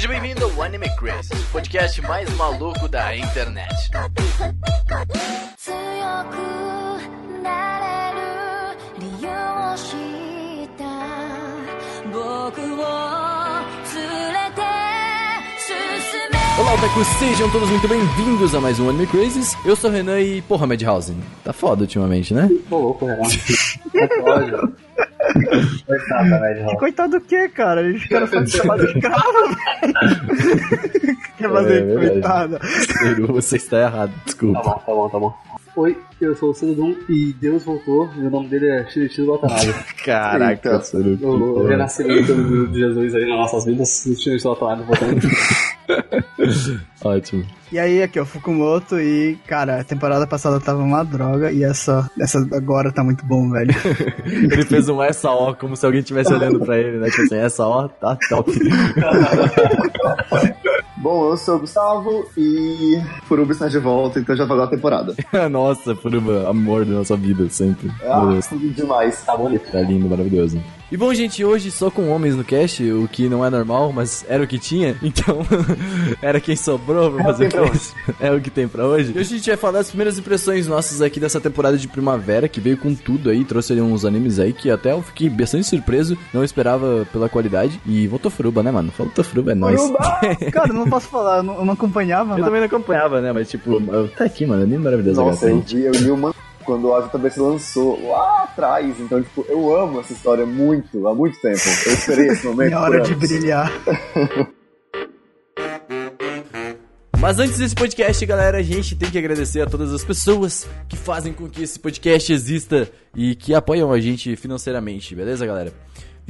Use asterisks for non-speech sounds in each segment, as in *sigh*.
Seja bem-vindo ao Anime Chris, o podcast mais maluco da internet. Olá, Otaku, sejam todos muito bem-vindos a mais um Anime Crazes. Eu sou o Renan e, porra, Madhouse, tá foda ultimamente, né? Tô louco, Renan. Coitado da Madhouse. Coitado do que, cara? A gente *laughs* *laughs* quer fazer chamada de escravo, velho. Quer É, fazer verdade. coitada. Você está errado, Tá desculpa. bom, tá bom, tá bom. Oi, eu sou o Cidadum e Deus voltou. Meu nome dele é Shinichiro Watanabe. *laughs* Caraca, O, o renascimento de Jesus aí nas nossas vidas, Shinichiro Watanabe voltando. Ótimo. E aí, aqui é o Fukumoto e, cara, a temporada passada tava uma droga e essa, essa agora tá muito bom, velho. *laughs* Ele fez um essa ó como se alguém estivesse olhando pra ele, né? Tipo assim, essa ó tá top. *laughs* Bom, eu sou o Gustavo e Furuba está de volta, então já valeu a temporada. *laughs* Nossa, Furuba, amor da nossa vida, sempre. Ah, demais. Tá bonito. Tá lindo, maravilhoso. E bom, gente, hoje só com homens no cast, o que não é normal, mas era o que tinha, *laughs* então era quem sobrou pra É o fazer tem pra cast. É o que tem pra hoje. E hoje a gente vai falar das primeiras impressões nossas aqui dessa temporada de primavera, que veio com tudo aí, trouxe ali uns animes aí que até eu fiquei bastante surpreso, não esperava pela qualidade. E voltou Furuba, né, mano? Faltou Furuba, é nóis. *laughs* Cara, não posso falar, eu não, eu não acompanhava, Eu né? também não acompanhava, né? Mas tipo, tá aqui, mano, anime maravilhoso. Nossa, agora. eu vi, eu li uma quando o JB se lançou lá atrás, então, tipo, eu amo essa história muito, há muito tempo. Eu esperei esse *laughs* momento. Minha por hora de brilhar. *laughs* Mas antes desse podcast, galera, a gente tem que agradecer a todas as pessoas que fazem com que esse podcast exista e que apoiam a gente financeiramente, beleza, galera?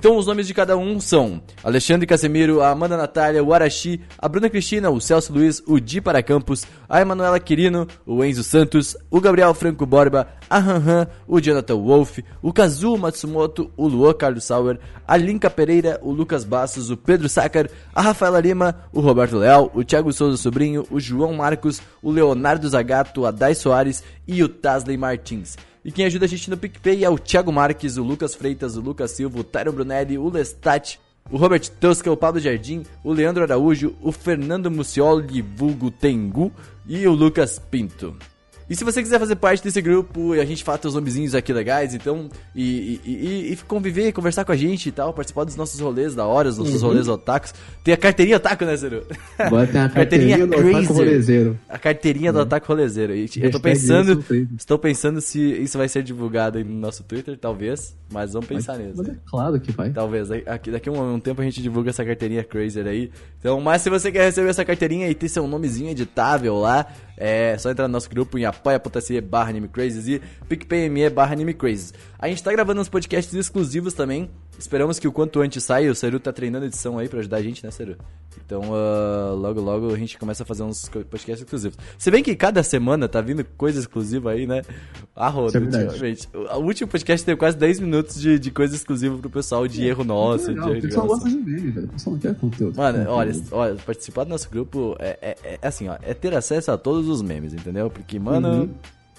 Então, os nomes de cada um são Alexandre Casemiro, a Amanda Natália, o Arashi, a Bruna Cristina, o Celso Luiz, o Di para Campos, a Emanuela Quirino, o Enzo Santos, o Gabriel Franco Borba, a Han Han, o Jonathan Wolf, o Kazuo Matsumoto, o Luan Carlos Sauer, a Linka Pereira, o Lucas Bastos, o Pedro Sácar, a Rafaela Lima, o Roberto Leal, o Thiago Souza Sobrinho, o João Marcos, o Leonardo Zagato, a Dai Soares e o Tasley Martins. E quem ajuda a gente no PicPay é o Thiago Marques, o Lucas Freitas, o Lucas Silva, o Tyron Brunelli, o Lestat, o Robert Tosca, o Pablo Jardim, o Leandro Araújo, o Fernando Mucioli, vulgo Tengu e o Lucas Pinto. E se você quiser fazer parte desse grupo e a gente fala teus nomezinhos aqui legais, então, e, e, e, conviver, conversar com a gente e tal, participar dos nossos rolês da hora, os nossos rolês otakus. Tem a carteirinha otaku, né? Vai ter a *laughs* carteirinha do Otaku Rolezeiro. A carteirinha do Otaku Rolezeiro. E eu tô pensando, estou pensando se isso vai ser divulgado aí no nosso Twitter, talvez, mas vamos pensar nisso. Mas é claro que vai. Talvez. Daqui, um, um tempo a gente divulga essa carteirinha Crazer aí. Então, mas se você quer receber essa carteirinha e ter seu nomezinho editável lá, é só entrar no nosso grupo em apoia.se barra animecrazes e picpay.me barra animecrazes. A gente tá gravando uns podcasts exclusivos também. Esperamos que o quanto antes saia. O Seru tá treinando edição aí pra ajudar a gente, né, Seru? Então, ah, logo, logo a gente começa a fazer uns podcasts exclusivos. Se bem que cada semana tá vindo coisa exclusiva aí, né? A roda, é ultimamente. O último podcast teve quase 10 minutos de, de coisa exclusiva pro pessoal, de erro nosso, Legal, de o pessoal gosta de meme, velho. O pessoal não quer conteúdo. Mano, Conteúdo. olha, olha, participar do nosso grupo é, é- é assim, ó, é ter acesso a todos os memes, entendeu? Porque, mano. Uhum.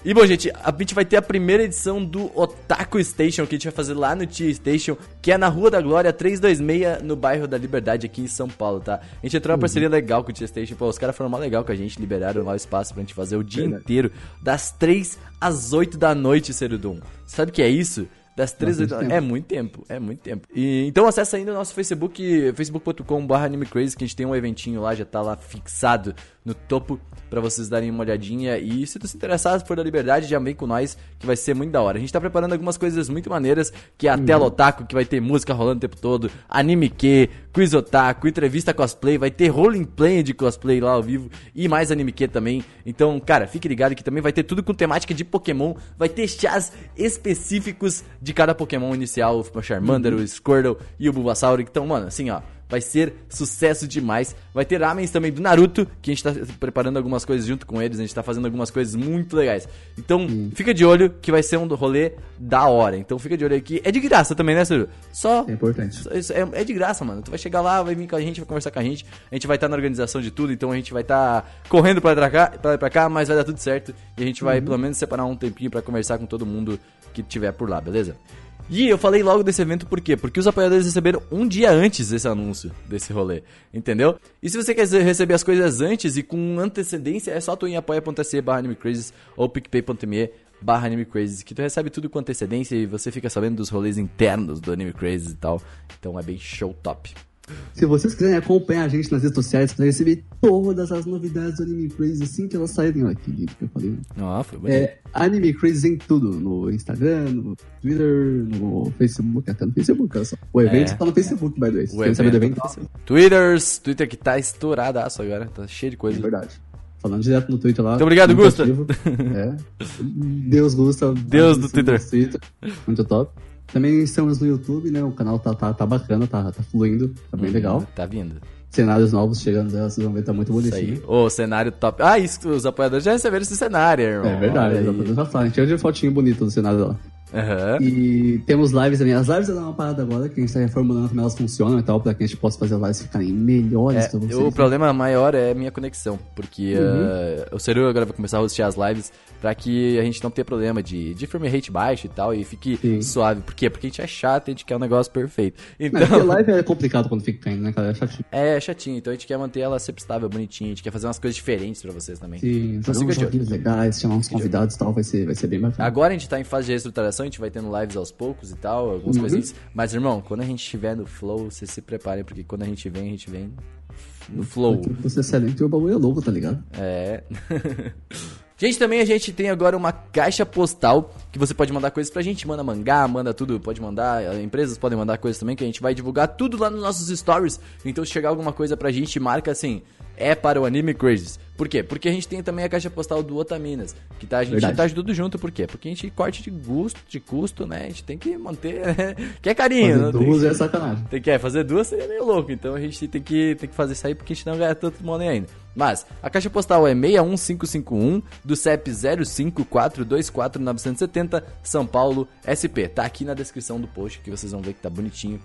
E bom, gente, a gente vai ter a primeira edição do Otaku Station, que a gente vai fazer lá no Tia Station, que é na Rua da Glória 326, no bairro da Liberdade, aqui em São Paulo, tá? A gente entrou uma parceria legal com o Tia Station, pô, os caras foram mal legal com a gente, liberaram lá o espaço pra gente fazer o dia Verdade. inteiro, das 3 às 8 da noite, Serudum. Sabe o que é isso? Das 3 às 8 da Bastante noite. É muito tempo, é muito tempo. E, então acessa ainda o nosso Facebook, facebook.com.br animecrazy, que a gente tem um eventinho lá, já tá lá fixado no topo pra vocês darem uma olhadinha. E se tu se interessar, se for da liberdade, já vem com nós, que vai ser muito da hora. A gente tá preparando algumas coisas muito maneiras, que é a tela otaku, que vai ter música rolando o tempo todo, anime que, quiz otaku, entrevista cosplay, vai ter rolling play de cosplay lá ao vivo e mais anime que também. Então, cara, fique ligado que também vai ter tudo com temática de Pokémon, vai ter chás específicos de cada Pokémon inicial, o Charmander, o Squirtle e o Bulbasaur. Então, mano, assim, ó, vai ser sucesso demais. Vai ter ramens também do Naruto, que a gente tá preparando algumas coisas junto com eles, a gente tá fazendo algumas coisas muito legais. Então, fica de olho que vai ser um rolê da hora. Então, fica de olho aqui. É de graça também, né, Ciro? Só É importante. isso É, é de graça, mano. Tu vai chegar lá, vai vir com a gente, vai conversar com a gente. A gente vai estar na organização de tudo, então a gente vai estar correndo pra, cá, pra, pra cá, mas vai dar tudo certo. E a gente vai pelo menos separar um tempinho pra conversar com todo mundo que tiver por lá, beleza? E eu falei logo desse evento por quê? Porque os apoiadores receberam um dia antes esse anúncio desse rolê, entendeu? E se você quer receber as coisas antes e com antecedência, é só tu em apoia.se barra animecrazes ou picpay.me barra que tu recebe tudo com antecedência e você fica sabendo dos rolês internos do Anime Crazes e tal. Então é bem show top. Se vocês quiserem acompanhar a gente nas redes sociais para receber todas as novidades do Anime Crazy assim que elas saírem, olha que lindo que eu falei. Ah, foi bonito. É Anime Crazy em tudo, no Instagram, no Twitter, no Facebook, até no Facebook, olha só. O evento É. tá no Facebook, by the way. O querem saber do evento evento, Twitters, Twitter que tá estouradaço agora, tá cheio de é coisa. verdade. Falando direto no Twitter lá. Muito obrigado, muito Gusta. *laughs* É. Deus Gusta. Deus do Twitter. Muito top. Também estamos no YouTube, né? O canal tá, tá, tá bacana, tá, tá fluindo, tá bem legal. Tá vindo. Cenários novos chegando, né, vocês vão ver, tá muito Isso bonitinho. aí. Ô, cenário top. Ah, isso, os apoiadores já receberam esse cenário, irmão. É verdade, aí. exatamente. já fala. A gente tinha de fotinho bonito do cenário lá. Aham. E temos lives também. As lives é uma parada agora que a gente tá reformulando como elas funcionam e tal, pra que a gente possa fazer as lives ficarem melhores É, pra vocês. o problema maior é a minha conexão, porque Uhum. eh, o Seru agora vai começar a hostear as lives pra que a gente não tenha problema de, de frame rate baixo e tal, e fique Sim. suave. Por quê? Porque a gente é chato, a gente quer um negócio perfeito. Então, porque *laughs* live é complicado quando fica caindo, né, cara? É chatinho. é chatinho, então a gente quer manter ela sempre estável, bonitinha, a gente quer fazer umas coisas diferentes pra vocês também. Sim, Então fazer uns joguinhos legais, chamar uns convidados e tal, vai ser, vai ser bem bacana. Agora a gente tá em fase de reestruturação, a gente vai tendo lives aos poucos e tal, algumas Uhum. coisinhas. Mas, irmão, quando a gente estiver no flow, vocês se preparem, porque quando a gente vem, a gente vem no flow. Você é excelente e o bagulho é louco, tá ligado? É. *laughs* gente, também a gente tem agora uma caixa postal que você pode mandar coisas pra gente. Manda mangá, manda tudo, pode mandar. eh, Empresas podem mandar coisas também, que a gente vai divulgar tudo lá nos nossos stories. Então, se chegar alguma coisa pra gente, marca assim. É para o Anime Crazes. Por quê? Porque a gente tem também a caixa postal do Otaminas. Que tá, a gente Verdade. tá tudo junto, por quê? Porque a gente corte de gosto, de custo, né? A gente tem que manter. *laughs* que é carinho, Fazer tem duas que- é sacanagem. tem que é, fazer duas seria meio louco, então a gente tem que, tem que fazer isso aí porque a gente não ganha tanto money ainda. Mas, a caixa postal é 61551 do CEP 05424970 São Paulo SP. Tá aqui na descrição do post que vocês vão ver que tá bonitinho.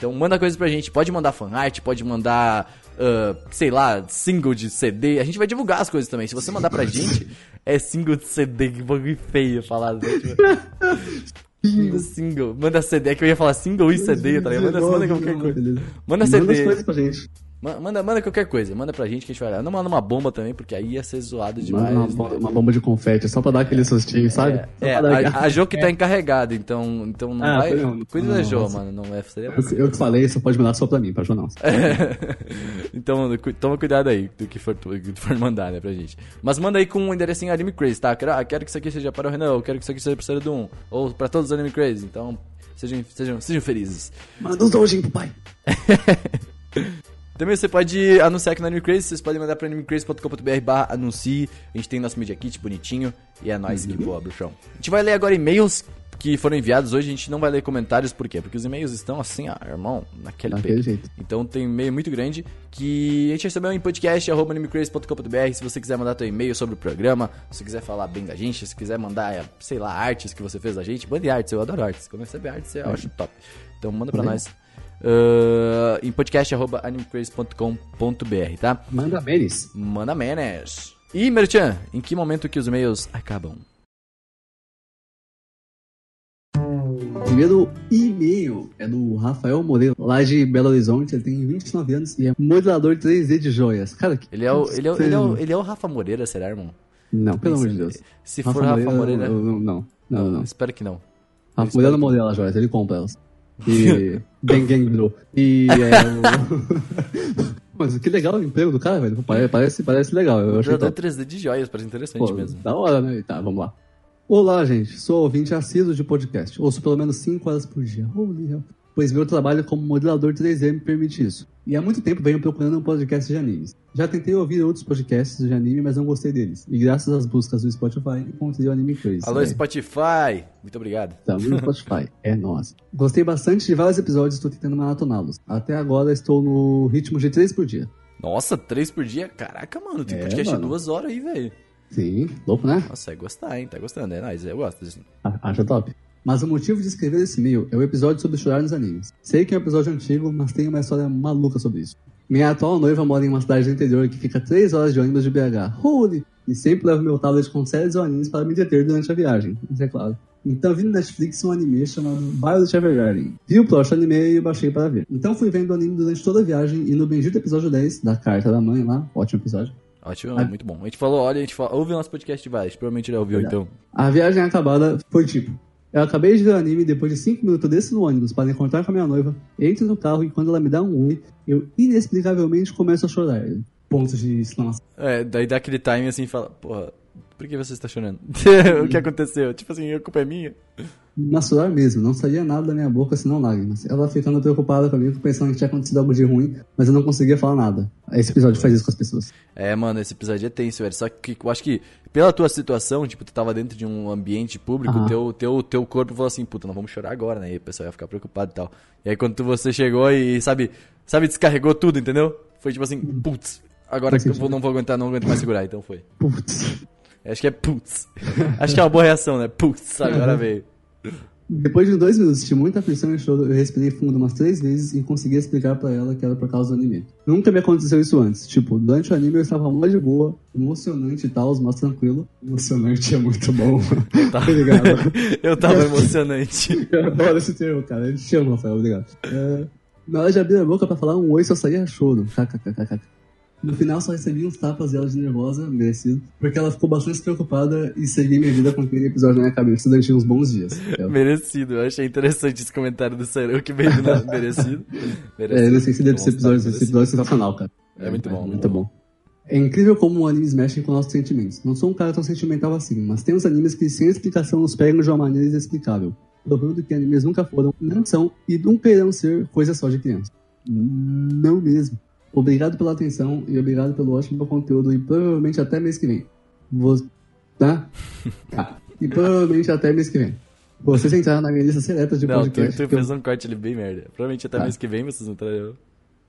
Então manda coisas pra gente, pode mandar fanart, pode mandar, ah, sei lá, single de CD. A gente vai divulgar as coisas também. Se você mandar pra gente, é single de CD, que bagulho feio falar. Né? Single. Manda CD, é que eu ia falar single e CD, tá ligado? Manda, manda qualquer coisa. Manda Manda as CD. coisas pra gente. Ma- Manda, manda qualquer coisa, manda pra gente que a gente vai olhar. Não manda uma bomba também, porque aí ia ser zoado demais. Manda uma, bo- uma bomba de confete, só pra dar aquele sustinho, sabe? É, pra dar a, a Jo que tá encarregada, então, então não Ah, vai. não. Cuida da Não, Jo, mano. Não é. Seria... Eu, eu que falei, você pode mandar só pra mim, pra jornal. *laughs* então, cu- toma cuidado aí do que for, do que tu for mandar, né, pra gente. Mas manda aí com o enderecinho Anime Crazy, tá? Quero, ah, quero que isso aqui seja para o Renan, eu quero que isso aqui seja pro Cero Doom, ou pra todos os Anime Crazy. Então, sejam, sejam, sejam felizes. Manda um dojinho pro pai. *laughs* Também você pode anunciar aqui no Anime Crazy, vocês podem mandar pra animecrazy.com.br barra anuncie. A gente tem nosso Media Kit bonitinho e é nóis que boa, bruxão. A gente vai ler agora e-mails que foram enviados hoje, a gente não vai ler comentários, por quê? Porque os e-mails estão assim, ó, irmão, naquele Daquele peito. jeito. Então tem um e-mail muito grande que a gente recebeu em podcast.animecrazy.com.br se você quiser mandar teu e-mail sobre o programa, se você quiser falar bem da gente, se quiser mandar, sei lá, artes que você fez da gente, mande artes, eu adoro artes. Quando receber artes, eu acho top. Então manda pra Valeu. nós. Uh, em podcast.animecrazy.com.br, tá? Manda menes. Manda menes. E, Merchan, em que momento que os e-mails acabam? O primeiro e-mail é do Rafael Moreira, lá de Belo Horizonte. Ele tem 29 anos e é modelador 3D de joias. Cara, que. Ele é o, ele é, o- ele é, o, ele é o Rafa Moreira, será, irmão? Não, pelo amor de Deus. Se for Rafa Moreira. eu- eu- Não, não, não. Espero que não. Rafa Moreira não modela joias, ele compra elas. E. Bang *laughs* Gang Bro. E é o. *laughs* Mas que legal o emprego do cara, velho. Pare- Parece, parece legal. Eu achei top. 3D de joias, parece interessante Pô, mesmo. Da hora, né? Tá, vamos lá. Olá, gente. Sou ouvinte assíduo de podcast. Ouço pelo menos 5 horas por dia. Holy hell. Pois meu trabalho como modelador 3D me permite isso. E há muito tempo venho procurando um podcast de animes. Já tentei ouvir outros podcasts de anime, mas não gostei deles. E graças às buscas do Spotify, encontrei o Anime Crazy. Alô, Spotify! Muito obrigado. Estamos no *laughs* Spotify. É nós. Gostei bastante de vários episódios e estou tentando maratoná-los. Até agora estou no ritmo de 3 por dia. Nossa, três por dia? Caraca, mano, tem É, podcast de duas horas aí, velho. Sim, louco, né? Nossa, é gostar, hein? Tá gostando, é nóis, eu gosto disso. Ah, Acha top. Mas o motivo de escrever esse e-mail é o episódio sobre chorar nos animes. Sei que é um episódio antigo, mas tem uma história maluca sobre isso. Minha atual noiva mora em uma cidade do interior que fica 3 horas de ônibus de BH. Holy! E sempre levo meu tablet com séries ou animes para me deter durante a viagem. Isso é claro. Então vi no Netflix um anime chamado Violet Evergarden. Vi o próximo anime e baixei para ver. Então fui vendo o anime durante toda a viagem e no bendito episódio 10 da Carta da Mãe lá, ótimo episódio. Ótimo, Ah. muito bom. A gente falou, olha, a gente falou, ouve o nosso podcast de vários, provavelmente ele ouviu, então. A viagem acabada foi tipo: eu acabei de ver o anime depois de 5 minutos desço no ônibus para encontrar com a minha noiva, entro no carro e quando ela me dá um oi, eu inexplicavelmente começo a chorar. Pontos de exclamação. É, daí dá aquele time assim e fala, porra, por que você está chorando? *laughs* o que aconteceu? Tipo assim, a culpa é minha? Chorar mesmo, não saía nada da minha boca senão lágrimas. Ela ficando preocupada comigo, pensando que tinha acontecido algo de ruim, mas eu não conseguia falar nada. Esse episódio faz isso com as pessoas. É, mano, esse episódio é tenso, velho. Só que eu acho que, pela tua situação, tipo, tu tava dentro de um ambiente público, teu, teu, teu corpo falou assim, puta, não vamos chorar agora, né? E o pessoal ia ficar preocupado e tal. E aí quando tu, você chegou e, sabe, sabe, descarregou tudo, entendeu? Foi tipo assim, putz, agora que eu vou, não vou aguentar, não aguento mais segurar, então foi. Putz. Acho que é putz. *laughs* Acho que é uma boa reação, né? Putz, agora veio. Depois de dois minutos de muita pressão e choro, eu respirei fundo umas três vezes e consegui explicar pra ela que era por causa do anime. Nunca me aconteceu isso antes. Tipo, durante o anime eu estava mó de boa, emocionante e tal, mas tranquilo. Emocionante é muito bom. Tá. Obrigado. Eu tava *laughs* *laughs* *laughs* emocionante. Eu adoro esse termo, cara. Eu te amo, Rafael. Obrigado. É, na hora de abrir a boca pra falar um oi, só saía choro. KKKKK. No final, só recebi uns tapas dela de nervosa, merecido, porque ela ficou bastante preocupada e segui minha vida com aquele episódio na minha cabeça durante uns bons dias. É, *laughs* Merecido. Eu achei interessante esse comentário do Sarão que veio do nada. Merecido. *laughs* É, eu não sei se deve Bom, ser episódio, tá, esse episódio é sensacional, cara. É muito bom, muito bom. É incrível como animes mexem com nossos sentimentos. Não sou um cara tão sentimental assim, mas tem uns animes que sem explicação nos pegam de uma maneira inexplicável. Provando que animes nunca foram, não são e nunca irão ser coisa só de criança. Não mesmo. Obrigado pela atenção e obrigado pelo ótimo conteúdo e provavelmente até mês que vem. Vou... Tá? *laughs* Tá. E provavelmente até mês que vem. Vocês entraram na minha lista seleta de Não, tu, podcast. tu que eu- fez um corte ali bem merda. Provavelmente até Tá. mês que vem vocês não trarão.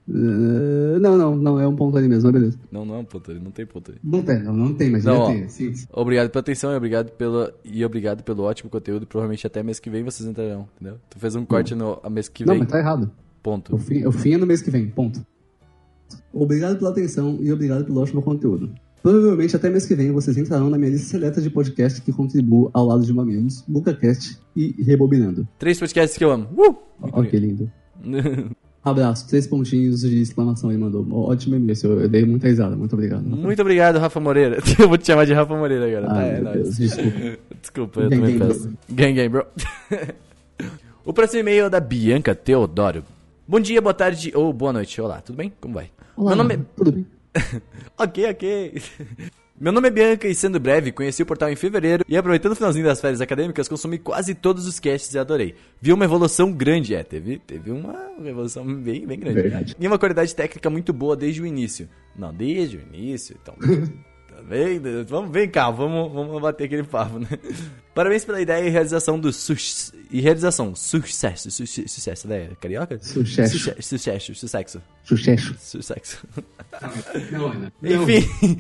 Eh, não, não, não, é um ponto ali mesmo, mas beleza. Não, não é um ponto ali, não tem ponto ali. Não tem, não, não tem, mas Não, já ó. tem. Sim, sim. Obrigado pela atenção e obrigado pelo, e obrigado pelo ótimo conteúdo. E provavelmente até mês que vem vocês entrarão, entendeu? Tu fez um corte no a mês que Não, vem. mas tá errado. Ponto. O fim, o fim é no mês que vem, ponto. Obrigado pela atenção e obrigado pelo ótimo conteúdo. Provavelmente até mês que vem vocês entrarão na minha lista seleta de podcasts que contribuam ao lado de Mamilos, BucaCast e Rebobinando. Três podcasts que eu amo. Uh! Ó, que lindo. *laughs* Abraço, três pontinhos de exclamação aí, mandou. Ótimo e-mail, eu, dei muita risada, muito obrigado. Muito obrigado, Rafa Moreira. *laughs* Eu vou te chamar de Rafa Moreira agora, tá? Ah, É meu nóis. Deus, desculpa. *laughs* Desculpa, eu Gang, também gang, peço. Gang, gang, bro. o próximo e-mail é da Bianca Teodoro. Bom dia, boa tarde ou boa noite. Olá, tudo bem? Como vai? Olá, Meu nome é... tudo bem? *laughs* Ok, ok. Meu nome é Bianca e sendo breve, conheci o portal em fevereiro e aproveitando o finalzinho das férias acadêmicas, consumi quase todos os casts e adorei. Vi uma evolução grande, é, teve, teve uma evolução bem, bem grande. Verdade. E uma qualidade técnica muito boa desde o início. Não, desde o início, então... *laughs* tá bem? Vamos, vem cá, vamos, vamos bater aquele papo, né? Parabéns pela ideia e realização do sus... E realização, sucesso, su sucesso, né? Carioca? Sucesso. Sucesso, sucesso, sucesso. Sucesso. Sucesso. Não, Ana. Enfim,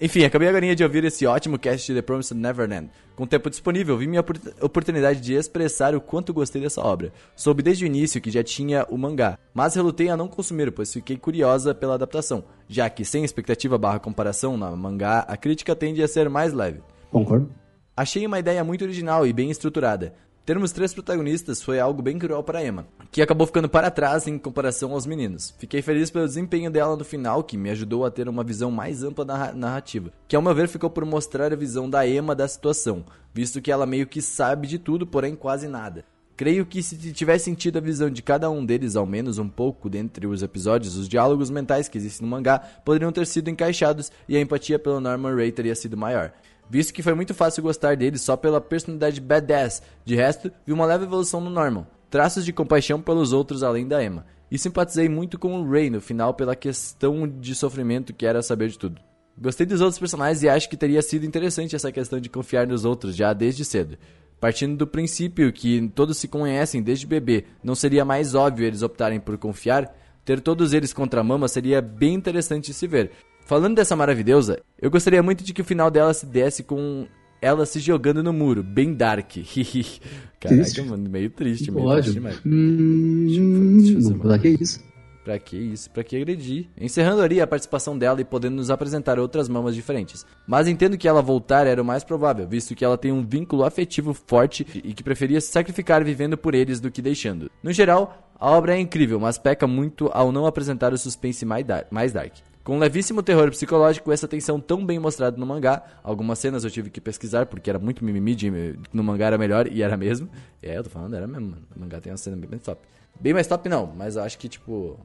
enfim, acabei agora de ouvir esse ótimo cast de The Promised Neverland. Com tempo disponível, vi minha opor- oportunidade de expressar o quanto gostei dessa obra. Soube desde o início que já tinha o mangá, mas relutei a não consumir, pois fiquei curiosa pela adaptação, já que sem expectativa barra comparação na mangá, a crítica tende a ser mais leve. Concordo. Achei uma ideia muito original e bem estruturada. Termos três protagonistas foi algo bem cruel para Emma, que acabou ficando para trás em comparação aos meninos. Fiquei feliz pelo desempenho dela no final, que me ajudou a ter uma visão mais ampla da ra- narrativa, que ao meu ver ficou por mostrar a visão da Emma da situação, visto que ela meio que sabe de tudo, porém quase nada. Creio que se tivesse sentido a visão de cada um deles ao menos um pouco dentre os episódios, os diálogos mentais que existem no mangá poderiam ter sido encaixados e a empatia pelo Norman Ray teria sido maior visto que foi muito fácil gostar dele só pela personalidade badass. De resto, vi uma leve evolução no Norman, traços de compaixão pelos outros além da Emma, e simpatizei muito com o Ray no final pela questão de sofrimento que era saber de tudo. Gostei dos outros personagens e acho que teria sido interessante essa questão de confiar nos outros já desde cedo. Partindo do princípio que todos se conhecem desde bebê, não seria mais óbvio eles optarem por confiar? Ter todos eles contra a mama seria bem interessante se ver. Falando dessa maravilhosa, eu gostaria muito de que o final dela se desse com ela se jogando no muro, bem dark. *laughs* Caraca, Triste. mano, meio triste, meio Pode. triste. Hum, Deixa eu dar que isso. Pra que isso? Pra que agredir? Encerrando ali a participação dela e podendo nos apresentar outras mamas diferentes. Mas entendo que ela voltar era o mais provável, visto que ela tem um vínculo afetivo forte e que preferia se sacrificar vivendo por eles do que deixando. No geral, a obra é incrível, mas peca muito ao não apresentar o suspense mais dark. Com um levíssimo terror psicológico, essa tensão tão bem mostrada no mangá, algumas cenas eu tive que pesquisar porque era muito mimimi, de, no mangá era melhor e era mesmo. É, eu tô falando, era mesmo, mano. No mangá tem uma cena bem mais top. Bem mais top não, mas eu acho que, tipo...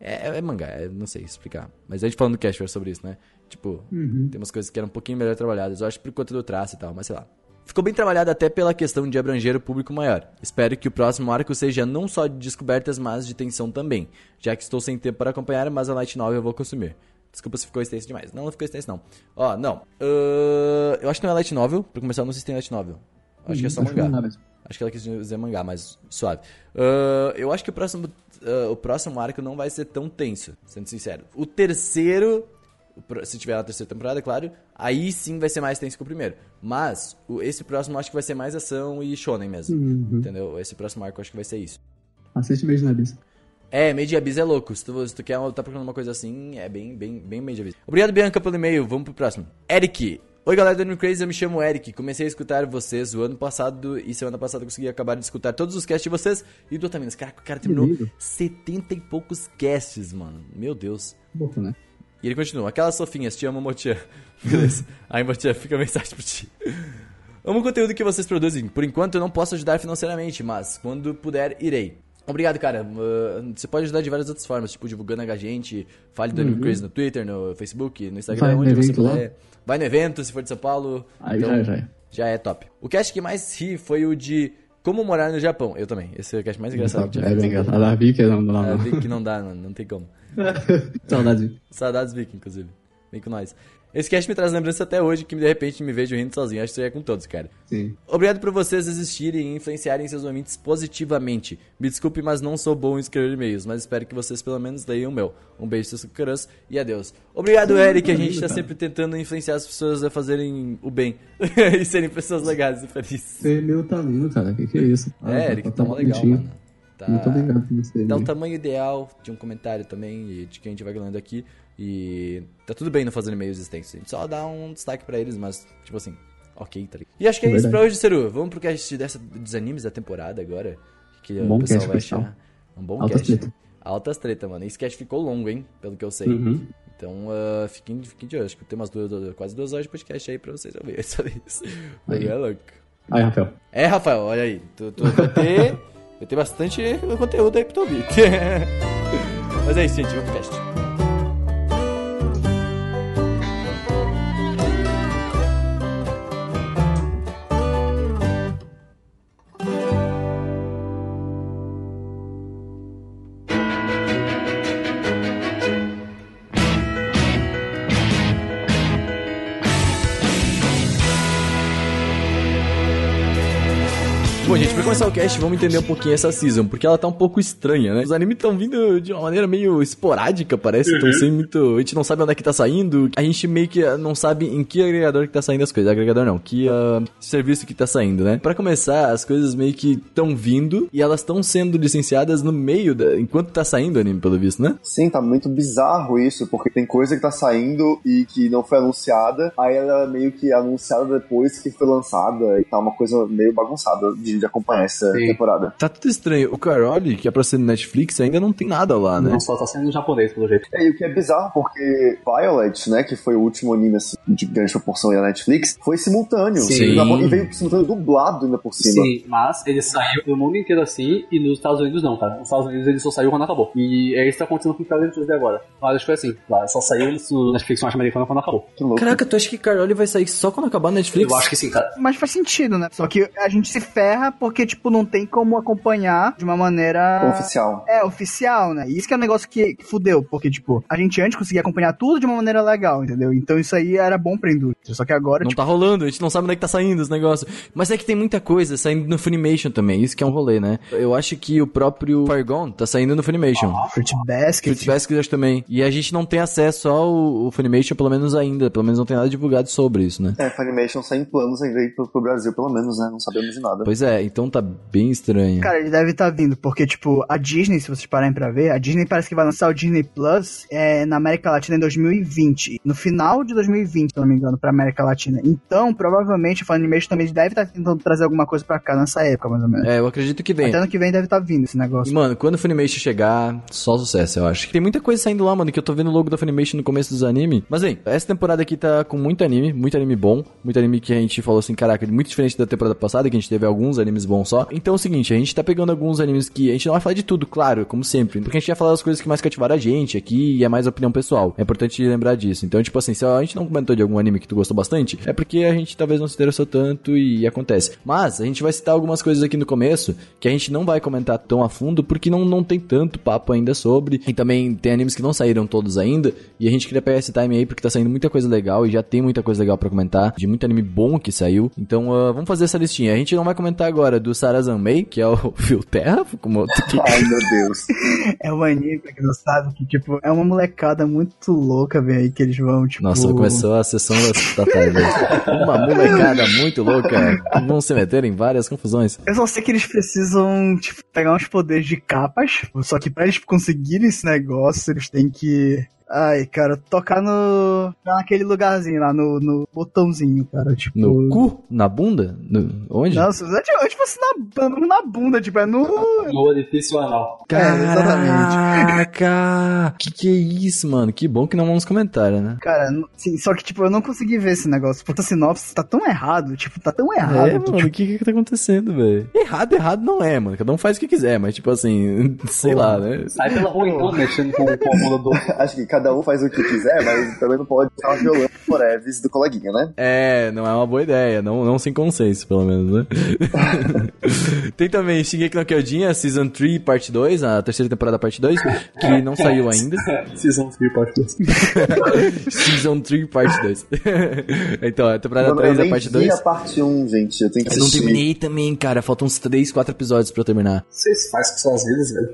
É, é mangá, é- não sei explicar. Mas a gente falando no Cashware sobre isso, né? Tipo, tem umas coisas que eram um pouquinho melhor trabalhadas. Eu acho por conta do traço e tal, mas sei lá. Ficou bem trabalhado até pela questão de abranger o público maior. Espero que o próximo arco seja não só de descobertas, mas de tensão também. Já que estou sem tempo para acompanhar, mas a Light Novel eu vou consumir. Desculpa se ficou extenso demais. Não, não ficou extenso não. Ó, não. Ahn, eu acho que não é Light Novel. Pra começar, eu não sei se tem Light Novel. Acho que é só que mangá. mesmo. Acho que ela quis dizer mangá, mas suave. Ah, eu acho que o próximo, ah, o próximo arco não vai ser tão tenso, sendo sincero. O terceiro, se tiver na terceira temporada, é claro, aí sim vai ser mais tenso que o primeiro. Mas o- esse próximo acho que vai ser mais ação e shonen mesmo. Entendeu? Esse próximo arco acho que vai ser isso. Assiste Made in Abyss. É, Made in Abyss é louco. Se tu, se tu quer, tá procurando uma coisa assim, é bem, bem, bem Made in Abyss. Obrigado, Bianca, pelo e-mail. Vamos pro próximo. Eric. Oi, galera do Anime Crazy, eu me chamo Eric. Comecei a escutar vocês o ano passado e semana passada consegui acabar de escutar todos os casts de vocês e do Otaminas. Caraca, o cara terminou lindo. 70 e poucos casts, mano. Meu Deus. Pouco, né? E ele continua. Aquelas sofinhas, te amo, Motia. *laughs* Beleza. Aí, Motia, fica a mensagem pra ti. Amo o conteúdo que vocês produzem. Por enquanto eu não posso ajudar financeiramente, mas quando puder, irei. Obrigado, cara. Uh, você pode ajudar de várias outras formas, tipo divulgando a gente, fale do Anime Crazy no Twitter, no Facebook, no Instagram, Vai no onde você evento lá. puder. Vai no evento, se for de São Paulo. Aí Então, já, já é. já é top. O cast que mais ri foi o de como morar no Japão. Eu também. Esse é o cast mais engraçado que É bem engraçado. A Vicky não, não, É, não. que não *laughs* dá, não, não tem como. Saudade. *laughs* Saudades Vicky, inclusive. Vem com nós. Esse cast me traz lembrança até hoje que de repente me vejo rindo sozinho. Acho que isso aí é com todos, cara. Sim. Obrigado por vocês existirem e influenciarem seus ouvintes positivamente. Me desculpe, mas não sou bom em escrever e-mails, mas espero que vocês pelo menos leiam o meu. Um beijo, seus cucarãs, e adeus. Obrigado, Eric. A gente tá sempre tentando influenciar as pessoas a fazerem o bem *laughs* e serem pessoas legais e felizes. Você meu tá lindo, cara. Que que é isso? Ah, É, Eric, tá mó legal, mano. Tá... Muito obrigado por você. Dá o Vicky. tamanho ideal de um comentário também, e de quem a gente vai lendo aqui. E tá tudo bem não fazendo e-mails extensos. A gente só dá um destaque pra eles, mas, tipo assim, ok, tá ligado? E acho que é, É isso verdade. pra hoje, Seru. Vamos pro cast dessa, dos animes da temporada agora. Que Um o bom pessoal cast, vai pessoal. achar. Um bom Altas cast. treta. Altas treta, mano. Esse cast ficou longo, hein? Pelo que eu sei. Uhum. Então, uh, fiquem, fiquem de olho. Acho que tem umas duas, quase duas horas de podcast aí pra vocês ouvirem *laughs* essa vez. Aí. É louco. Aí, Rafael. É, Rafael, olha aí. Tu, tu ter. *laughs* vai ter bastante conteúdo aí pra tu ouvir. *laughs* Mas é isso, gente. Vamos pro teste. Começar o cast, vamos entender um pouquinho essa season, porque ela tá um pouco estranha, né? Os animes estão vindo de uma maneira meio esporádica, parece. Estão sem muito. A gente não sabe onde é que tá saindo. A gente meio que não sabe em que agregador que tá saindo as coisas. Agregador não, que ah, serviço que tá saindo, né? Pra começar, as coisas meio que estão vindo e elas estão sendo licenciadas no meio da. enquanto tá saindo o anime, pelo visto, né? Sim, tá muito bizarro isso, porque tem coisa que tá saindo e que não foi anunciada, aí ela é meio que anunciada depois que foi lançada e tá uma coisa meio bagunçada de, de acompanhar essa Sim. temporada. Tá tudo estranho. O Carole, que é pra ser no Netflix, ainda não tem nada lá, né? Não só tá sendo japonês, pelo jeito. É, e o que é bizarro, porque Violet, né, que foi o último anime assim, de grande proporção na Netflix, foi simultâneo. Sim. E veio simultâneo dublado ainda por cima. Sim, mas ele saiu no mundo inteiro assim e nos Estados Unidos não, cara. Nos Estados Unidos ele só saiu quando acabou. E é isso que tá acontecendo com o Cavaleiro de agora. Mas acho que foi assim. Lá, só saiu no Netflix norte-americano quando acabou. Que louco. Caraca, tu acha que Carole vai sair só quando acabar a Netflix? Eu acho que sim, cara. Mas faz sentido, né? Só que a gente se ferra porque, tipo, não tem como acompanhar de uma maneira. Oficial. É, oficial, né? E isso que é um negócio que, que fudeu, porque, tipo, a gente antes conseguia acompanhar tudo de uma maneira legal, entendeu? Então isso aí era bom pra indústria. Só que agora, Não tipo, tá rolando, a gente não sabe onde é que tá saindo os negócios. Mas é que tem muita coisa saindo no Funimation também, isso que é um rolê, né? Eu acho que o próprio Fargon tá saindo no Funimation. Fruit Basket. Fruit Basket acho também. E a gente não tem acesso ao, ao Funimation, pelo menos ainda. Pelo menos não tem nada divulgado sobre isso, né? É, Funimation sai em planos ainda aí pro, pro Brasil, pelo menos, né? Não sabemos de nada. Pois é, então tá bem estranha. Cara, ele deve estar vindo, porque, tipo, a Disney, se vocês pararem pra ver, a Disney parece que vai lançar o Disney Plus é, na América Latina em 2020. No final de 2020, se não me engano, pra América Latina. Então, provavelmente, o Funimation também deve estar tentando trazer alguma coisa pra cá nessa época, mais ou menos. É, eu acredito que vem. Até ano que vem deve estar vindo esse E, negócio. mano, quando o Funimation chegar, só sucesso, eu acho. Tem muita coisa saindo lá, mano, que eu tô vendo o logo da Funimation no começo dos animes. Mas, bem, essa temporada aqui tá com muito anime, muito anime bom, muito anime que a gente falou assim, caraca, muito diferente da temporada passada, que a gente teve alguns animes bons só. Então é o seguinte, a gente tá pegando alguns animes que a gente não vai falar de tudo, claro, como sempre, porque a gente vai falar das coisas que mais cativaram a gente aqui e é mais opinião pessoal. É importante lembrar disso. Então, tipo assim, se a gente não comentou de algum anime que tu gostou bastante, é porque a gente talvez não se interessou tanto e acontece. Mas a gente vai citar algumas coisas aqui no começo que a gente não vai comentar tão a fundo porque não, não tem tanto papo ainda sobre. E também tem animes que não saíram todos ainda. E a gente queria pegar esse time aí porque tá saindo muita coisa legal e já tem muita coisa legal pra comentar. De muito anime bom que saiu. Então ah, vamos fazer essa listinha. A gente não vai comentar agora do Sarazanmei, que é o *laughs* Phil Terra, como que Ai, meu Deus. *laughs* É um anime, pra quem não sabe, que, tipo, é uma molecada muito louca, velho, que eles vão, tipo... Nossa, começou a sessão da, da tarde. *laughs* Uma molecada muito louca que vão se meter em várias confusões. Eu só sei que eles precisam, tipo, pegar uns poderes de capas, só que pra eles conseguirem esse negócio, eles têm que... Ai, cara, tocar no. naquele lugarzinho lá, no, no botãozinho, cara. Tipo. No cu? Na bunda? No- onde? Nossa, é tipo, é tipo assim, na, na bunda, tipo, é no. No orifício anal. É, exatamente. Caraca! Que que é isso, mano? Que bom que não vamos comentários, né? Cara, sim, só que, tipo, eu não consegui ver esse negócio. Porque a sinopse tá tão errado, tipo, tá tão errado. é, que, mano, tipo, o que que tá acontecendo, velho? Errado, errado não é, mano. Cada um faz o que quiser, mas tipo assim, *laughs* sei lá, né? Sai pela rua então, mexendo com, bunda do. *laughs* Acho que cada um faz o que quiser, mas também não pode estar violando o foreves do coleguinha, né? É, não é uma boa ideia, não, não sem consenso, pelo menos, né? *laughs* Tem também Shingeki no Kyojin, a Season 3, parte 2, a terceira temporada, parte 2, que não saiu ainda. *laughs* Season 3, parte 2. Season 3, parte 2. então, a temporada Mano, 3, eu a parte vi 2. a parte 1, gente. Eu tenho que Eu não assistir. terminei também, cara. Faltam uns 3, 4 episódios pra eu terminar. Vocês fazem com suas vidas, velho.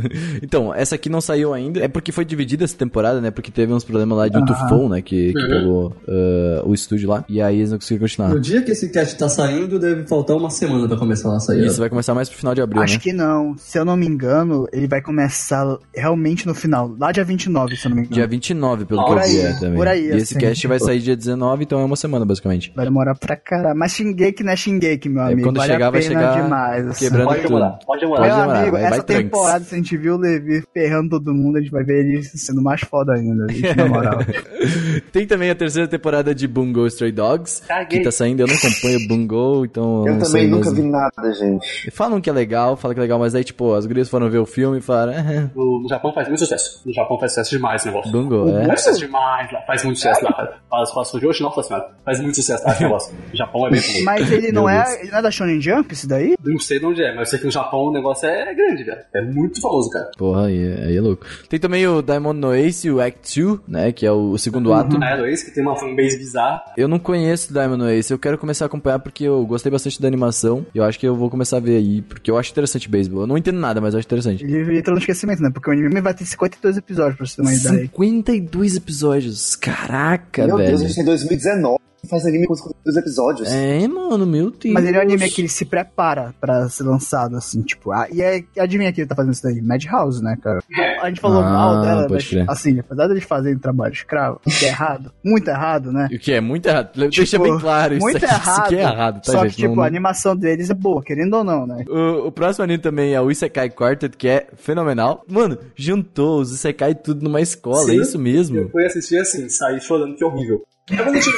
*laughs* então, essa aqui não saiu ainda. É porque foi dividida essa temporada, né? Porque teve uns problemas lá de um tufão, né? Que, que pegou ah, o estúdio lá. E aí eles não conseguiram continuar. No dia que esse cast tá saindo, deve faltar uma semana pra começar a sair. Isso vai começar mais pro final de abril, Acho né? que não. Se eu não me engano, ele vai começar realmente no final. Lá dia 29, se eu não me engano. Dia 29, pelo Por que eu vi aí, é, também. por aí, e esse assim, cast vai sair dia 19, então é uma semana, basicamente. Vai demorar pra caralho. Mas Shingeki não é Shingeki, meu É, amigo. quando vale chegar, a vai chegar demais. assim. quebrando Pode tudo. demorar, pode demorar. Meu demorar, amigo, vai- vai essa tranks. temporada, se a gente viu o Levi ferrando todo mundo, a gente vai ver ele sendo mais foda ainda, gente, na moral. *laughs* Tem também a terceira temporada de Bungo Stray Dogs, Caguei. que tá saindo. Eu não acompanho Bungo, então Eu não também sei nunca mesmo. vi nada, gente. Falam que é legal, falam que é legal, mas aí, tipo, as gurias foram ver o filme e falaram, "Ah, No, Japão faz muito sucesso. No Japão faz sucesso demais esse negócio. Bungo, é. Faz sucesso demais lá. Faz muito sucesso lá. Faz, faz Fujoshi, não faz nada. Faz muito sucesso lá esse negócio. O Japão é bem *laughs* comum. Mas ele não é. Ele não é da Shonen Jump, isso daí? Não sei de onde é, mas eu sei que no Japão o negócio é grande, velho. É muito famoso, cara. Porra, aí, é- aí é louco. Tem também o Diamond no Ace, o Act 2, né? Que é o, segundo ato. É, do Ace, que tem uma fanbase bizarra. Eu não conheço o Diamond Ace, eu quero começar a acompanhar porque eu gostei bastante da animação. E eu acho que eu vou começar a ver aí, porque eu acho interessante beisebol. Eu não entendo nada, mas eu acho interessante. Ele entrou no esquecimento, né? Porque o anime vai ter 52 episódios, pra você ter uma ideia. 52 episódios. Caraca, Meu velho. Deus, a gente tem 2019 e faz anime com 52 episódios. É, mano, meu Deus. Mas ele é um anime que ele se prepara pra ser lançado, assim, tipo. Ah, e é, adivinha quem tá fazendo isso daí? Madhouse, né, cara? A gente falou Ah, mal dela, mas, crer. assim, apesar deles fazerem trabalho escravo, que é errado, *laughs* muito errado, né? O que é muito errado. Deixa Tipo, bem claro isso muito aqui. *laughs* errado. Isso aqui é errado, tá, Só gente? que, tipo, Não- a animação deles é boa, querendo ou não, né? O, o próximo anime também é o Isekai Quartet, que é fenomenal. Mano, juntou os Isekai tudo numa escola, Sim. é isso mesmo. Eu fui assistir assim, saí chorando que é horrível. É bonitinho.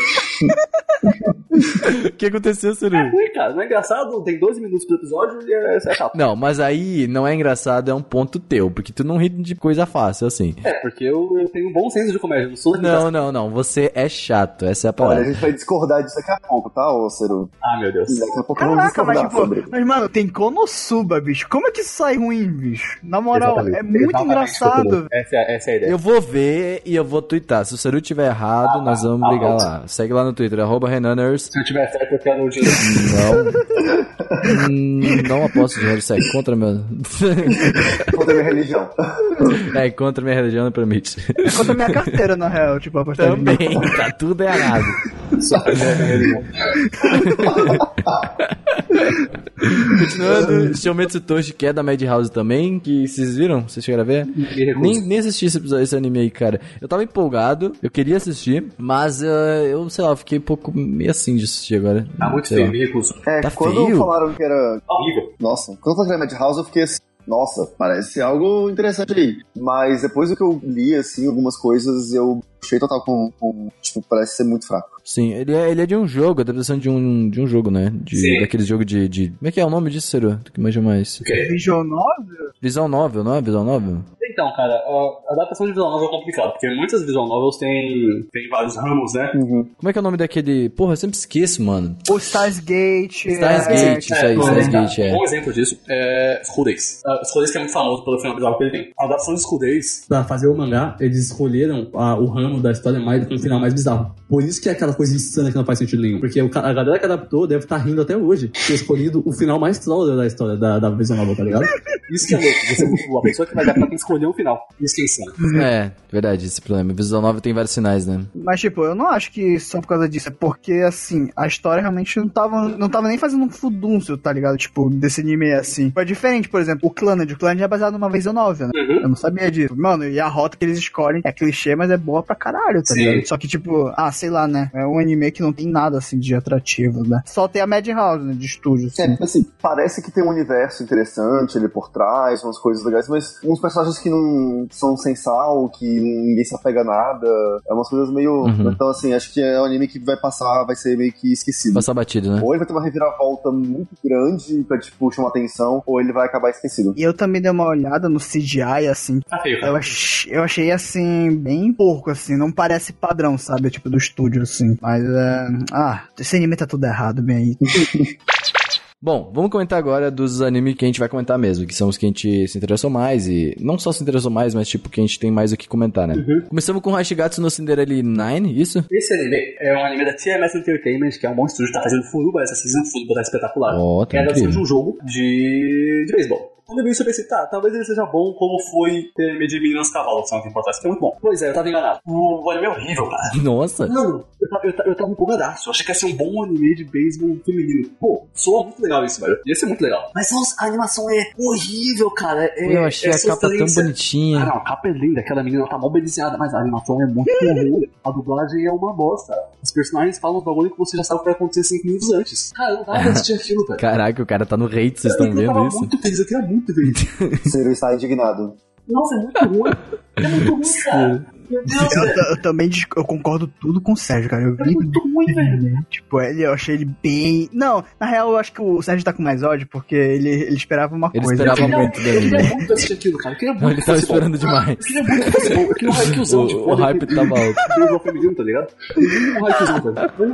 *laughs* O que aconteceu, Suru? É ruim, cara. Não é engraçado, tem 12 minutos por episódio e é, é chato. Não, mas aí não é engraçado, é um ponto teu, porque tu não ri de coisa fácil assim. É, porque eu, eu tenho um bom senso de comédia, não sou Não, não, não, você é chato, essa é a Olha, a palavra. gente vai discordar disso daqui a pouco, tá, ô Ciro? Ah, meu Deus. Daqui a pouco vamos Caraca, mas, discordar tipo, sobre. mas, mano, tem Konosuba, bicho. Como é que isso sai ruim, bicho? Na moral, Exatamente. é muito Exatamente, engraçado. Essa, é- essa é a ideia. Eu vou ver e eu vou twittar. Se o Seru tiver errado, nós vamos tá brigar bom. lá. Segue lá no Twitter, arroba Renaners. Se eu tiver certo, eu quero o dinheiro. Não. Hum, não aposto dinheiro, segue contra meu. Contra a minha religião. é, contra minha religião não permite. Conta a minha carteira, na real, tipo, apostar Também, tá tudo errado. Só ver ele, né? Continuando, Shoumetsu Toshi, que é da Madhouse também, que vocês viram? Vocês chegaram a ver? Nem, nem assisti esse, episódio, esse anime aí, cara. Eu tava empolgado, eu queria assistir, mas eh, eu, sei lá, fiquei um pouco meio assim de assistir agora. Tá muito feio, me recuso. É, Tá quando feio? falaram que era. Horrível. Nossa, quando falaram que era Madhouse, eu fiquei assim. Nossa, parece algo interessante aí. Mas depois do que eu li, assim, algumas coisas, eu achei total com. com tipo, parece ser muito fraco. Sim, ele é, ele é de um jogo, adaptação de um, de um jogo, né? De, Sim. daquele jogo de, de. Como é que é o nome disso, Ciro? Tu que manja mais? O quê? Visual Novel? Visual Novel, não é? Visual Novel? Então, cara, a adaptação de visual novel é complicado, porque muitas visual novels têm, têm vários ramos, né? Como é que é o nome daquele. Porra, eu sempre esqueço, mano. O Stars Gate. Stars é, Gate, isso aí, um Stars exemplo- Gate, é. Um exemplo disso é School Days. Uh, School Days que é muito famoso pelo final bizarro que ele tem. A adaptação de School Days Pra fazer o mangá, eles escolheram a- o ramo da história mais com o final mais bizarro. Por isso que é aquela coisa insana que não faz sentido nenhum. Porque o a galera que adaptou deve estar rindo até hoje. Ter escolhido o final mais troll da história da, da Visual Novel, tá ligado? Isso que é louco. Você, a pessoa que vai adaptar tem que escolher um final. Isso que é insano. É, verdade, esse problema. Visual Novel tem vários sinais, né? Mas, tipo, eu não acho que só por causa disso. É porque, assim, a história realmente não tava, não tava nem fazendo um fudúncio, tá ligado? Tipo, desse anime assim. Foi diferente, por exemplo, o Clannad. O Clannad é baseado numa visual novel, né? Uhum. Eu não sabia disso. Mano, e a rota que eles escolhem é clichê, mas é boa pra caralho, tá Sim. ligado? Só que, tipo, ah, sei lá, né? É um anime que não tem nada, assim, de atrativo, né? Só tem a Madhouse, né? De estúdio, assim. É, assim, parece que tem um universo interessante ali por trás, umas coisas legais, mas uns personagens que não são sem sal, que ninguém se apega a nada, é umas coisas meio. Uhum. Então, assim, acho que é um anime que vai passar, vai ser meio que esquecido. Passar batido, né? Ou ele vai ter uma reviravolta muito grande pra, tipo, chamar atenção, ou ele vai acabar esquecido. E eu também dei uma olhada no CGI, assim. Tá feio, cara. Eu, ach, eu achei, assim, bem porco, assim. Não parece padrão, sabe? Tipo, do estúdio, assim. Mas, é... Ah, esse anime tá tudo errado, bem aí. *laughs* Bom, vamos comentar agora dos animes que a gente vai comentar mesmo, que são os que a gente se interessou mais e não só se interessou mais, mas tipo que a gente tem mais o que comentar, né? Começamos com Hashigatsu no Cinderella 9, isso? Esse anime é um anime da TMS Entertainment, que é um bom estúdio, tá fazendo Furuba essa season, Furuba tá espetacular. Ó, tá é a adaptação de um jogo de, de beisebol. Quando eu vi isso, eu pensei, tá, talvez ele seja bom como foi ter de Meninas Cavalo, que são tempo atrás, que é muito bom. Pois é, eu tava enganado. O, o anime é horrível, cara. Nossa! Mano, eu tava, eu, tava, eu tava empolgadaço. Eu achei que ia ser um bom anime de beisebol feminino. Pô, soa muito legal isso, velho. Ia ser muito legal. Mas nossa, a animação é horrível, cara. É, Eu achei é a capa tão bonitinha. Ah, não, a capa é linda, aquela menina tá mal beliscada, mas a animação é muito *laughs* ruim. A dublagem é uma bosta. Os personagens falam um bagulho que você já sabe o que vai acontecer 5 minutos antes. Cara, eu não tava *laughs* pra assistir aquilo, velho. Caraca, o cara tá no hate, vocês estão eu vendo tava isso? muito feliz, eu queria muito ver isso. Ciro está indignado. Nossa, é muito ruim. É muito ruim, cara. Meu Deus, Eu, velho. eu também eu concordo tudo com o Sérgio, cara. Eu É vi muito ruim, velho. Tipo, ele, eu achei ele bem. Não, na real, eu acho que o Sérgio tá com mais ódio, porque ele, ele esperava uma Ele coisa. esperava Eu queria- muito Eu dele, queria né? muito assistir aquilo, cara. Eu queria muito Não, ele tava bom. esperando demais. Eu queria muito que fosse bom. Eu queria um *laughs* haikyuzão, tipo, O, o hype tava alto. beisebol feminino, tá ligado? Eu queria um haikyuzão,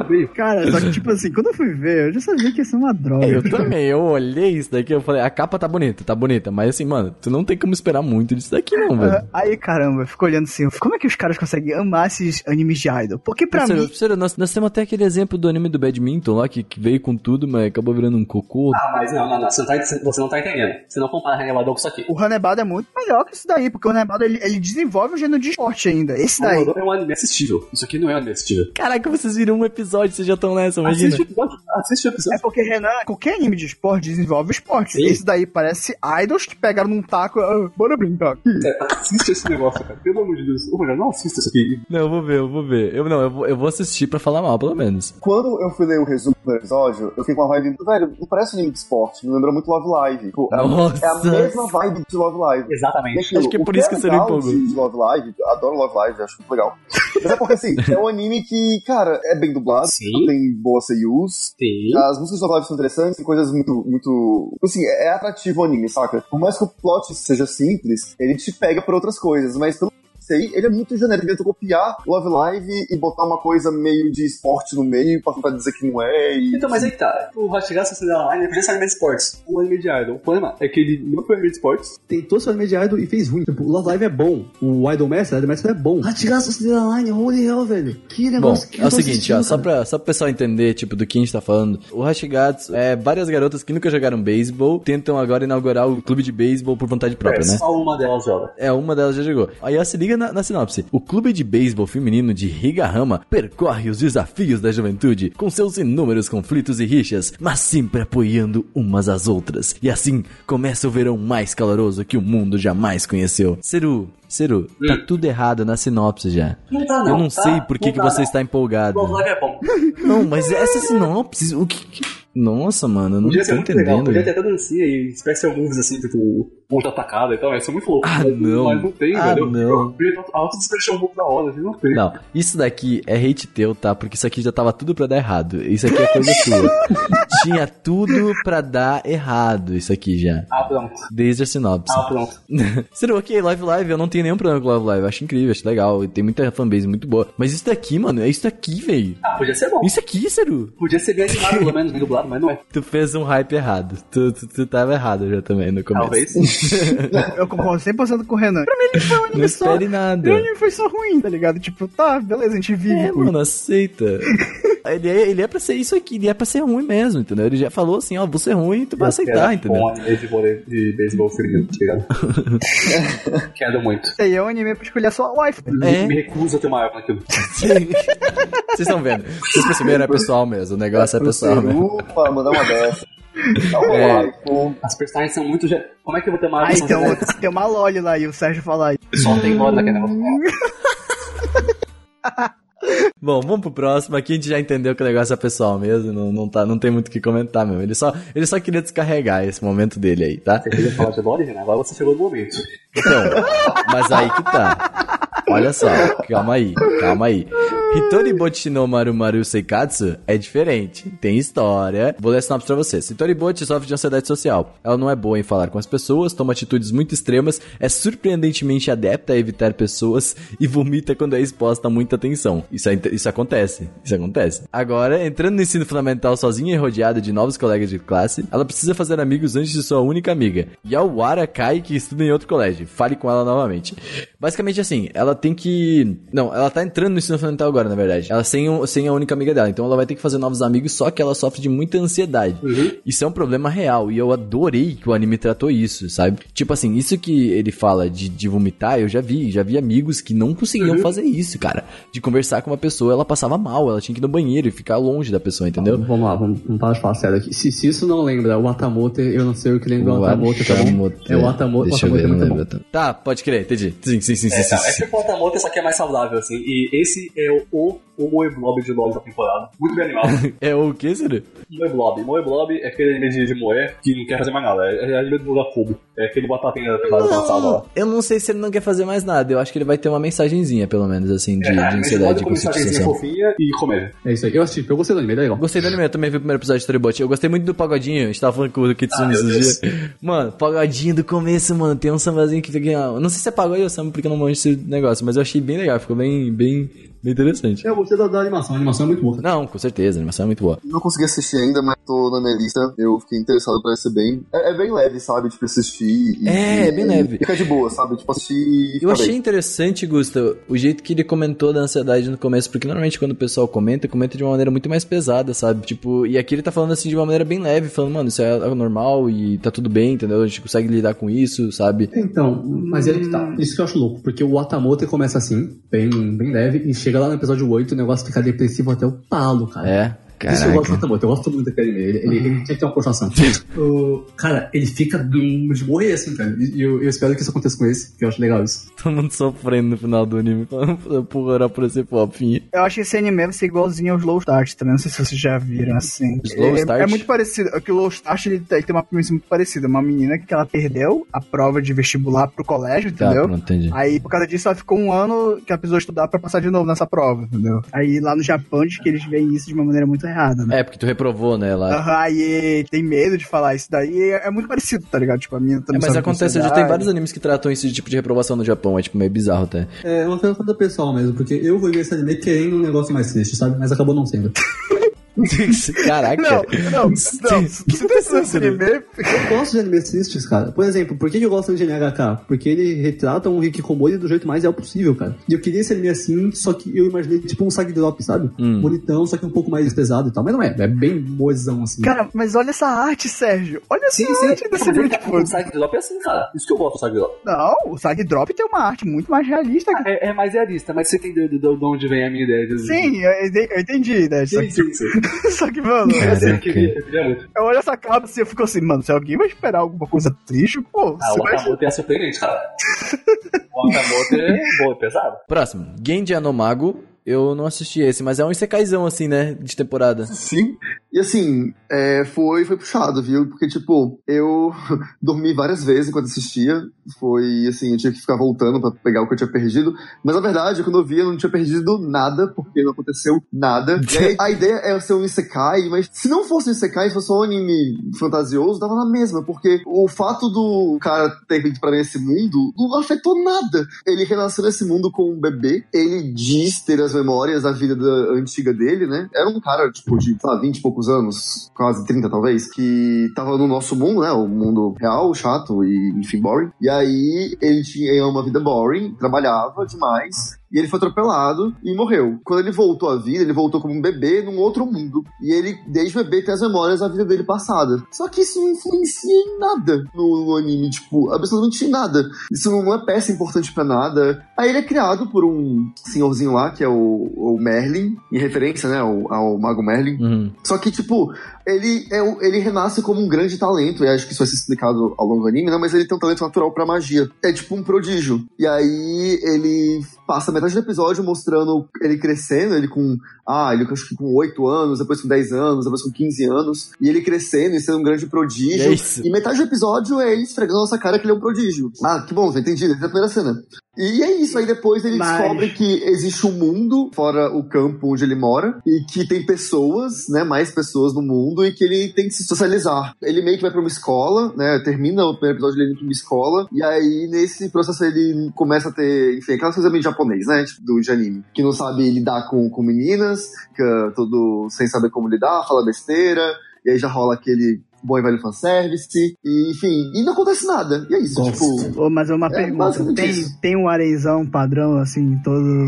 velho. Cara, só que, tipo assim, quando eu fui ver, eu já sabia que ia ser uma droga. Eu também, eu olhei isso daqui, eu falei, a capa tá bonita, tá bonita, mas assim, mano, tu não tem como esperar muito disso daqui não, velho. Ah, Aí, caramba, eu fico olhando assim, como é que os caras conseguem amar esses animes de idol? Porque pra Sério, mim. sério, nós, nós temos até aquele exemplo do anime do badminton lá, que, que veio com tudo, mas acabou virando um cocô. Ah, mas não, não, não. Você não tá, você não tá entendendo. Você não compara Hannibal com isso aqui. O Hanebado é muito melhor que isso daí, porque o Hanebado ele, ele desenvolve o gênero de esporte ainda. Esse daí. Hannibal é um anime assistível. Isso aqui não é um anime assistível. Caraca, vocês viram um episódio, vocês já estão nessa, imagina. Assiste o episódio. Assiste o É episódio. porque, Renan, qualquer anime de esporte desenvolve esporte. Sim. Esse daí parece idols que pegaram num taco. ah, bora brincar aqui. É, assiste esse negócio, cara. Pelo amor de Deus. Ô, Não assista isso aqui. Não, eu vou ver, eu vou ver. Eu, não, eu vou, eu vou assistir pra falar mal, pelo menos. Quando eu fui ler o resumo do episódio, eu fiquei com uma vibe. Velho, não parece um anime de esporte, me lembrou muito Love Live. Tipo, é, a- Nossa. é a mesma vibe de Love Live. Exatamente. aquilo, Acho que é por isso que é você não empolgou. de, de Love Live, eu adoro Love Live, acho muito legal. Mas é porque assim, é um anime que, cara, é bem dublado, Sim. tem boas seiyus, Sim. as músicas do Love Live são interessantes, tem coisas muito, muito. Assim, é é atrativo o anime, saca? Por mais que o plot seja simples, ele te pega por outras coisas, mas pelo sei, ele é muito genérico. Ele tentou copiar Love Live e botar uma coisa meio de esporte no meio pra tentar dizer que não é. E... Então, mas aí que tá. O Hashigatsu Cinderella Line podia ser anime de esportes. Um anime de idol. O problema é que ele não foi anime de esportes. Tentou ser anime de idol e fez ruim. Tipo, o Love Live é bom. O Idol Master, o Idol Master é bom. Hatigaço Cinderella Line, holy hell, velho. Que Bom, negócio que é o seguinte, ó, só pra, só pro pessoal entender, tipo, do que a gente tá falando. O Hashigatsu é várias garotas que nunca jogaram beisebol, tentam agora inaugurar o clube de beisebol por vontade própria, é, né? Só uma delas joga. É, uma delas já jogou. Aí ela se liga na, na sinopse. O clube de beisebol feminino de Higahama percorre os desafios da juventude com seus inúmeros conflitos e rixas, mas sempre apoiando umas às outras. E assim começa o verão mais caloroso que o mundo jamais conheceu. Seru, Seru, tá tudo errado na sinopse já. Não tá, Eu não. não tá? sei por que, Não que tá, você não. está empolgado. Live é bom. *laughs* Não, mas essa sinopse, o que. Nossa, mano, eu não Podia tô muito legal. entendendo. Podia ter até dancinha e special moves assim, tipo, ponta atacada e tal. Ia ser muito louco. Ah, não. Mas não tem, Ah, velho. não. Eu alto special move da hora, assim, não tem. Não, isso daqui é hate teu, tá? Porque isso aqui já tava tudo pra dar errado. Isso aqui é coisa *laughs* sua. Tinha tudo pra dar errado, isso aqui já. Ah, pronto. Desde a sinopse. Ah, pronto. *laughs* Seria ok, Live Live, eu não tenho nenhum problema com Live Live. Eu acho incrível, acho legal. Tem muita fanbase muito boa. Mas isso daqui, mano, é isso daqui, velho. Ah, podia ser bom. Isso aqui, Seru. Podia ser bem animado, pelo *laughs* menos, bem dublado, mas não é. Tu fez um hype errado. Tu, tu, tu tava errado já também no começo. Talvez. *laughs* Eu concordo 100% com o Renan. Pra mim ele foi um anime Não só. espere nada. O anime foi só ruim, tá ligado? Tipo, tá, beleza, a gente vive É, mano, aceita. *laughs* ele, é, ele é pra ser isso aqui, ele é pra ser ruim mesmo, entendeu? Ele já falou assim, ó, vou ser ruim, tu vai aceitar, entendeu? Bom anime de, vôlei- de beisebol feminino, tá ligado? *laughs* Quero muito. Isso aí é um anime pra escolher a sua wife. É. Me recuso a ter uma arma naquilo. Vocês estão vendo? Vocês perceberam, é pessoal mesmo. O negócio é pessoal mesmo. Ufa, mandar uma dessa. Um É. As personagens são muito. Como é que eu vou ter uma? Aí se tem, um, uma Loli lá e o Sérgio fala aí. Só tem moda naquele negócio. Bom, vamos pro próximo. Aqui a gente já entendeu que o negócio é pessoal mesmo. Não, não, tá, não tem muito o que comentar mesmo. Ele só, ele só queria descarregar esse momento dele aí, tá? Você queria falar de né? Agora você chegou no momento. Então, mas aí que tá. Olha só, calma aí, calma aí. Hitori Bochi no Maru Maru Seikatsu é diferente. Tem história. Vou ler a sinopse pra vocês. Hitori Bochi sofre de ansiedade social. Ela não é boa em falar com as pessoas, toma atitudes muito extremas, é surpreendentemente adepta a evitar pessoas e vomita quando é exposta a muita atenção. Isso, é, isso acontece. Isso acontece. Agora, entrando no ensino fundamental sozinha e rodeada de novos colegas de classe, ela precisa fazer amigos antes de sua única amiga. Yawara Kai, que estuda em outro colégio. Fale com ela novamente. Basicamente assim, ela tem que. Não, ela tá entrando no ensino fundamental agora, na verdade. Ela sem, sem a única amiga dela. Então ela vai ter que fazer novos amigos, só que ela sofre de muita ansiedade. Isso é um problema real. E eu adorei que o anime tratou isso, sabe? Tipo assim, isso que ele fala de, de vomitar, eu já vi. Já vi amigos que não conseguiam fazer isso, cara. De conversar com uma pessoa, ela passava mal, ela tinha que ir no banheiro e ficar longe da pessoa, entendeu? Vamos lá, vamos, vamos parar de falar sério aqui. Se, se isso não lembra o Atamote, eu não sei o que lembra o Atamote, tá bom? É o Atamote, o Deixa eu Atamote ver, é não muito bom. Tá, pode crer, entendi. Sim, sim, sim, sim. É, sim, tá, é sim. Que o Portamoto só que é mais saudável, assim. E esse é o, o Moeblob de LoL da temporada. Muito bem animado. *laughs* É o que, Ciro? Moeblob. Moeblob é aquele anime de, de moer que não quer fazer mais nada. É, é anime do Muga Cubo. É aquele batatinha da temporada passada lá. Eu não sei se ele não quer fazer mais nada. Eu acho que ele vai ter uma mensagenzinha, pelo menos, assim, de, É, de ansiedade pode e começar a conscientização. fofinha e comédia. É isso aí. Eu assisti, eu gostei do anime, ele é legal. Gostei do anime, eu também vi o primeiro episódio de Storyboat. Eu gostei muito do pagodinho, a gente tava falando com o Kitsune Ah, esses dias. Mano, pagodinho do começo, mano, tem um sambazinho que fica. Não sei se é pagode ou samba, porque eu não manjo esse negócio, mas eu achei bem legal, ficou bem, bem, bem interessante. Eu gostei da, da animação, a animação é muito boa. Não, com certeza, a animação é muito boa. Não consegui assistir ainda, mas tô na minha lista. Eu fiquei interessado pra ser bem. É, é bem leve, sabe? Tipo, assistir. E, É, é bem leve. Fica de boa, sabe? Tipo, assistir e Eu fica achei bem. interessante, Gusta, o jeito que ele comentou da ansiedade no começo, porque normalmente quando o pessoal comenta, comenta de uma maneira muito mais pesada, sabe? Tipo, e aqui ele tá falando assim de uma maneira bem leve, falando, mano, isso é normal e tá tudo bem, entendeu? A gente consegue lidar com isso, sabe? Então, mas ele que tá. Isso que eu acho louco, porque o Atamote começa assim, bem, bem leve, e chega lá no episódio 8 o negócio fica depressivo até o talo, cara. É, Isso eu gosto caraca. Atamote, eu gosto muito daquele anime. Ele, ele, ele tinha que ter uma continuação. O- cara, ele fica de morrer assim, cara. E eu, eu espero que isso aconteça com esse, que eu acho legal isso. Todo mundo sofrendo no final do anime por orar por esse fofinho. Eu acho que esse anime vai ser igualzinho aos Low Start também. Não sei se vocês já viram assim. Slow é, Start? é muito parecido. É que o Low Start ele, tem ele tem uma premissa muito parecida. Uma menina que ela perdeu a prova de vestibular pro colégio, Tá, entendeu? pronto, entendi. Aí, por causa disso, ela ficou um ano que ela precisou estudar pra passar de novo nessa prova, entendeu? Aí, lá no Japão, diz que eles veem isso de uma maneira muito errada, né? É, porque tu reprovou, né, lá. Aham, aí tem medo de falar isso daí. É, é muito parecido, tá ligado? Tipo, a minha É, também. mas acontece, já tem vários animes que tratam esse tipo de reprovação no Japão, é tipo meio bizarro até. É uma coisa pessoal mesmo, porque eu vou ver esse anime querendo um negócio mais triste, sabe? Mas acabou não sendo. *laughs* *laughs* Caraca. Não, não, não. Se tu assistir anime, Eu gosto de animes tristes, cara. Por exemplo, por que eu gosto de NHK? Porque ele retrata um Hikikomori do jeito mais real possível, cara. E eu queria esse anime assim, só que eu imaginei tipo um Sag Drop, sabe? Hum. Bonitão, só que um pouco mais pesado e tal. Mas não é, é bem mozão assim. Cara, mas olha essa arte, Sérgio. Olha essa Sim, sim. arte desse anime. Tipo, O Sag Drop é assim, cara. Isso que eu gosto do Sag Drop. não, o Sag Drop tem uma arte muito mais realista. que- É, é mais realista, mas você entendeu de, de onde vem a minha ideia. de- Sim, eu, eu entendi, né? Sim, sim, sim. *laughs* só que, mano, Eu sei, eu queria, eu queria muito. eu olho essa capa assim, eu fico assim, mano, se alguém vai esperar alguma coisa triste, pô, Ah, você o vai... Okamoto é surpreendente, cara. O Okamoto é bom, é pesado. Próximo. Genji Anomago. Eu não assisti esse, mas é um Isekaizão, assim, né? De temporada. Sim. E assim, é, foi, foi puxado, viu? Porque, tipo, eu *laughs* dormi várias vezes enquanto assistia. Foi assim, eu tinha que ficar voltando pra pegar o que eu tinha perdido. Mas na verdade, quando eu vi, eu não tinha perdido nada, porque não aconteceu nada. Aí, a ideia é ser um Isekai, mas se não fosse um Isekai, se fosse um anime fantasioso, dava na mesma, porque o fato do cara ter vindo pra esse mundo não afetou nada. Ele renasceu nesse mundo com um bebê, ele diz ter as memórias da vida da- antiga dele, né? Era um cara, tipo, de, sei lá, 20 e poucos anos, quase 30 talvez, que tava no nosso mundo, né? O mundo real, chato e, enfim, boring. E aí ele tinha uma vida boring, trabalhava demais, e ele foi atropelado e morreu. Quando ele voltou à vida, ele voltou como um bebê num outro mundo. E ele, desde bebê, tem as memórias da vida dele passada. Só que isso não influencia em nada no, no anime, tipo, absolutamente em nada. Isso não é peça importante pra nada. Aí ele é criado por um senhorzinho lá, que é o, o Merlin, em referência, né, ao, ao Mago Merlin. Uhum. Só que, tipo, ele, é, o- ele renasce como um grande talento, e acho que isso vai ser explicado ao longo do anime, né? Mas ele tem um talento natural pra magia. É tipo um prodígio. E aí ele passa metade do episódio mostrando ele crescendo, ele com. Ah, ele acho que com 8 anos, depois com 10 anos, depois com 15 anos. E ele crescendo e sendo um grande prodígio. é isso. E metade do episódio é ele esfregando na nossa cara que ele é um prodígio. Ah, que bom, já entendi, desde a primeira cena. E é isso, aí depois ele Mas- descobre que existe um mundo fora o campo onde ele mora e que tem pessoas, né, mais pessoas no mundo e que ele tem que se socializar. Ele meio que vai pra uma escola, né, termina o primeiro episódio ele indo pra uma escola e aí nesse processo ele começa a ter, enfim, aquelas coisas meio japonês, né, tipo, do anime, que não sabe lidar com, com meninas, fica todo sem saber como lidar, fala besteira, e aí já rola aquele bom e velho fanservice, e enfim, e não acontece nada. E é isso, Gosto. tipo... Ô, mas é uma É, pergunta, tem, isso. tem um areizão padrão, assim, em todo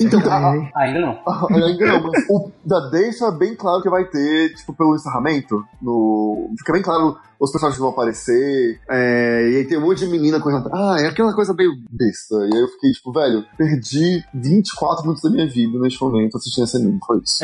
Então, Isekai aí? Ainda não. Ainda não, mas o da deixa bem claro que vai ter, tipo, pelo encerramento, no... fica bem claro os personagens vão aparecer, é, e aí tem um monte de menina correndo. Ah, é aquela coisa meio besta. E aí eu fiquei, tipo, velho, perdi 24 minutos da minha vida neste momento assistindo esse anime, foi isso.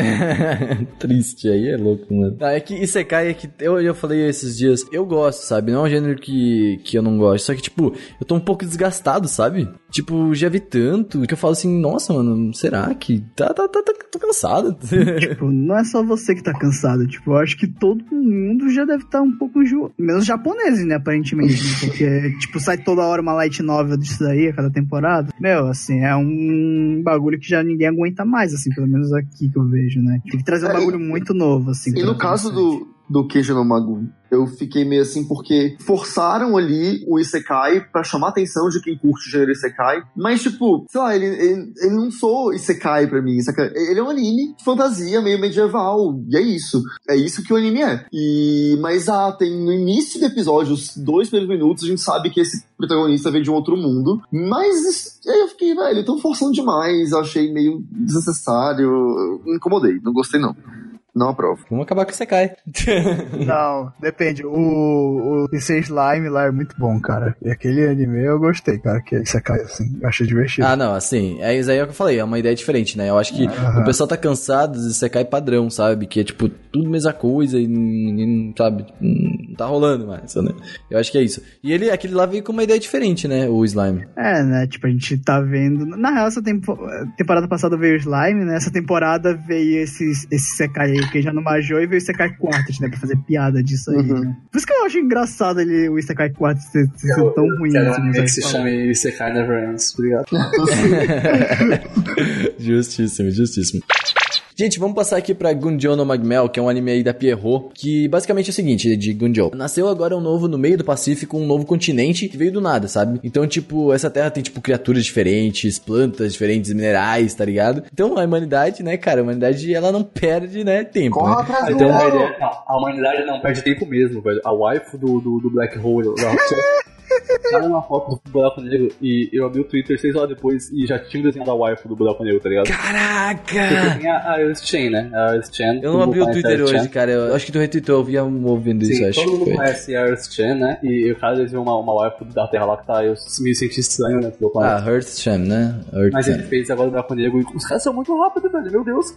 *laughs* Triste, aí é louco, mano. Ah, é que Isekai é que eu, eu falei esses dias, eu gosto, sabe? Não é um gênero que, que eu não gosto, só que, tipo, eu tô um pouco desgastado, sabe? Tipo, já vi tanto que eu falo assim, nossa, mano, será que. Tá, tá, tá, tá tô cansado. Tipo, não é só você que tá cansado. Tipo, eu acho que todo mundo já deve estar um pouco enjoado. Menos os japoneses, né, aparentemente. né? Porque, tipo, sai toda hora uma light novel disso daí a cada temporada. Meu, assim, é um bagulho que já ninguém aguenta mais, assim, pelo menos aqui que eu vejo, né? Tem que trazer um É, bagulho muito novo, assim. E no caso do, do Keiji no Magu, eu fiquei meio assim porque forçaram ali o Isekai pra chamar a atenção de quem curte o gênero Isekai, mas tipo, sei lá, ele, ele, ele não sou Isekai pra mim, saca? Ele é um anime de fantasia meio medieval, e é isso. É isso que o anime é. E, mas ah, tem no início do episódio, os dois primeiros minutos, a gente sabe que esse protagonista veio de um outro mundo, mas aí eu fiquei, velho, tão forçando demais, achei meio desnecessário, incomodei, não gostei não. Não aprovo. Vamos acabar com Isekai. *laughs* Não, depende. O, o PC Slime lá é muito bom, cara. E aquele anime eu gostei, cara. Que você cai assim. Eu achei divertido. Ah, não, assim, é isso aí é o que eu falei, é uma ideia diferente, né? Eu acho que o pessoal tá cansado de Isekai padrão, sabe? Que é tipo, tudo mesma coisa e ninguém, sabe? Não tá rolando mais, né? Eu acho que é isso. E ele, aquele lá veio com uma ideia diferente, né? O Slime. É, né? Tipo, a gente tá vendo. Na real, essa tempo- temporada passada veio o Slime, né? Essa temporada veio esse, esse Sekai aí, que já no Major, e veio o Sekai Quartet, né? Pra fazer piada disso aí, Uhum. né? Por isso que eu acho engraçado ele, o Sekai Quartet ser, ser tão ruim. Quero assim, que se Sekai. chame Isekai Never Ends. Obrigado. *laughs* *laughs* *laughs* justíssimo, justíssimo. Gente, vamos passar aqui pra Gunjo no Magmel, que é um anime aí da Pierrot, que basicamente é o seguinte, de Gunjo. Nasceu agora um novo, no meio do Pacífico, um novo continente que veio do nada, sabe? Então, tipo, essa terra tem, tipo, criaturas diferentes, plantas diferentes, minerais, tá ligado? Então, a humanidade, né, cara, a humanidade, ela não perde, né, tempo, Corra né? atrás do Então, a, não, a humanidade não perde tempo mesmo, velho. A wife do, do, do Black Hole. *laughs* Tava uma foto do buraco negro e eu abri o Twitter seis horas depois e já tinha desenhado a wife do buraco negro, tá ligado? Porque Caraca! tem a, a Earth Chain, né? A Earth Chain. Eu não abri o Twitter Earth hoje, Chain. cara. Eu acho que tu retweetou, eu via um ouvindo isso, acho todo mundo foi. conhece a Earth Chain, né? E o cara desenhou uma, uma wife da Terra lá que tá. Eu me senti estranho, né? Ah, planeta. Hearthsham, né? Hearthsham. Mas ele fez agora o buraco negro e os caras são muito rápidos, velho. Meu Deus.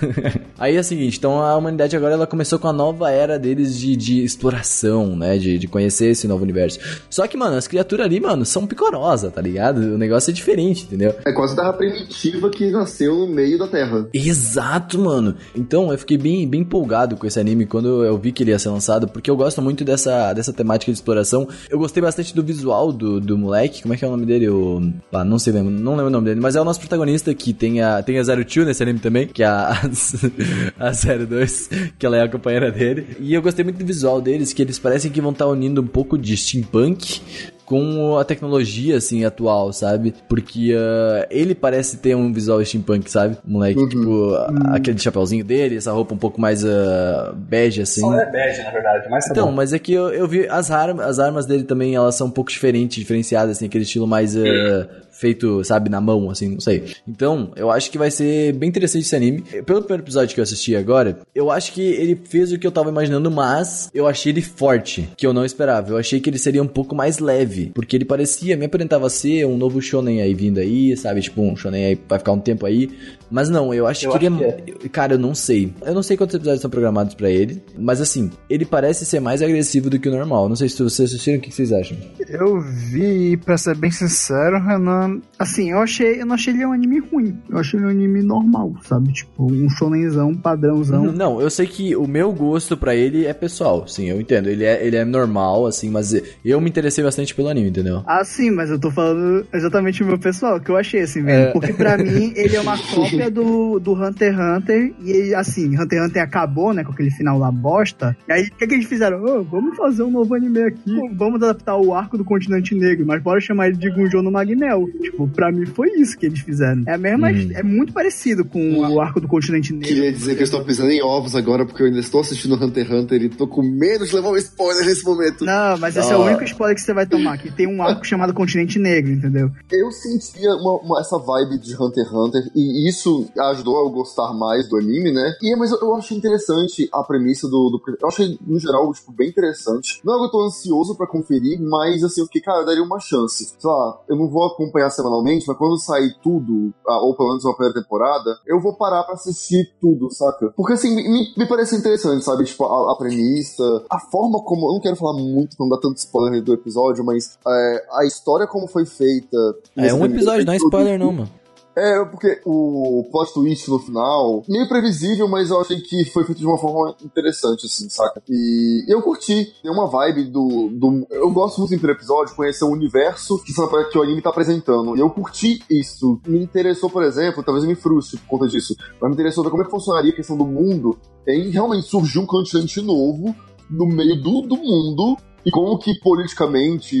*laughs* Aí é o seguinte, então a humanidade agora ela começou com a nova era deles de, de exploração, né? De, de conhecer esse novo universo. Só que, mano, as criaturas ali, mano, são picorosas, tá ligado? O negócio é diferente, entendeu? É quase a terra primitiva que nasceu no meio da Terra. Exato, mano. Então eu fiquei bem, bem empolgado com esse anime quando eu vi que ele ia ser lançado, porque eu gosto muito dessa, dessa temática de exploração. Eu gostei bastante do visual do, do moleque. Como é que é o nome dele? O... Ah, não sei, lembro, não lembro o nome dele, mas é o nosso protagonista que tem a, tem a Zero Two nesse anime também, que é a, *laughs* a, 02, que ela é a companheira dele. E eu gostei muito do visual deles, que eles parecem que vão estar unindo um pouco de steampunk com a tecnologia, assim, atual, sabe? Porque ah, ele parece ter um visual steampunk, sabe? O moleque, tipo, a- aquele chapeuzinho dele, essa roupa um pouco mais ah, bege, assim. Só é bege, na verdade, mas tá Então, bom. mas é que eu, eu vi as armas, as armas dele também, elas são um pouco diferentes, diferenciadas, assim, aquele estilo mais ah, feito, sabe, na mão, assim, não sei. Então, eu acho que vai ser bem interessante esse anime. Pelo primeiro episódio que eu assisti agora, eu acho que ele fez o que eu tava imaginando, mas eu achei ele forte, que eu não esperava. Eu achei que ele seria um pouco mais leve, porque ele parecia, me aparentava ser um novo shonen aí vindo aí, sabe, tipo, um shonen aí vai ficar um tempo aí. Mas não, eu acho Eu que acho ele que é... Cara, eu não sei. Eu não sei quantos episódios são programados pra ele, mas assim, ele parece ser mais agressivo do que o normal. Não sei se vocês assistiram, o que vocês acham? Eu vi, e pra ser bem sincero, Renan, assim, eu achei, eu não achei ele um anime ruim. Eu achei ele um anime normal, sabe? Tipo, um shonenzão, padrãozão. Não, eu sei que o meu gosto pra ele é pessoal, sim, eu entendo. Ele é, ele é normal, assim, mas eu me interessei bastante pelo anime, entendeu? Ah, sim, mas eu tô falando exatamente o meu pessoal, que eu achei, assim, velho. É. Porque pra mim, ele é uma *laughs* cópia do, do Hunter x Hunter. E, ele, assim, Hunter x Hunter acabou, né, com aquele final lá bosta. E aí, o que, que eles fizeram? Ô, vamos fazer um novo anime aqui. Vamos adaptar o arco do continente negro, mas bora chamar ele de Gunjo no Magnel. Tipo, pra mim foi isso que eles fizeram. É a mesma, Uhum. é muito parecido com o arco do continente negro. Queria dizer que eu estou pisando em ovos agora, porque eu ainda estou assistindo Hunter x Hunter e tô com medo de levar um spoiler nesse momento. Não, mas esse é o Ah. único spoiler que você vai tomar, que tem um arco chamado Continente Negro, entendeu? Eu sentia uma, uma- essa vibe de Hunter x Hunter e isso ajudou a eu gostar mais do anime, né? E, mas eu, eu achei interessante a premissa do, do. Eu achei, no geral, tipo, bem interessante. Não é que eu tô ansioso pra conferir, mas assim, eu fiquei, cara, eu daria uma chance. Sei lá, eu não vou acompanhar semanalmente, mas quando sair tudo, ou pelo menos uma primeira temporada, eu vou parar pra assistir tudo, saca? Porque assim, me, me parece interessante, sabe? Tipo, a, a premissa, a forma como. Eu não quero falar muito, não dar tanto spoiler do episódio, mas é, a história como foi feita. É um episódio, não é tudo. spoiler não, mano. É, porque o plot twist no final, meio previsível, mas eu achei que foi feito de uma forma interessante, assim, saca? E eu curti, tem uma vibe do. do eu gosto muito do primeiro episódio, conhecer o universo que, que o anime tá apresentando. E eu curti isso. Me interessou, por exemplo, talvez eu me frustre por conta disso, mas me interessou ver como é que funcionaria a questão do mundo. E realmente surgiu um continente novo no meio do, do mundo. E como que politicamente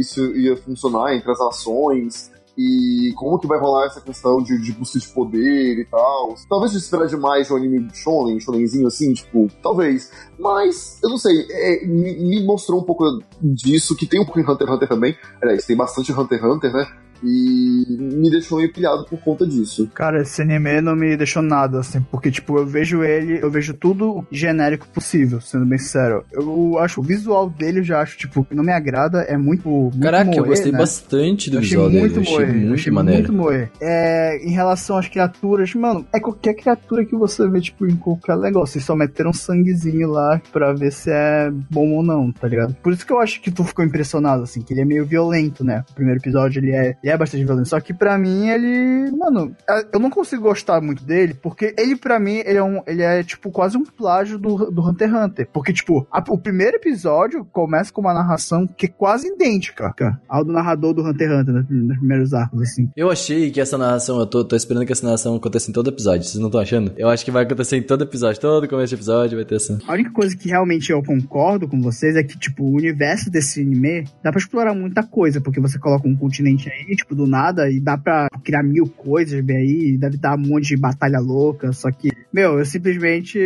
isso ia funcionar entre as nações e como que vai rolar essa questão de, de busca de poder e tal. Talvez se esperar demais de um anime shonen, shonenzinho assim, tipo, talvez. Mas, eu não sei, é, me, me mostrou um pouco disso, que tem um pouco em Hunter x Hunter também. Aliás, tem bastante Hunter x Hunter, né? E me deixou meio pilhado por conta disso. Cara, esse anime não me deixou nada, assim, porque, tipo, eu vejo ele, eu vejo tudo genérico possível, sendo bem sincero. Eu acho o visual dele, eu já acho, tipo, não me agrada, é muito. muito Caraca, eu moe, gostei né? bastante do Eu achei visual dele. muito eu achei moe, eu muito achei maneiro. muito moe. É, em relação às criaturas, mano, é qualquer criatura que você vê, tipo, em qualquer negócio. Vocês só meteram um sanguezinho lá pra ver se é bom ou não, tá ligado? Por isso que eu acho que tu ficou impressionado, assim, que ele é meio violento, né? O primeiro episódio, ele é, Ele é bastante violento. Só que pra mim, ele. Mano, eu não consigo gostar muito dele, porque ele, pra mim, ele é um. Ele é, tipo, quase um plágio do, do Hunter x Hunter. Porque, tipo, a- o primeiro episódio começa com uma narração que é quase idêntica ao do narrador do Hunter x Hunter, nos nos primeiros arcos, assim. Eu achei que essa narração, eu tô, tô esperando que essa narração aconteça em todo episódio. Vocês não estão achando? Eu acho que vai acontecer em todo episódio. Todo começo de episódio vai ter essa. A única coisa que realmente eu concordo com vocês é que, tipo, o universo desse anime dá pra explorar muita coisa, porque você coloca um continente aí, tipo, do nada, e dá pra criar mil coisas bem aí, deve dar um monte de batalha louca, só que, meu, eu simplesmente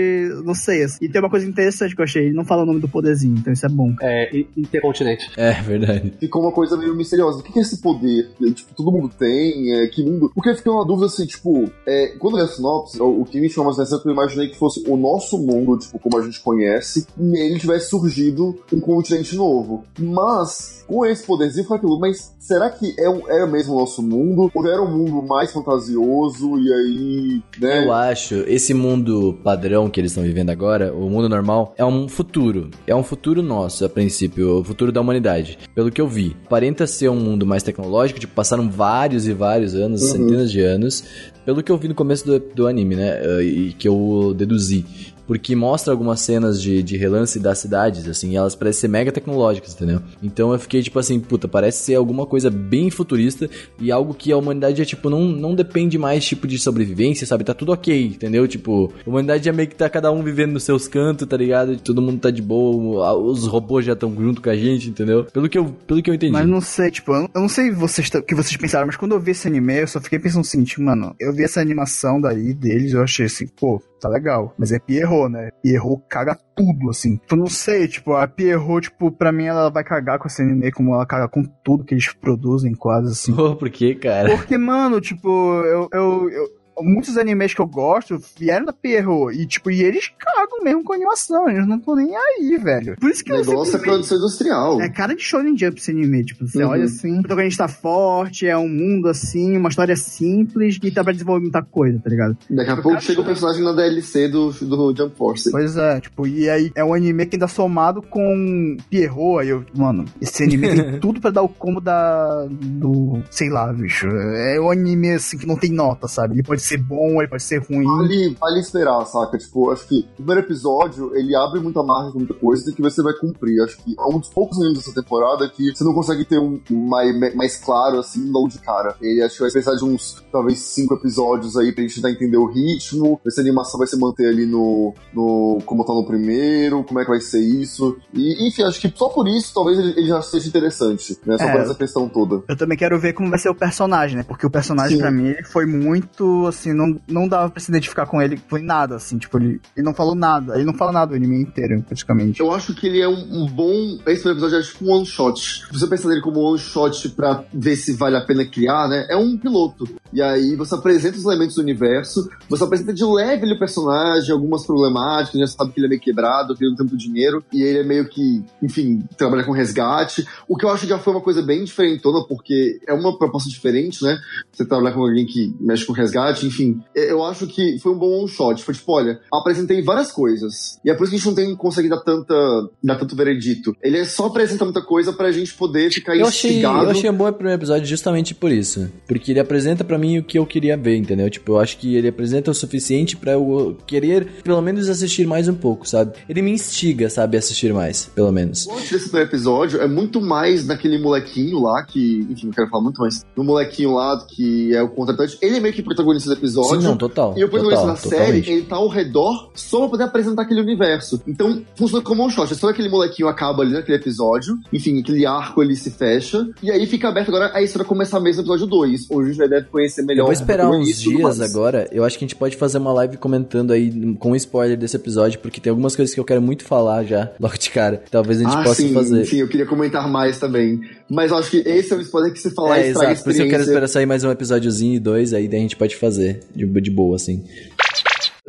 não sei. assim. E tem uma coisa interessante que eu achei, ele não fala o nome do poderzinho, então isso é bom. É, i- intercontinente. É, verdade. ficou uma coisa meio misteriosa. O que que é esse poder? E, Tipo, todo mundo tem? É, que mundo? Porque fica uma dúvida assim, tipo, é, quando eu li a sinopse, o, o que me chamou mais atenção é que eu imaginei que fosse o nosso mundo, tipo, como a gente conhece, e nele tivesse surgido um continente novo. Mas, com esse poderzinho, foi aquilo, mas será que é, um, é mesmo o nosso mundo? Ou era um mundo mais fantasioso e aí, né? Eu acho, esse mundo padrão que eles estão vivendo agora, o mundo normal, é um futuro. É um futuro nosso, a princípio, o futuro da humanidade. Pelo que eu vi. Aparenta ser um mundo mais tecnológico, tipo, passaram vários e vários anos, centenas de anos. Pelo que eu vi no começo do, do anime, né? eh, E que eu deduzi. Porque mostra algumas cenas de, de relance das cidades, assim, elas parecem ser mega tecnológicas, entendeu? Então eu fiquei tipo assim, puta, parece ser alguma coisa bem futurista e algo que a humanidade é tipo, não, não depende mais tipo de sobrevivência, sabe? Tá tudo ok, entendeu? Tipo, a humanidade é meio que tá cada um vivendo nos seus cantos, tá ligado? Todo mundo tá de boa, os robôs já estão junto com a gente, entendeu? Pelo que eu, pelo que eu entendi. Mas não sei, tipo, eu não, sei vocês, o que vocês pensaram, mas quando eu vi esse anime, eu só fiquei pensando assim, tipo, mano, eu vi essa animação daí deles, eu achei assim, pô, tá legal. Mas é Pierrot, né? Pierrot caga tudo, assim. Tipo, não sei, tipo, a Pierrot, tipo, pra mim ela vai cagar com esse anime, como ela caga com tudo que eles produzem, quase, assim. Pô, *laughs* por que, cara? Porque, mano, tipo, eu, eu, eu- Muitos animes que eu gosto vieram da Pierrot. E, tipo, e eles cagam mesmo com a animação. Eles não estão nem aí, velho. Por isso que O eu negócio é simplesmente- produção industrial. é cara de Shonen Jump esse anime, tipo, você Uhum. olha assim, o protagonista tá forte, é um mundo assim, uma história simples e tá pra desenvolver muita coisa, tá ligado? Daqui a Eu pouco chega o chorar. personagem na DLC do, do Jump Force. Pois é, tipo, e aí é um anime que ainda somado com Pierrot, aí eu, mano, esse anime tem *laughs* tudo pra dar o combo da, do, sei lá, bicho, é um anime assim que não tem nota, sabe? Ele pode ser bom, ele pode ser ruim. Vale, vale esperar, saca? Tipo, acho que o primeiro episódio, ele abre muita margem com muita coisa que você vai cumprir. Acho que é um dos poucos animes dessa temporada que você não consegue ter um mais, mais claro, assim, logo de cara. Ele acho que vai precisar de uns, talvez, cinco episódios aí pra gente tentar entender o ritmo, ver se a animação vai se manter ali no, no como tá no primeiro, como é que vai ser isso. E, enfim, acho que só por isso, talvez ele, ele já seja interessante, né? Só É. por essa questão toda. Eu também quero ver como vai ser o personagem, né? Porque o personagem, Sim. pra mim, foi muito, assim, não, não dava pra se identificar com ele, foi nada, assim, tipo, ele, ele não falou nada, ele não fala nada o anime inteiro, praticamente. Eu acho que ele é um, um bom. Esse episódio é tipo um one shot. Se você pensa nele como um one shot pra ver se vale a pena criar, né? É um piloto. E aí você apresenta os elementos do universo, você apresenta de leve ele o personagem, algumas problemáticas, já sabe que ele é meio quebrado, que ele não tem muito dinheiro, e ele é meio que, enfim, trabalha com resgate. O que eu acho que já foi uma coisa bem diferentona, porque é uma proposta diferente, né? Você trabalhar com alguém que mexe com resgate, enfim. Eu acho que foi um bom one shot. Foi tipo, olha, apresentei várias coisas. E é por isso que a gente não tem conseguido dar tanta. dar tanto veredito. Ele é só apresentar muita coisa pra gente poder ficar Eu achei, instigado. eu achei um bom o primeiro episódio justamente por isso. Porque ele apresenta pra mim o que eu queria ver, entendeu? Tipo, eu acho que ele apresenta o suficiente pra eu querer, pelo menos, assistir mais um pouco, sabe? Ele me instiga, sabe, a assistir mais, pelo menos. O desse episódio é muito mais naquele molequinho lá, que, enfim, não quero falar muito, mas no molequinho lá que é o contratante. Ele é meio que protagonista do episódio. Sim, não, total. E o protagonista da série, ele tá ao redor só pra poder apresentar aquele universo. Então, funciona como um shot. É só aquele molequinho acaba ali naquele episódio. Enfim, aquele arco ali se fecha. E aí fica aberto agora a história começar mesmo no episódio 2. Onde a gente deve conhecer melhor Eu vou esperar uns dias agora. Eu acho que a gente pode fazer uma live comentando aí com spoiler desse episódio, porque tem algumas coisas que eu quero muito falar já, *laughs* logo de cara. Talvez a gente ah, possa sim, fazer. sim, eu queria comentar mais também. Mas eu acho que esse é o spoiler que se falar É, exato. Por isso eu quero experiência. esperar sair mais um episódiozinho e dois, aí daí a gente pode fazer de, de boa, assim.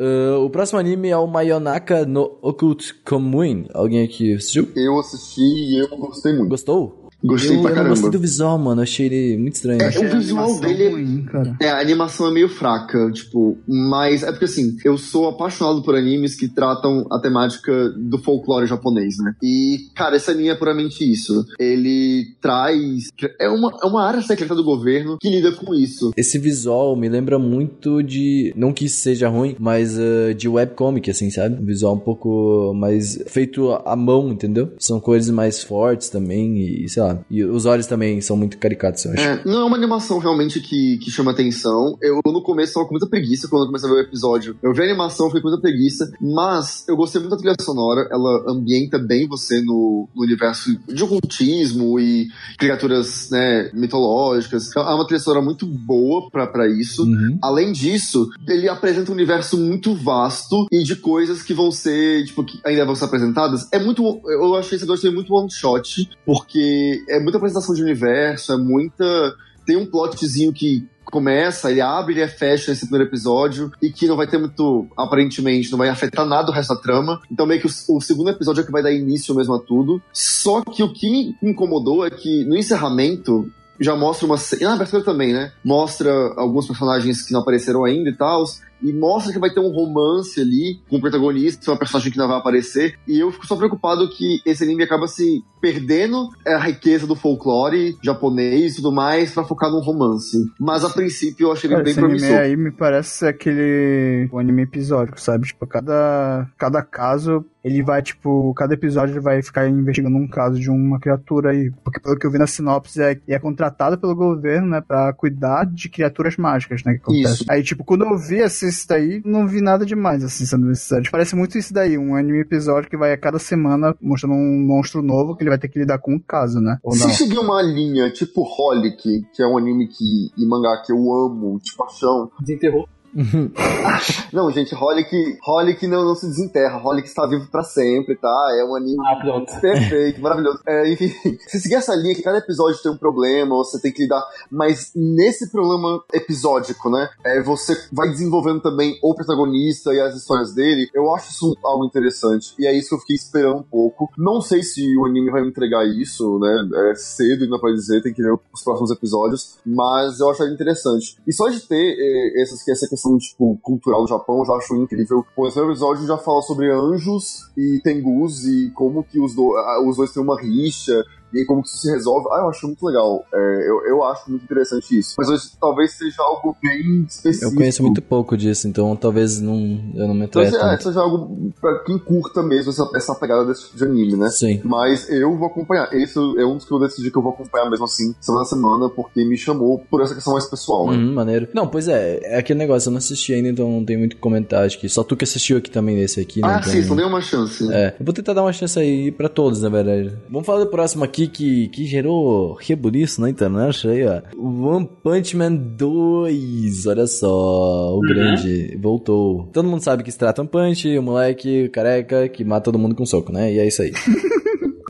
Ah, o próximo anime é o Mayonaka no Occult Commune. Alguém aqui assistiu? Eu assisti e eu gostei muito. Gostou? Gostei eu, pra eu caramba. gostei do visual, mano. Eu achei ele muito estranho. É, Achei- o visual dele é ruim, cara. É, a animação é meio fraca, tipo, mas é porque assim, eu sou apaixonado por animes que tratam a temática do folclore japonês, né? E, cara, esse anime é puramente isso. Ele traz. É uma, é uma área secreta do governo que lida com isso. Esse visual me lembra muito de. Não que isso seja ruim, mas uh, de webcomic, assim, sabe? Um visual um pouco mais feito à mão, entendeu? São cores mais fortes também e sei lá. E os olhos também são muito caricatos, eu acho. É, não é uma animação realmente que, que chama atenção. Eu no começo tava com muita preguiça quando eu comecei a ver o episódio. Eu vi a animação, fiquei com muita preguiça, mas eu gostei muito da trilha sonora. Ela ambienta bem você no, no universo de ocultismo e criaturas né, mitológicas. É uma trilha sonora muito boa pra pra isso. Uhum. Além disso, ele apresenta um universo muito vasto e de coisas que vão ser, tipo, que ainda vão ser apresentadas. É muito. Eu achei esse episódio muito one shot, porque é muita apresentação de universo, é muita. Tem um plotzinho que começa, ele abre ele fecha esse primeiro episódio e que não vai ter muito, aparentemente, não vai afetar nada o resto da trama. Então meio que o, o segundo episódio é que vai dar início mesmo a tudo. Só que o que me incomodou é que no encerramento já mostra uma ce- e na abertura também, né? Mostra alguns personagens que não apareceram ainda e tal. E mostra que vai ter um romance ali com o protagonista, uma personagem que não vai aparecer. E eu fico só preocupado que esse anime acaba se perdendo a riqueza do folclore japonês e tudo mais pra focar num romance. Mas a princípio eu achei ele Cara, bem esse anime promissor. aí me parece aquele um anime episódico, sabe? Tipo, cada, cada caso, ele vai, tipo, cada episódio ele vai ficar investigando um caso de uma criatura aí. Porque pelo que eu vi na sinopse, é, é contratado pelo governo, né, pra cuidar de criaturas mágicas, né, que acontece. Isso. Aí, tipo, quando eu vi esse isso daí, não vi nada demais, assim, sendo necessário. Parece muito isso daí, um anime episódio que vai a cada semana mostrando um monstro novo que ele vai ter que lidar com um caso, né? Ou não? Se seguir uma linha tipo Holic, que é um anime que, e mangá que eu amo de paixão. Desenterrou. *laughs* Não, gente, Holic, Holic não, não se desenterra. Holic está vivo pra sempre, tá? É um anime Ah. *laughs* Perfeito, maravilhoso. É, enfim, *laughs* se seguir essa linha que cada episódio tem um problema, você tem que lidar, mas nesse problema episódico, né? É, você vai desenvolvendo também o protagonista e as histórias dele. Eu acho isso algo interessante. E é isso que eu fiquei esperando um pouco. Não sei se o anime vai me entregar isso, né? É cedo ainda pra dizer, tem que ver os próximos episódios, mas eu acho interessante. E só de ter é, essas, essa questão tipo, cultural do Japão, eu já acho incrível. Pô, esse episódio já fala sobre anjos e tengus e como que os, do, ah, os dois têm uma rixa e aí como que isso se resolve. Ah, eu acho muito legal. É, eu, eu acho muito interessante isso. Mas hoje talvez seja algo bem específico. Eu conheço muito pouco disso, então talvez não, eu não me Então, é, seja algo pra quem curta mesmo essa, essa pegada desse tipo de anime, né? Sim. Mas eu vou acompanhar. Esse é um dos que eu decidi que eu vou acompanhar mesmo assim, semana a semana, porque me chamou por essa questão mais pessoal, né? Uhum, maneiro. Não, pois é, é aquele negócio, eu não assisti ainda, então não tem muito que comentar. Acho que só tu que assistiu aqui também nesse aqui, né? Ah, Então- sim, só dei uma chance. É, eu vou tentar dar uma chance aí pra todos, na verdade. Vamos falar do próximo aqui que, que gerou rebuliço na internet aí, ó. One Punch Man 2, olha só, o grande voltou. Todo mundo sabe que se trata um punch, o moleque careca que mata todo mundo com soco, né? E é isso aí. *laughs*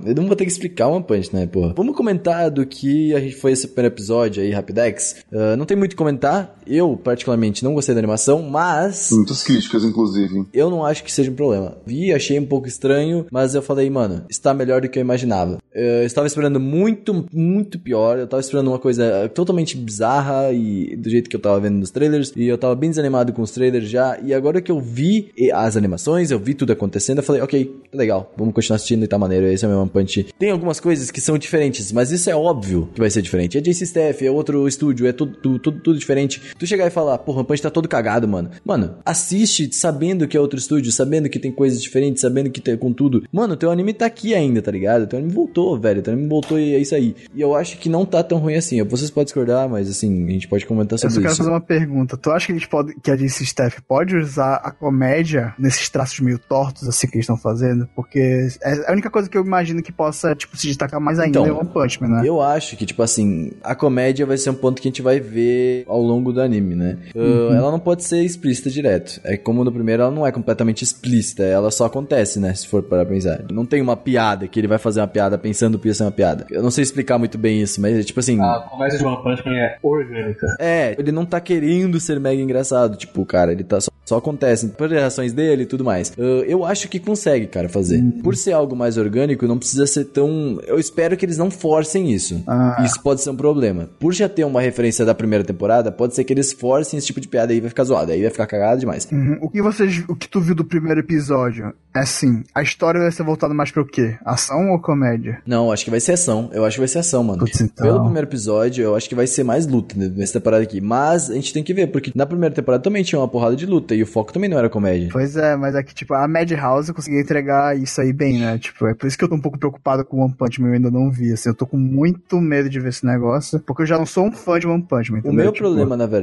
Eu não vou ter que explicar One Punch, né, porra? Vamos comentar do que a gente foi esse primeiro episódio aí, Rapidex. Ah, não tem muito o que comentar. Eu, particularmente, não gostei da animação, mas Muitas críticas, inclusive. eu não acho que seja um problema. Vi, achei um pouco estranho, mas eu falei, mano, está melhor do que eu imaginava. Eu estava esperando muito, muito pior. Eu estava esperando uma coisa totalmente bizarra e do jeito que eu estava vendo nos trailers. E eu estava bem desanimado com os trailers já. E agora que eu vi e- as animações, eu vi tudo acontecendo, eu falei, ok, tá legal, vamos continuar assistindo e tá maneiro. Esse é o meu One Punch. Tem algumas coisas que são diferentes, mas isso é óbvio que vai ser diferente. É JC Staff, é outro estúdio, é tudo, tudo, tudo, tudo diferente. Tu chegar e falar, porra, o Punch tá todo cagado, mano. Mano, assiste sabendo que é outro estúdio, sabendo que tem coisas diferentes, sabendo que tem com tudo. Mano, teu anime tá aqui ainda, tá ligado? Teu anime voltou, velho. Teu anime voltou e é isso aí. E eu acho que não tá tão ruim assim. Vocês podem discordar, mas assim, a gente pode comentar Eu só sobre quero isso. fazer uma pergunta. Tu acha que eles podem, que a DC Staff pode usar a comédia nesses traços meio tortos assim que eles estão fazendo? Porque é a única coisa que eu imagino que possa, tipo, se destacar mais ainda Então, é o One Punch Man, né? Eu acho que, tipo assim, a comédia vai ser um ponto que a gente vai ver ao longo do anime, né? Uh, ela não pode ser explícita direto. É como no primeiro, ela não é completamente explícita. Ela só acontece, né? Se for para pensar. Não tem uma piada que ele vai fazer uma piada pensando que ia ser uma piada. Eu não sei explicar muito bem isso, mas, tipo assim. A comédia de One Punch Man é orgânica. É, ele não tá querendo ser mega engraçado. Tipo, cara, ele tá só, só acontecem por reações dele e tudo mais. Uh, eu acho que consegue, cara, fazer. Por ser algo mais orgânico, não precisa ser tão. Eu espero que eles não forcem isso. Ah. Isso pode ser um problema. Por já ter uma referência da primeira temporada, pode ser que eles forcem esse tipo de piada aí vai ficar zoado. Aí vai ficar cagado demais. Uhum. O que vocês, o que tu viu do primeiro episódio é assim, a história vai ser voltada mais pra o quê? Ação ou comédia? Não, acho que vai ser ação. Eu acho que vai ser ação, mano. Putz, então. Pelo primeiro episódio, eu acho que vai ser mais luta né, nessa temporada aqui. Mas a gente tem que ver, porque na primeira temporada também tinha uma porrada de luta e o foco também não era comédia. Pois é, mas é que, tipo, a Madhouse conseguiu entregar isso aí bem, né? Tipo, é por isso que eu tô um pouco preocupado com One Punch Man, eu ainda não vi, assim, eu tô com muito medo de ver esse negócio, porque eu já não sou um fã de One Punch Man, O entendeu? meu Tipo, problema, na verdade,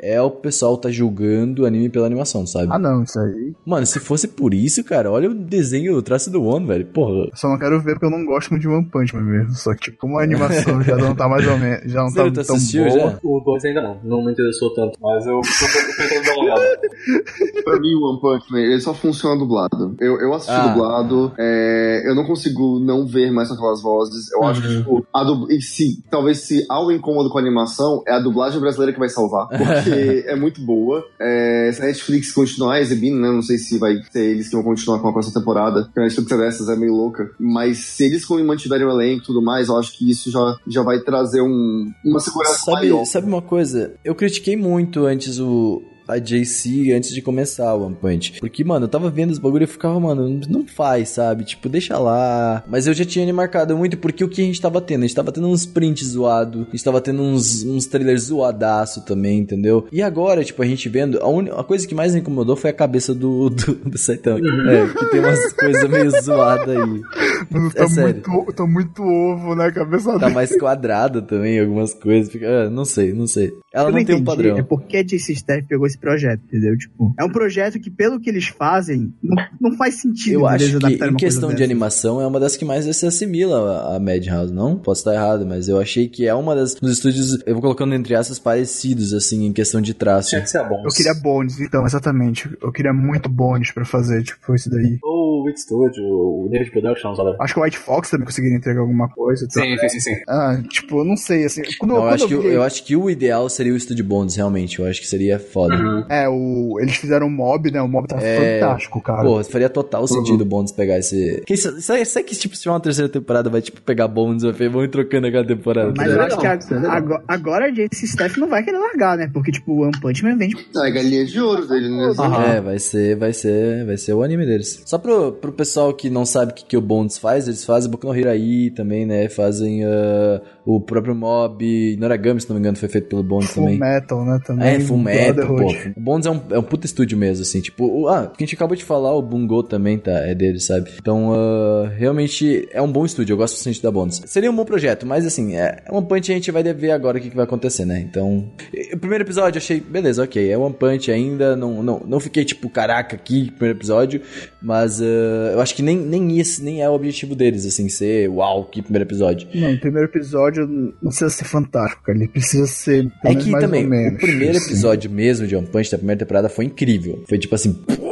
é o pessoal tá julgando o anime pela animação, sabe? Ah, não, isso aí. Mano, se fosse por isso, cara, olha o desenho, o traço do One, velho. Porra. Eu só não quero ver porque eu não gosto muito de One Punch Man mesmo. Só que, tipo, como a animação já não tá mais ou menos, já não Sério, tá tu tão boa. já? O 2 ainda não, não me interessou tanto, mas eu tô tentando dar uma olhada. *laughs* Pra mim, o One Punch Man, ele só funciona dublado. Eu, eu assisti Ah. dublado, é, eu não consigo não ver mais aquelas vozes. Eu acho que, tipo, a dub... e se, talvez se há um incômodo com a animação, é a dublagem brasileira que vai salvar. Porque *laughs* é muito boa. É, se a Netflix continuar exibindo, né? Não sei se vai ser eles que vão continuar com a próxima temporada. Porque a Netflix é dessas, é meio louca. Mas se eles mantiverem o elenco e tudo mais, eu acho que isso já, já vai trazer um, uma segurança maior. Sabe, sabe uma coisa? Eu critiquei muito antes o. A JC antes de começar o One Punch. Porque, mano, eu tava vendo os bagulho e ficava, mano, não faz, sabe? Tipo, deixa lá. Mas eu já tinha me marcado muito porque o que a gente tava tendo? A gente tava tendo uns prints zoado, a gente tava tendo uns, uns trailers zoadaço também, entendeu? E agora, tipo, a gente vendo, a, un... a coisa que mais me incomodou foi a cabeça do, *laughs* do, do Saitama. É, que tem umas coisas meio zoadas aí. Mano, É tá, sério. muito, tá muito ovo na cabeça Tá dele. mais quadrada também, algumas coisas. Fica, ah, não sei, não sei. Ela Eu não tem um entendi, padrão. É porque a JC Staff pegou esse projeto, entendeu? Tipo, é um projeto que, pelo que eles fazem, não, não faz sentido. Eu acho que em questão de dessa. animação é uma das que mais se assimila a a Madhouse, não? Posso estar errado, mas eu achei que é uma das dos estúdios, eu vou colocando entre aspas parecidos assim em questão de traço. Tinha que ser bom. Eu queria bônus, então, exatamente. Eu queria muito bônus pra fazer, tipo, isso daí. O Wit Studio, o David Productions, olha. Acho que o White Fox também conseguiria entregar alguma coisa. então- Sim, sim, sim, sim. Ah, tipo, eu não sei, assim. Quando, Não, eu, quando acho que, eu o- vi- eu acho que o ideal seria o Estúdio Bonds, realmente. Eu acho que seria foda. É, o, eles fizeram o mob, né? O mob tá É, fantástico, cara. Pô, faria total sentido o Bonds pegar esse. Que, isso- sabe, sabe que tipo, se tiver uma terceira temporada, vai tipo pegar Bonds, vai vão ir trocando a cada temporada. Mas tá eu acho que a- é agora, agora a JC Staff não vai querer largar, né? Porque, tipo, o One Punch Man vende. É galinha de ouro dele, né? É, vai ser, vai ser, vai ser o anime deles. Só pro, pro pessoal que não sabe o que, que o Bonds faz, eles fazem Boku no Hero aí também, né? Fazem ah, o próprio Mob, Noragami, se não me engano, foi feito pelo Bonds Full também. Metal, né? Também. É, Full Metal, pô. O Bonds é um, é um puta estúdio mesmo, assim, tipo... o- ah, que a gente acabou de falar, o Bungo também tá, é dele, sabe? Então, ah, realmente, é um bom estúdio, eu gosto bastante da Bonds. Seria um bom projeto, mas assim, é One Punch a gente vai ver agora o que, que vai acontecer, né? Então, o primeiro episódio eu achei, beleza, ok, é One Punch ainda, não, não, não fiquei tipo, caraca, aqui, primeiro episódio, mas ah, eu acho que nem, nem esse, nem é o objetivo deles, assim, ser uau, que primeiro episódio. Não, o primeiro episódio não precisa ser fantástico. Ele precisa ser. É que também, menos, o primeiro assim. episódio mesmo de One Punch da primeira temporada foi incrível. Foi tipo assim, "Pô,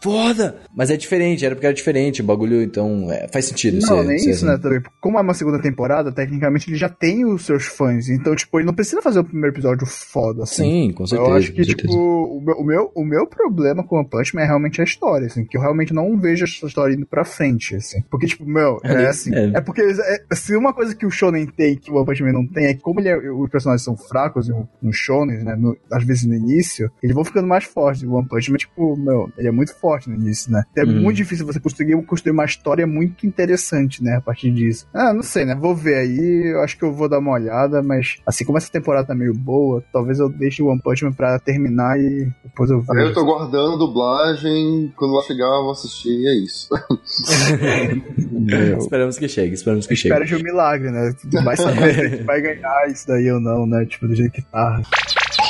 foda! Mas é diferente, era porque era diferente o bagulho, então é, faz sentido. Não, ser- nem ser isso, assim. né? Também. Como é uma segunda temporada, tecnicamente ele já tem os seus fãs. Então, tipo, ele não precisa fazer o primeiro episódio foda, assim. Sim, com certeza. eu acho que, tipo, o meu, o, meu, o meu problema com One Punch Man é realmente a história, assim, que eu realmente não vejo essa história indo pra frente, assim. Porque, tipo, meu, é assim. É. É, porque é, se uma coisa que o Shonen tem que o One Punch Man não tem é que, como ele é- os personagens são fracos no, no Shonen, né? no- às vezes no início, eles vão ficando mais fortes. O One Punch Man, tipo, meu, ele é muito forte no início, né? É Hum. muito difícil você conseguir construir uma história muito interessante, né? A partir disso. Ah, não sei, né? Vou ver aí, eu acho que eu vou dar uma olhada, mas assim como essa temporada tá meio boa, talvez eu deixe o One Punch Man pra terminar e depois eu Aí eu vejo. tô guardando dublagem, quando lá chegar eu vou assistir e é isso. *laughs* Esperamos que chegue, esperamos que chegue. Espera de um milagre, né? Vai saber se a gente vai ganhar isso daí ou não, né? Tipo, do jeito que tá.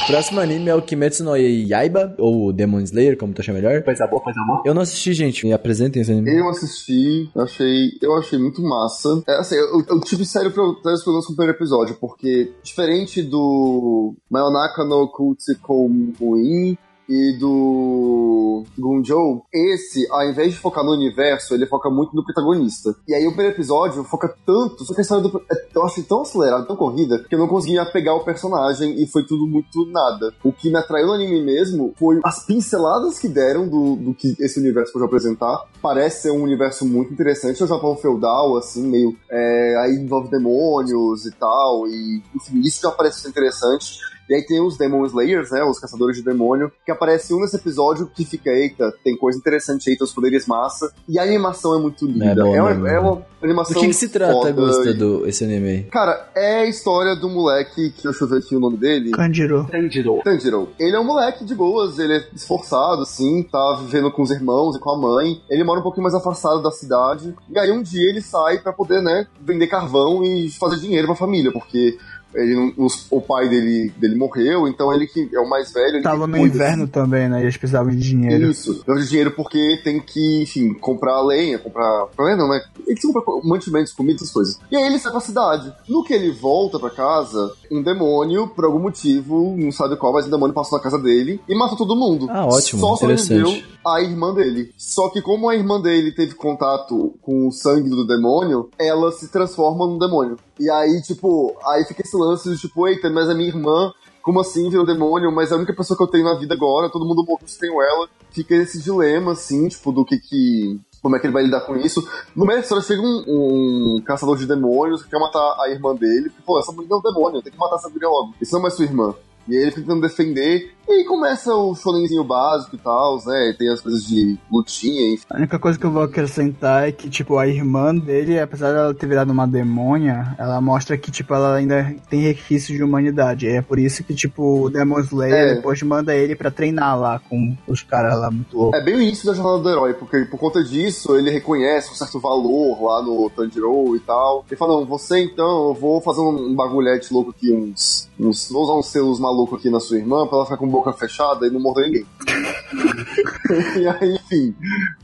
Próximo anime é o Kimetsu no Yaiba, ou Demon Slayer, como tu achar melhor. Coisa boa, coisa boa. Eu não assisti, gente. Me apresentem esse anime. Eu assisti, achei, eu achei muito massa. É, assim, eu, eu tive sério problemas com o primeiro episódio, porque diferente do Mayonaka no Kutsukou Muin, e do Gunjo, esse, ao invés de focar no universo, ele foca muito no protagonista. E aí o primeiro episódio foca tanto, só que a história do, é, eu achei tão acelerada, tão corrida, que eu não conseguia pegar o personagem e foi tudo muito nada. O que me atraiu no anime mesmo foi as pinceladas que deram do, do que esse universo pode apresentar. Parece ser um universo muito interessante, o Japão feudal, assim, meio. É, aí envolve demônios e tal, e enfim, isso já parece ser interessante. E aí tem os Demon Slayers, né? Os caçadores de demônio, que aparece um nesse episódio que fica, eita, tem coisa interessante aí, tem os poderes massa. E a animação é muito linda. É bom é, uma, mesmo, é uma animação. Do que, que se trata, Gusta, e- do, esse anime? Cara, é a história do moleque, que deixa eu ver aqui o nome dele. Kanjiro. Tanjiro. Tanjiro. Ele é um moleque de boas, ele é esforçado, assim, tá vivendo com os irmãos e com a mãe. Ele mora um pouquinho mais afastado da cidade. E aí um dia ele sai pra poder, né, vender carvão e fazer dinheiro pra família, porque ele não- os- o pai dele, dele morreu, então ele que é o mais velho. ele Tava no inverno também, né? E eles precisavam de dinheiro. Isso. Precisa de dinheiro porque tem que, enfim, comprar lenha, comprar. Lenha não, né? Tem que comprar mantimentos, comida, essas coisas. E aí ele sai pra cidade. No que ele volta pra casa, um demônio, por algum motivo, não sabe qual, mas um demônio passou na casa dele e matou todo mundo. Ah, ótimo, Só sobreviveu a irmã dele. Só que como a irmã dele teve contato com o sangue do demônio, ela se transforma num demônio. E aí, tipo, aí fica esse lance de tipo, eita, mas a minha irmã como assim virou demônio, mas é a única pessoa que eu tenho na vida agora, todo mundo morreu, só tenho ela. Fica esse dilema, assim, tipo, do que que... Como é que ele vai lidar com isso? No meio da história chega um, um caçador de demônios que quer matar a irmã dele. Pô, essa mulher é um demônio, tem que matar essa mulher logo. Isso não é sua irmã. E aí ele tentando defender. E aí começa o shonenzinho básico e tal, né? Tem as coisas de lutinha, enfim. A única coisa que eu vou acrescentar é que, tipo, a irmã dele, apesar dela ter virado uma demônia, ela mostra que, tipo, ela ainda tem resquícios de humanidade. É por isso que, tipo, o Demon Slayer É. depois manda ele pra treinar lá com os caras lá muito loucos. É bem o início da jornada do herói, porque por conta disso ele reconhece um certo valor lá no Tanjiro e tal. Ele fala, não, você então, eu vou fazer um, um bagulhete louco aqui, uns, uns. Vou usar uns selos malucos aqui na sua irmã pra ela ficar com boca fechada e não morder ninguém. *laughs* e aí, enfim.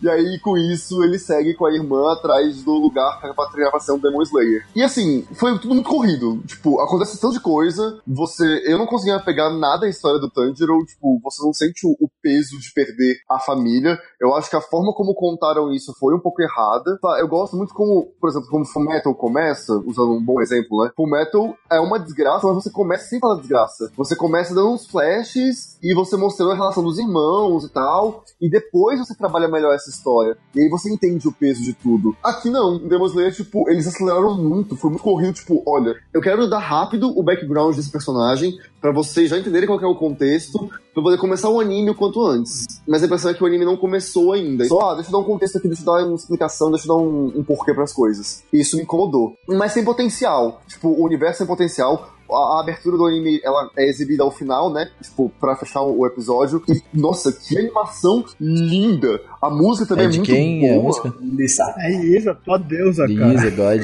E aí, com isso, ele segue com a irmã atrás do lugar pra treinar pra ser um Demon Slayer. E assim, foi tudo muito corrido. Tipo, acontece tanto de coisa, você. Eu não conseguia pegar nada da história do Tanjiro, tipo, você não sente o, o peso de perder a família. Eu acho que a forma como contaram isso foi um pouco errada. Tá, eu gosto muito como, por exemplo, como Full Metal começa, usando um bom exemplo, né? Full Metal é uma desgraça, mas você começa sem falar desgraça. Você começa dando uns flashes e você mostrando a relação dos irmãos e tal, e depois você trabalha melhor essa história. E aí você entende o peso de tudo. Aqui não, em Demon Slayer, tipo, eles aceleraram muito, foi muito corrido, tipo, olha, eu quero dar rápido o background desse personagem pra vocês já entenderem qual é o contexto, pra poder começar o anime o quanto antes. Mas a impressão é que o anime não começou ainda. Só, ah, deixa eu dar um contexto aqui, deixa eu dar uma explicação, deixa eu dar um, um porquê pras coisas. E isso me incomodou. Mas tem potencial. Tipo, o universo tem potencial. A, a abertura do anime, ela é exibida ao final, né? Tipo, pra fechar o, episódio. E, nossa, que animação linda! A música também É é, de muito quem boa. é a música? Lisa. É isso, tua deusa, cara. Lisa, God.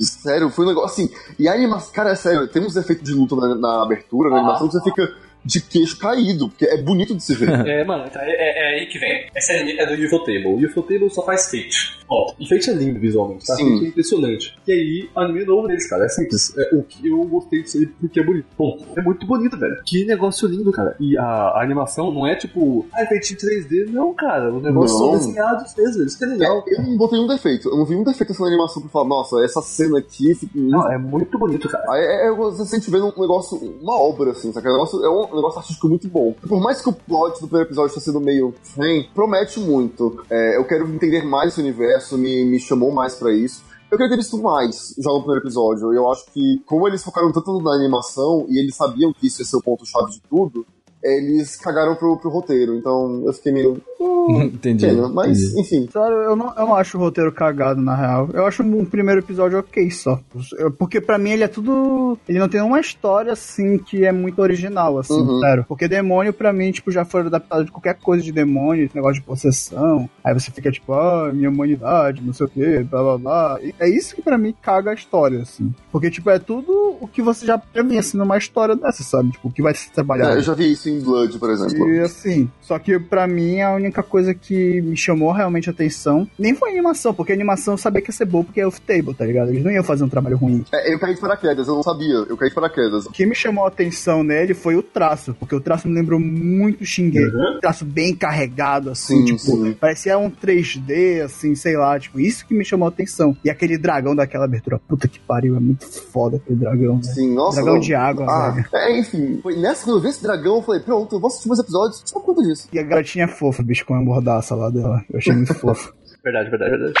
Sério, foi um negócio assim. E a animação, cara, é sério, tem uns efeitos de luta na, na abertura, na Ah. animação, que você fica de queixo caído, porque é bonito de se ver. *laughs* É, mano, então é, é- é aí que vem. Essa anime é do Ufotable. O Ufotable só faz Fate. Ó, e Fate é lindo visualmente, tá? Sim. Fate é impressionante. E aí, o anime novo deles, cara, é simples. É, o que eu gostei disso aí porque é bonito. Bom, é muito bonito, velho. Que negócio lindo, cara. E a, a animação não é tipo, ah, é em 3D. Não, cara. Os negócios Não. são desenhados mesmo. Isso que é legal. Eu não botei um defeito, eu não vi um defeito nessa animação pra falar, nossa, essa cena aqui fica. Não, é muito bonito, cara. Aí é, é, você sente vendo um negócio, uma obra, assim? É um negócio, é um negócio artístico muito bom. Por mais que o plot do primeiro episódio tenha sido meio ruim, promete muito. É, eu quero entender mais esse universo, me, me chamou mais pra isso. Eu queria ter visto mais já no primeiro episódio. Eu acho que, como eles focaram tanto na animação e eles sabiam que isso ia ser o ponto-chave de tudo, eles cagaram pro, pro roteiro. Então eu fiquei meio. *laughs* Entendi. Pena, mas, entendi. enfim. Sério, eu não, eu não acho o roteiro cagado, na real. Eu acho um primeiro episódio ok só. Eu- porque pra mim ele é tudo. Ele não tem uma história assim que é muito original, assim, Uhum. sério. Porque demônio, pra mim, tipo, já foi adaptado de qualquer coisa de demônio, esse negócio de possessão. Aí você fica tipo, ah, minha humanidade, não sei o que, blá blá blá. E é isso que pra mim caga a história, assim. Porque, tipo, é tudo o que você já vinha assim numa história dessa, sabe? Tipo, o que vai se trabalhar. É, eu já vi isso Blood, por exemplo. E assim, só que pra mim a única coisa que me chamou realmente a atenção nem foi a animação, porque a animação eu sabia que ia ser boa porque é off-table, tá ligado? Eles não iam fazer um trabalho ruim. É, eu caí de paraquedas, eu não sabia. Eu caí de paraquedas. O que me chamou a atenção nele foi o traço, porque o traço me lembrou muito Shingeki. Um traço bem carregado, assim, Sim, tipo, sim. parecia um 3D, assim, sei lá, tipo, isso que me chamou a atenção. E aquele dragão daquela abertura, puta que pariu, é muito foda aquele dragão, velho. Sim, nossa. Dragão não. de água, Ah, velho. é, enfim. Foi nessa que eu vi esse dragão, eu falei, pronto, eu vou assistir mais episódios só por conta disso. E a garotinha fofa, bicho, com a mordaça lá dela. Eu achei muito fofo. *laughs* Verdade, verdade, verdade.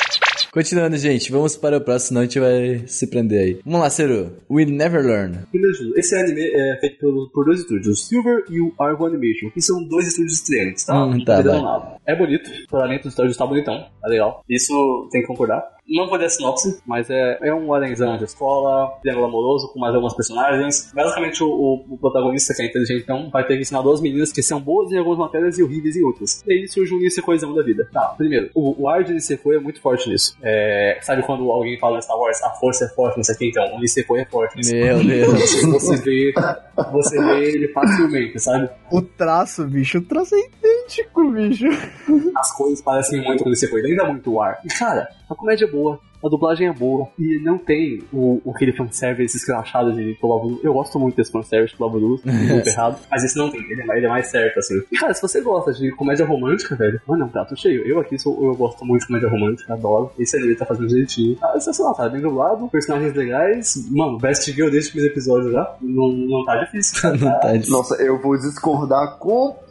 Continuando, gente, vamos para o próximo, senão a gente vai se prender aí. Vamos lá, Ciro. We Never Learn. Primeiro de tudo, esse anime é feito pelo- por dois estúdios, o Silver e o Argo Animation, que são dois estúdios estreantes, tá? Hum, tá, nada. É bonito, o talento dos estúdios tá bonitão, é legal. Isso tem que concordar. Não vou dar sinopse, mas é, é um arenzão de escola, triângulo amoroso com mais algumas personagens. Basicamente, o, o- o protagonista, que é inteligente, então, vai ter que ensinar duas meninas que são boas em algumas matérias e horríveis em outras. E aí surge um Nisekoi-zão da vida. Tá, primeiro, o, o ar de Nisekoi é muito forte nisso. É, sabe quando alguém fala em Star Wars, a força é forte, não sei o que, então, o Nisekoi é forte. nisso. Meu *laughs* Deus. Você vê, você vê ele facilmente, sabe? O traço, bicho, o traço é idêntico, bicho. As coisas parecem muito quando você foi, ainda muito o ar. E cara, a comédia é boa, a dublagem é boa, e não tem o, o aquele fanservice escrachado de Tolabulu. Eu gosto muito desse fanservice de Tolabulu, *laughs* muito errado, mas esse não tem, ele é, mais, ele é mais certo, assim. E cara, se você gosta de comédia romântica, velho, mano, é um prato cheio. Eu aqui sou, eu gosto muito de comédia romântica, adoro. Esse anime tá fazendo direitinho. Ah, sei lá, tá bem dublado, personagens legais. Mano, Best Girl desde o primeiro episódio já, não, não tá difícil. *laughs* Não tá de- Nossa, eu vou discordar completamente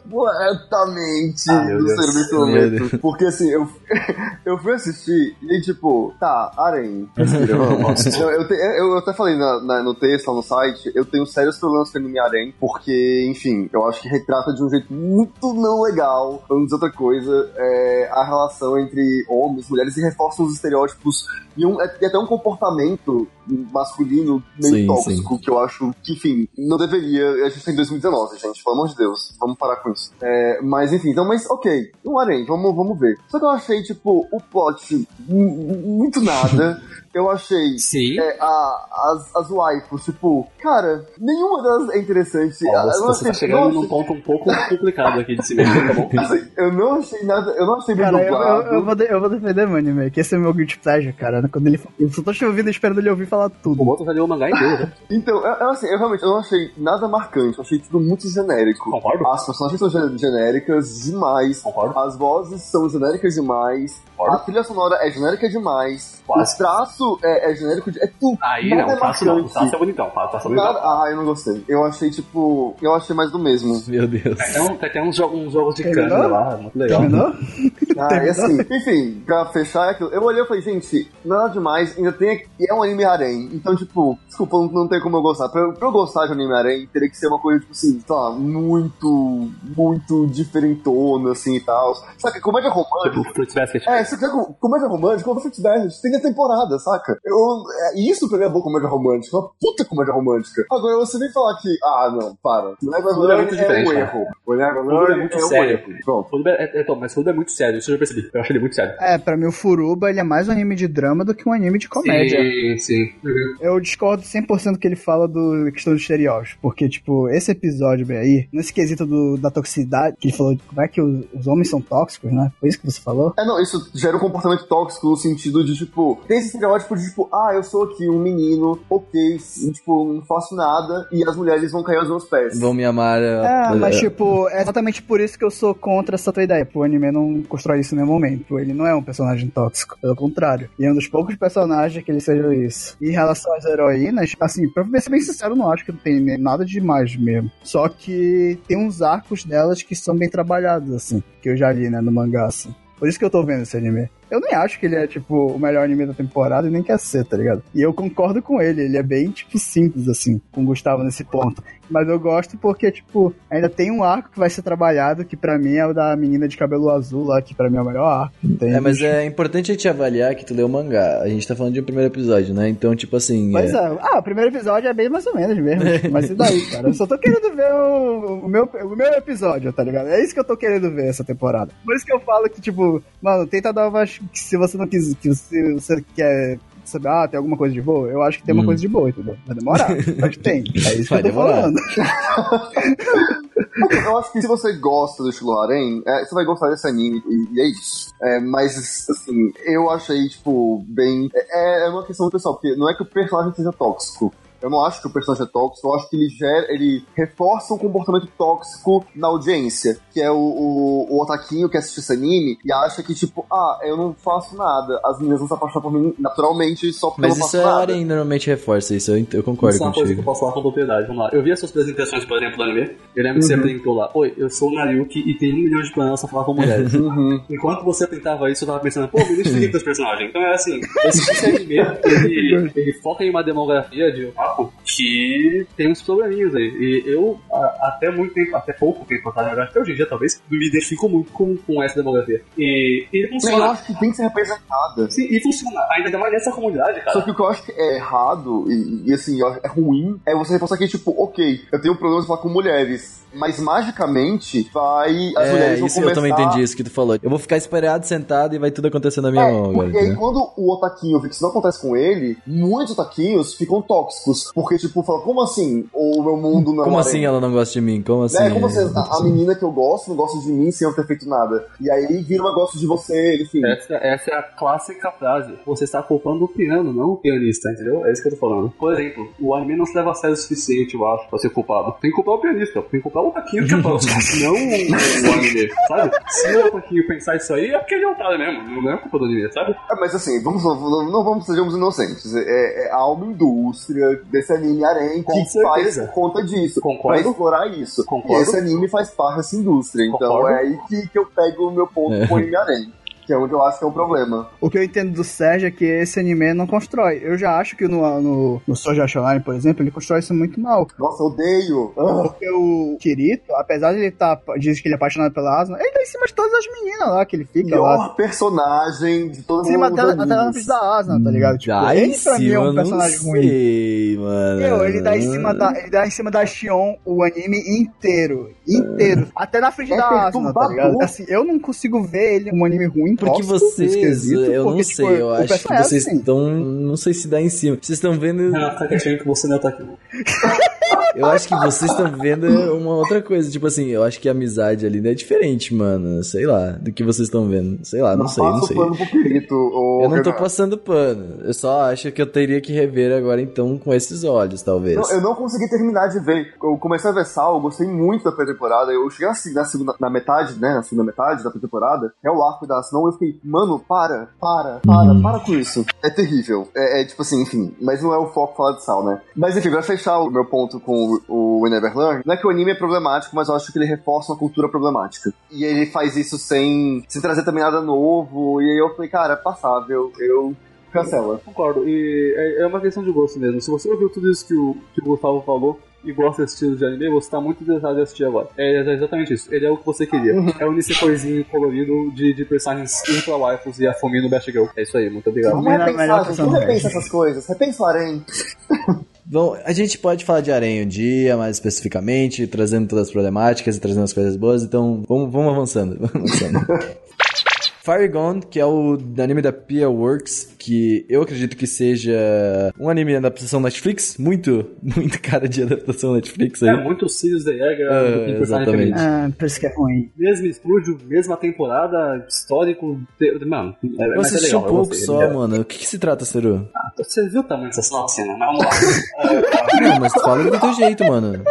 Ah, meu do Deus. ser nesse Meu momento. Porque assim, eu, *laughs* eu fui assistir e tipo, tá, Arém, respira, vamos. eu, eu, te- eu até falei na- na- no texto lá no site, eu tenho sérios problemas com o anime Arém, porque, enfim, eu acho que retrata de um jeito muito não legal, vamos dizer outra coisa, é, a relação entre homens e mulheres e reforça os estereótipos e, um, e até um comportamento masculino meio Sim, tóxico, que eu acho que, enfim, não deveria. A gente tá em 2019, gente, pelo amor de Deus, vamos parar com isso. É, mas enfim, então, mas ok, um harém, vamos, vamos ver. Só que eu achei, tipo, o plot mu- muito nada. *laughs* Eu achei Sim. é, a, as, as waifus, tipo, cara, nenhuma delas é interessante. Eu não você tá achei- chegando não num achei- ponto um pouco complicado aqui de se meter, tá bom? *laughs* assim, eu não achei nada, eu não achei bem Cara, eu, eu, eu vou de- eu vou defender meu anime, que esse é meu guilty pleasure, cara. Quando ele, eu só tô te ouvindo esperando ele ouvir falar O tudo. Boto já leu o mangá inteiro, né? Então, eu, eu, assim, eu realmente eu não achei nada marcante, eu achei tudo muito genérico. Concordo. As personagens são gen- genéricas demais. Concordo. As vozes são genéricas demais. Concordo. A trilha sonora é genérica demais. Quase. O traço é, é genérico de. É tudo. Aí não, é o traço não. O traço é bonitão, o traço é bonitão. Ah, eu não gostei. Eu achei, tipo. Eu achei mais do mesmo. Meu Deus. Tem, um- tem uns, jogos, uns jogos de Terminou? câmera lá, muito legal. Terminou? Ah, e assim, enfim, pra fechar é aquilo. Eu olhei e falei, gente, nada demais, ainda tem. aqui- É um anime harém. Então, tipo, desculpa, não, não tem como eu gostar. Pra, eu- pra eu gostar de anime harém, teria que ser uma coisa, tipo assim, sei lá, muito, muito diferentona, assim e tal. Saca, comédia romântica. Tipo, Fruit Basket. É, se quiser com- comédia romântica, quando Fruits Basket, tem temporada, saca? Eu, é, isso pra mim é boa comédia romântica, uma puta comédia romântica. Agora você vem falar que, ah, não, para. Never Tudo é Learn muito é um erro. O Never é Learn muito é um sério. erro. Pronto. Furuba é, é, Tom, mas Furuba é muito sério, isso eu já percebi. Eu acho ele muito sério. É, pra mim o Furuba ele é mais um anime de drama do que um anime de comédia. Sim, sim. Uhum. Eu discordo 100% que ele fala do da questão dos estereótipos, porque, tipo, esse episódio bem aí, nesse quesito do, da toxicidade, que ele falou, como é que os, os homens são tóxicos, né? Foi isso que você falou? É, não, isso gera um comportamento tóxico no sentido de, tipo, tem esse estereótipo de, tipo, ah, eu sou aqui um menino, ok, e, tipo, não faço nada, e as mulheres vão cair aos meus pés. Vão me amar. É, mas tipo, é exatamente por isso que eu sou contra essa tua ideia. O anime não constrói isso em nenhum momento. Ele não é um personagem tóxico, pelo contrário. E é um dos poucos personagens que ele seja isso. E em relação às heroínas, assim, pra ser bem sincero, eu não acho que tem nem nada de demais mesmo. Só que tem uns arcos delas que são bem trabalhados, assim, que eu já li, né, no mangá, assim. Por isso que eu tô vendo esse anime. Eu nem acho que ele é, tipo, o melhor anime da temporada e nem quer ser, tá ligado? E eu concordo com ele, ele é bem, tipo, simples, assim, com o Gustavo nesse ponto. Mas eu gosto porque, tipo, ainda tem um arco que vai ser trabalhado, que pra mim é o da menina de cabelo azul lá, que pra mim é o melhor arco. Tem, É, mas é importante a gente avaliar que tu leu o mangá. A gente tá falando de um primeiro episódio, né? Então, tipo assim. Pois é- é. Ah, o primeiro episódio é bem mais ou menos mesmo. *laughs* mas e daí, cara? Eu só tô querendo ver o, o meu, o meu episódio, tá ligado? É isso que eu tô querendo ver essa temporada. Por isso que eu falo que, tipo, mano, tenta dar uma. Que Se você não quiser. Que se você quer. Saber, ah, tem alguma coisa de boa? Eu acho que tem uma Hum. coisa de boa, entendeu? Vai demorar, *laughs* mas tem. É isso Vai que eu tô demorar. falando. *laughs* Eu acho que se você gosta do estilo harem, é, você vai gostar desse anime, e, e é isso. É, mas, assim, eu achei, tipo, bem... É, é uma questão do pessoal, porque não é que o personagem seja tóxico, eu não acho que o personagem é tóxico, eu acho que ele gera, ele reforça um comportamento tóxico na audiência, que é o, o, o otaquinho que assiste esse anime e acha que, tipo, ah, eu não faço nada, as meninas vão se apaixonar por mim naturalmente só porque Mas eu não isso faço é a nada. Arém normalmente reforça isso, eu, eu concordo Isso é uma coisa que eu posso falar com propriedade. Vamos lá. Eu vi as suas apresentações, por exemplo, do anime. Eu lembro que você apresentou lá. Oi, eu sou o Nariuki e tenho um milhão de planos pra falar com mulheres. *laughs* Uhum. Enquanto você apresentava isso, eu tava pensando, pô, me identifiquei com os *laughs* personagens. Então é assim, esse, anime, ele, ele foca em uma demografia de otaku que tem uns probleminhas aí. E eu, a- até muito tempo, até pouco tempo atrás, até hoje em dia talvez, me identifico muito com, com essa demografia. E, e ele Eu funciona. acho que tem que ser representada. Sim, e funciona. Ainda mais nessa comunidade, cara. Só que o que eu acho que é errado e, e, assim, eu é ruim é você reforçar que, tipo, ok, eu tenho problemas de falar com mulheres, mas magicamente vai. As É, mulheres vão isso eu começar... também entendi isso que tu falou. Eu vou ficar esperado, sentado e vai tudo acontecer na minha É, mão agora. porque aí entendeu? quando o otaquinho vê que isso não acontece com ele, muitos otaquinhos ficam tóxicos. Porque, tipo, fala, como assim? O meu mundo não é Como assim ela não gosta de mim? Como assim? Né? Como assim? A, a menina que eu gosto não gosta de mim sem eu ter feito nada. E aí vira uma gosto de você, enfim. Essa, essa é a clássica frase. Você está culpando o piano, não o pianista, entendeu? É isso que eu tô falando. Por exemplo, o anime não se leva a sério o suficiente, eu acho, pra ser culpado. Tem que culpar o pianista, tem que culpar o Taquinho que é *laughs* não o, o anime, sabe? Se o Taquinho pensar isso aí, é porque ele é otário mesmo, não é culpa do anime, sabe? É, mas assim, vamos, não, não vamos sejamos inocentes. É, é, há uma indústria desse anime harém Com que faz por conta disso. Concordo. Pra explorar isso. Concordo. E esse anime faz parte dessa indústria. Então Concordo. é aí que, que eu pego o meu ponto É. com o anime harém. Que é onde eu acho que é o problema. O que eu entendo do Sérgio é que esse anime não constrói. Eu já acho que no, no, no Soja Shonen, por exemplo, ele constrói isso muito mal. Nossa, eu odeio. Ah, Porque o Kirito, apesar de ele tá, diz que ele é apaixonado pela Asuna, ele tá em cima de todas as meninas lá que ele fica lá. pior personagem de todos Em cima os até, até frente da Asuna, tá ligado? Tipo, Dá em ele pra mim é cima, um personagem não ruim. sei, mano. Meu, ele dá em cima da, ele dá em cima da Shion o anime inteiro. Inteiro. Até na frente É da Asuna, tá ligado? Assim, eu não consigo ver ele um anime ruim. Porque vocês, esquisito, eu não porque, sei, tipo, eu o acho que vocês assim. estão. Não sei se dá em cima. Vocês estão vendo. Renato, tá quietinho que você não tá aqui. *laughs* Eu acho que vocês estão vendo uma outra coisa. Tipo assim, eu acho que a amizade ali é diferente, mano. Sei lá, do que vocês estão vendo. Sei lá, não, sei, não sei. pano pro Kirito, ô, Eu não tô passando pano. Eu só acho que eu teria que rever agora, então, com esses olhos, talvez. Não, eu não consegui terminar de ver. Eu comecei a ver Sal, eu gostei muito da primeira temporada. Eu cheguei assim, na, segunda, na metade, né? Na segunda metade da temporada. É o arco da Senão eu fiquei, mano, para, para, para, Hum. para com isso. É terrível. É, é tipo assim, enfim. Mas não é o foco falar de Sal, né? Mas enfim, pra fechar o meu ponto com o, o Neverland, não é que o anime é problemático, mas eu acho que ele reforça uma cultura problemática. E ele faz isso sem, sem trazer também nada novo. E aí eu falei, cara, é passável. Eu. Cancela. Concordo, e é, é uma questão de gosto mesmo. Se você ouviu tudo isso que o, que o Gustavo falou e gosta desse estilo de anime, você tá muito interessado em assistir agora. É exatamente isso. Ele é o que você queria. É um Nisecoizinho colorido de, de personagens ultra waifus e a fome no Best Girl. É isso aí, muito obrigado. Vamos personagem. repensar essas coisas. Repensa o. *laughs* Bom, a gente pode falar de Arém um dia, mais especificamente, trazendo todas as problemáticas e trazendo as coisas boas, então vamos, vamos avançando. *laughs* Vamos avançando. Fire Gone, que é o anime da Pia Works, que eu acredito que seja um anime de adaptação Netflix, muito, *laughs* muito cara de adaptação Netflix aí. É muito Sirius The Jäger, É, pouquinho personagem exatamente. Ah, por isso que é ruim. Mesmo estúdio, mesma temporada, histórico. te- Mano, é, Eu é assisti legal, um pouco só, é. mano. O que, que se trata, Seru? Você viu o tamanho dessa sinopse, né? Mas vamos lá. *laughs* Não, mas fala do teu jeito, mano.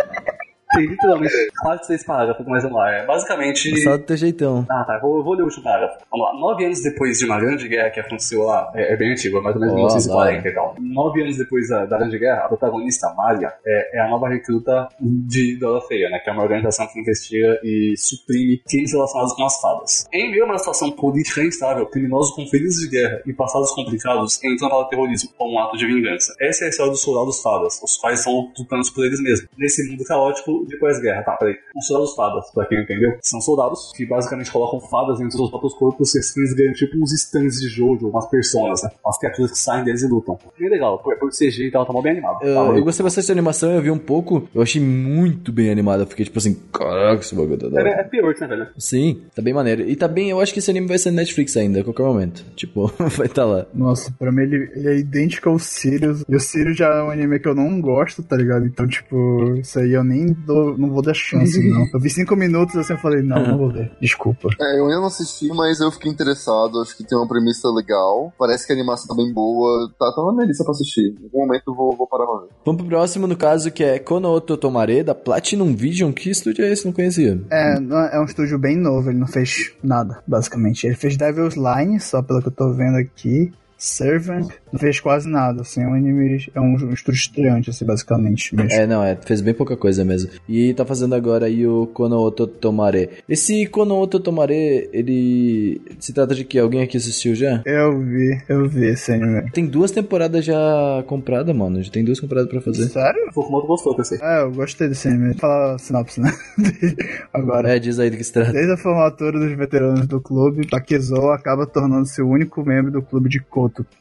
Tem literalmente quase seis parágrafos, mas vamos lá. É basicamente. Só do teu jeitão. Ah, tá. Vou, vou ler o último parágrafo. Vamos lá. Nove anos depois de uma grande guerra que aconteceu lá, é, é bem antigo, é mais ou menos Ó, 1940 e tal. Nove anos depois da, da grande guerra, a protagonista, Maria, é, é a nova recruta de Dorothea, né? Que é uma organização que investiga e suprime crimes relacionados com as fadas. Em meio a uma situação política instável, criminosos com feridas de guerra e passados complicados entram para o terrorismo como um ato de vingança. Essa é a história dos soldados fadas, os quais estão lutando por eles mesmos. Nesse mundo caótico de pós-guerra. Tá, peraí. Os soldados fadas, pra quem não entendeu, são soldados que basicamente colocam fadas dentro dos próprios corpos e assim eles ganham tipo uns stands de jogo, umas personas, né? Umas criaturas que saem deles e lutam. Bem legal, por, por CG e tal, tá mó bem animado. Eu, Tá eu gostei bastante da animação, eu vi um pouco, eu achei muito bem animado. Eu fiquei tipo assim, caraca, esse bagulho tá da hora." É, é pior, né, velho? Sim, tá bem maneiro. E tá bem, eu acho que esse anime vai ser Netflix ainda, a qualquer momento. Tipo, *laughs* vai estar tá lá. Nossa, pra mim ele, ele é idêntico ao Sirius. E o Sirius já é um anime que eu não gosto, tá ligado? Então, tipo, isso aí eu nem dou, não vou dar chance, não. Eu vi cinco minutos assim, eu falei, não, não vou ver. Desculpa. É, eu ainda não assisti, mas eu fiquei interessado. Acho que tem uma premissa legal. Parece que a animação tá bem boa. Tá, tá uma delícia pra assistir. Em algum momento eu vou, vou parar pra ver. Vamos pro próximo, no caso, que é Kono Oto Tomare, da Platinum Vision. Que estúdio é esse? Não conhecia. É, não- é um estúdio bem novo, ele não fez nada, basicamente. Ele fez Devil's Line, só pelo que eu tô vendo aqui. Servant, não fez quase nada, assim, é um anime, é um, um estreante, assim, basicamente. Mesmo. É, não, é, fez bem pouca coisa mesmo. E tá fazendo agora aí o Kono Oto Tomare. Esse Kono Oto Tomare, ele se trata de que alguém aqui assistiu já? Eu vi, eu vi esse anime. Tem duas temporadas já compradas, mano. Já tem duas temporadas pra fazer. Sério? O Fukumoto gostou, pensei. É, eu gostei desse anime. Fala a sinopse, né? *laughs* Agora. É, diz aí do que se trata. Desde a formatura dos veteranos do clube, Takezo acaba tornando-se o único membro do clube de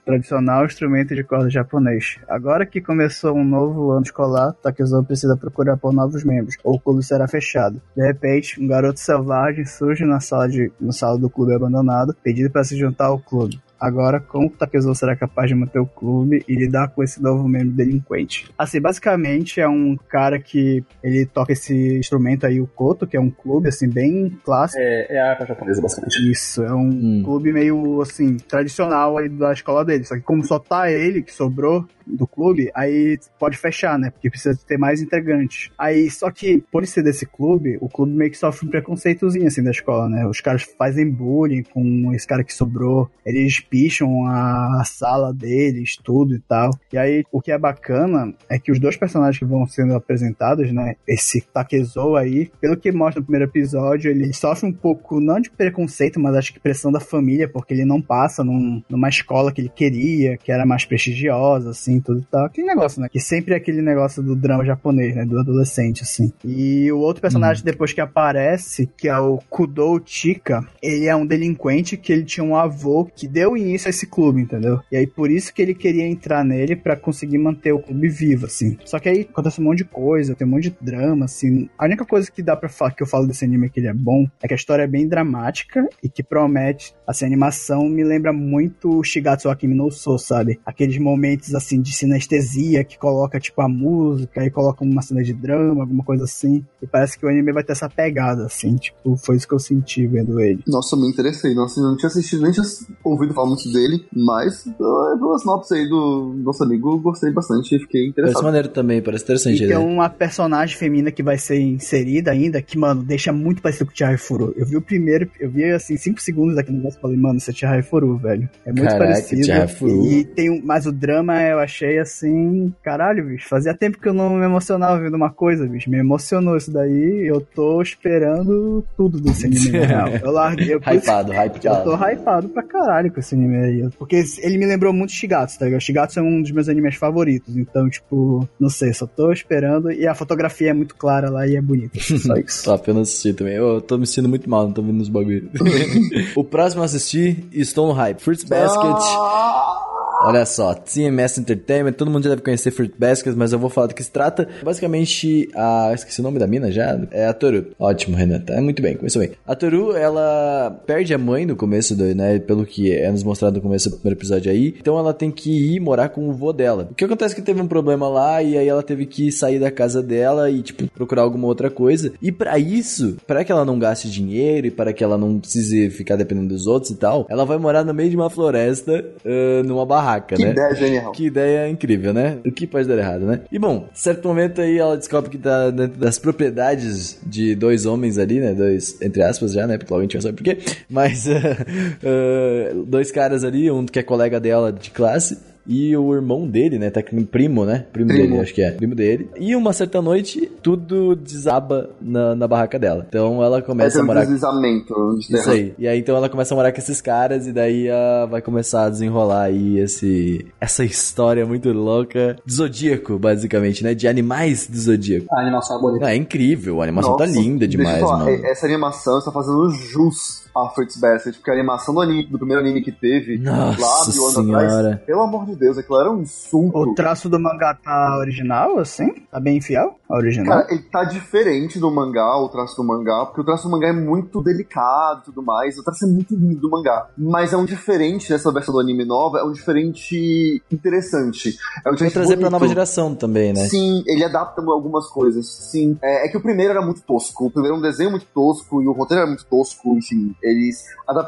tradicional instrumento de corda japonês. Agora que começou um novo ano escolar, Takezo precisa procurar por novos membros, ou o clube será fechado. De repente, um garoto selvagem surge na sala, de, na sala do clube abandonado, pedindo para se juntar ao clube. Agora, como Takezo será capaz de manter o clube e lidar com esse novo membro delinquente? Assim, basicamente é um cara que ele toca esse instrumento aí, o koto, que é um clube assim bem clássico. É, é a arte japonesa, basicamente. Isso, é um Hum. clube meio assim, tradicional aí da escola dele. Só que como só tá ele que sobrou do clube, aí pode fechar, né? Porque precisa ter mais integrantes. Aí, só que, por ser desse clube, o clube meio que sofre um preconceitozinho assim da escola, né? Os caras fazem bullying com esse cara que sobrou, eles picham a, sala deles, tudo e tal. E aí, o que é bacana é que os dois personagens que vão sendo apresentados, né? Esse Takezo aí, pelo que mostra no primeiro episódio, ele sofre um pouco, não de preconceito, mas acho que pressão da família, porque ele não passa num- numa escola que ele queria, que era mais prestigiosa, assim, tudo e tal. Aquele negócio, né? Que sempre é aquele negócio do drama japonês, né? Do adolescente, assim. E o outro personagem, depois que aparece, que é o Kudou Chika, ele é um delinquente que ele tinha um avô que deu início a esse clube, entendeu? E aí por isso que ele queria entrar nele pra conseguir manter o clube vivo, assim. Só que aí acontece um monte de coisa, tem um monte de drama, assim. A única coisa que dá pra falar que eu falo desse anime que ele é bom é que a história é bem dramática e que promete, assim, a animação me lembra muito Shigatsu Akimi no sabe? Aqueles momentos, assim, de sinestesia que coloca, tipo, a música e coloca uma cena de drama, alguma coisa assim. E parece que o anime vai ter essa pegada, assim, tipo, foi isso que eu senti vendo ele. Nossa, me interessei. Nossa, eu não tinha assistido, nem tinha ouvido falar muito dele, mas uh, pela sinopse aí do nosso amigo, gostei bastante e fiquei Parece interessado. maneiro também, parece interessante. E tem ideia. uma personagem feminina que vai ser inserida ainda, que, mano, deixa muito parecido com o Chihaya Furu. Eu vi o primeiro, eu vi, assim, 5 segundos daquele negócio e falei, mano, isso é Chihaya Furu, velho. É muito Caraca, parecido. Furu. E tem um, mas o drama eu achei, assim, caralho, bicho. Fazia tempo que eu não me emocionava vendo uma coisa, bicho. Me emocionou isso daí. Eu tô esperando tudo desse *laughs* anime, real. Eu larguei. Eu, Hypado, *laughs* eu tô hypado. hypado pra caralho com esse anime aí. Porque ele me lembrou muito Shigatsu, tá ligado? Shigatsu é um dos meus animes favoritos. Então, tipo, não sei, só tô esperando. E a fotografia é muito clara lá e é bonita. *laughs* Só isso. Eu não assisti também. Eu tô me sentindo muito mal, não tô vendo os bagulho. *laughs* o próximo a assistir, estou no hype. Fruits Basket. Olha só, TMS Entertainment, todo mundo já deve conhecer Fruit Basket, mas eu vou falar do que se trata. Basicamente, a. Esqueci o nome da mina já? É a Toru. Ótimo, Renan. Tá muito bem, começou bem. A Toru, ela perde a mãe no começo do, né? Pelo que é nos mostrado no começo do primeiro episódio aí. Então ela tem que ir morar com o vô dela. O que acontece é que teve um problema lá e aí ela teve que sair da casa dela e, tipo, procurar alguma outra coisa. E pra isso, para que ela não gaste dinheiro e para que ela não precise ficar dependendo dos outros e tal, ela vai morar no meio de uma floresta, ah, numa barraca, Que né? ideia genial. Que ideia incrível, né? O que pode dar errado, né? E bom, certo momento aí ela descobre que tá dentro das propriedades de dois homens ali, né? Dois, entre aspas já, né? Porque logo a gente vai saber por quê. Mas, ah, *laughs* ah, dois caras ali, um que é colega dela de classe. E o irmão dele, né? Tá primo, né? Primo, Primo. dele, acho que é. Primo dele. E uma certa noite, tudo desaba na, na barraca dela. Então ela começa a um morar deslizamento de isso aí. E aí então ela começa a morar com esses caras e daí ah, vai começar a desenrolar aí esse essa história muito louca de zodíaco, basicamente, né? De animais do zodíaco. A animação é bonita. Ah, é incrível, a animação tá Nossa, linda deixa eu demais, falar, mano. Essa animação está fazendo jus a Fruits Basket, porque a animação do, anime, do primeiro anime que teve Nossa lá mil anos senhora. atrás, pelo amor de Deus, aquilo era um O surto. traço do mangá tá original, assim? Tá bem fiel? ao Original? Cara, ele tá diferente do mangá, o traço do mangá, porque o traço do mangá é muito delicado e tudo mais. O traço é muito lindo do mangá. Mas é um diferente dessa versão do anime nova, é um diferente interessante. É um Vai diferente trazer pra bonito. nova geração também, né? Sim, ele adapta algumas coisas, sim. É, é que o primeiro era muito tosco. O primeiro era um desenho muito tosco e o roteiro era muito tosco, enfim. Eles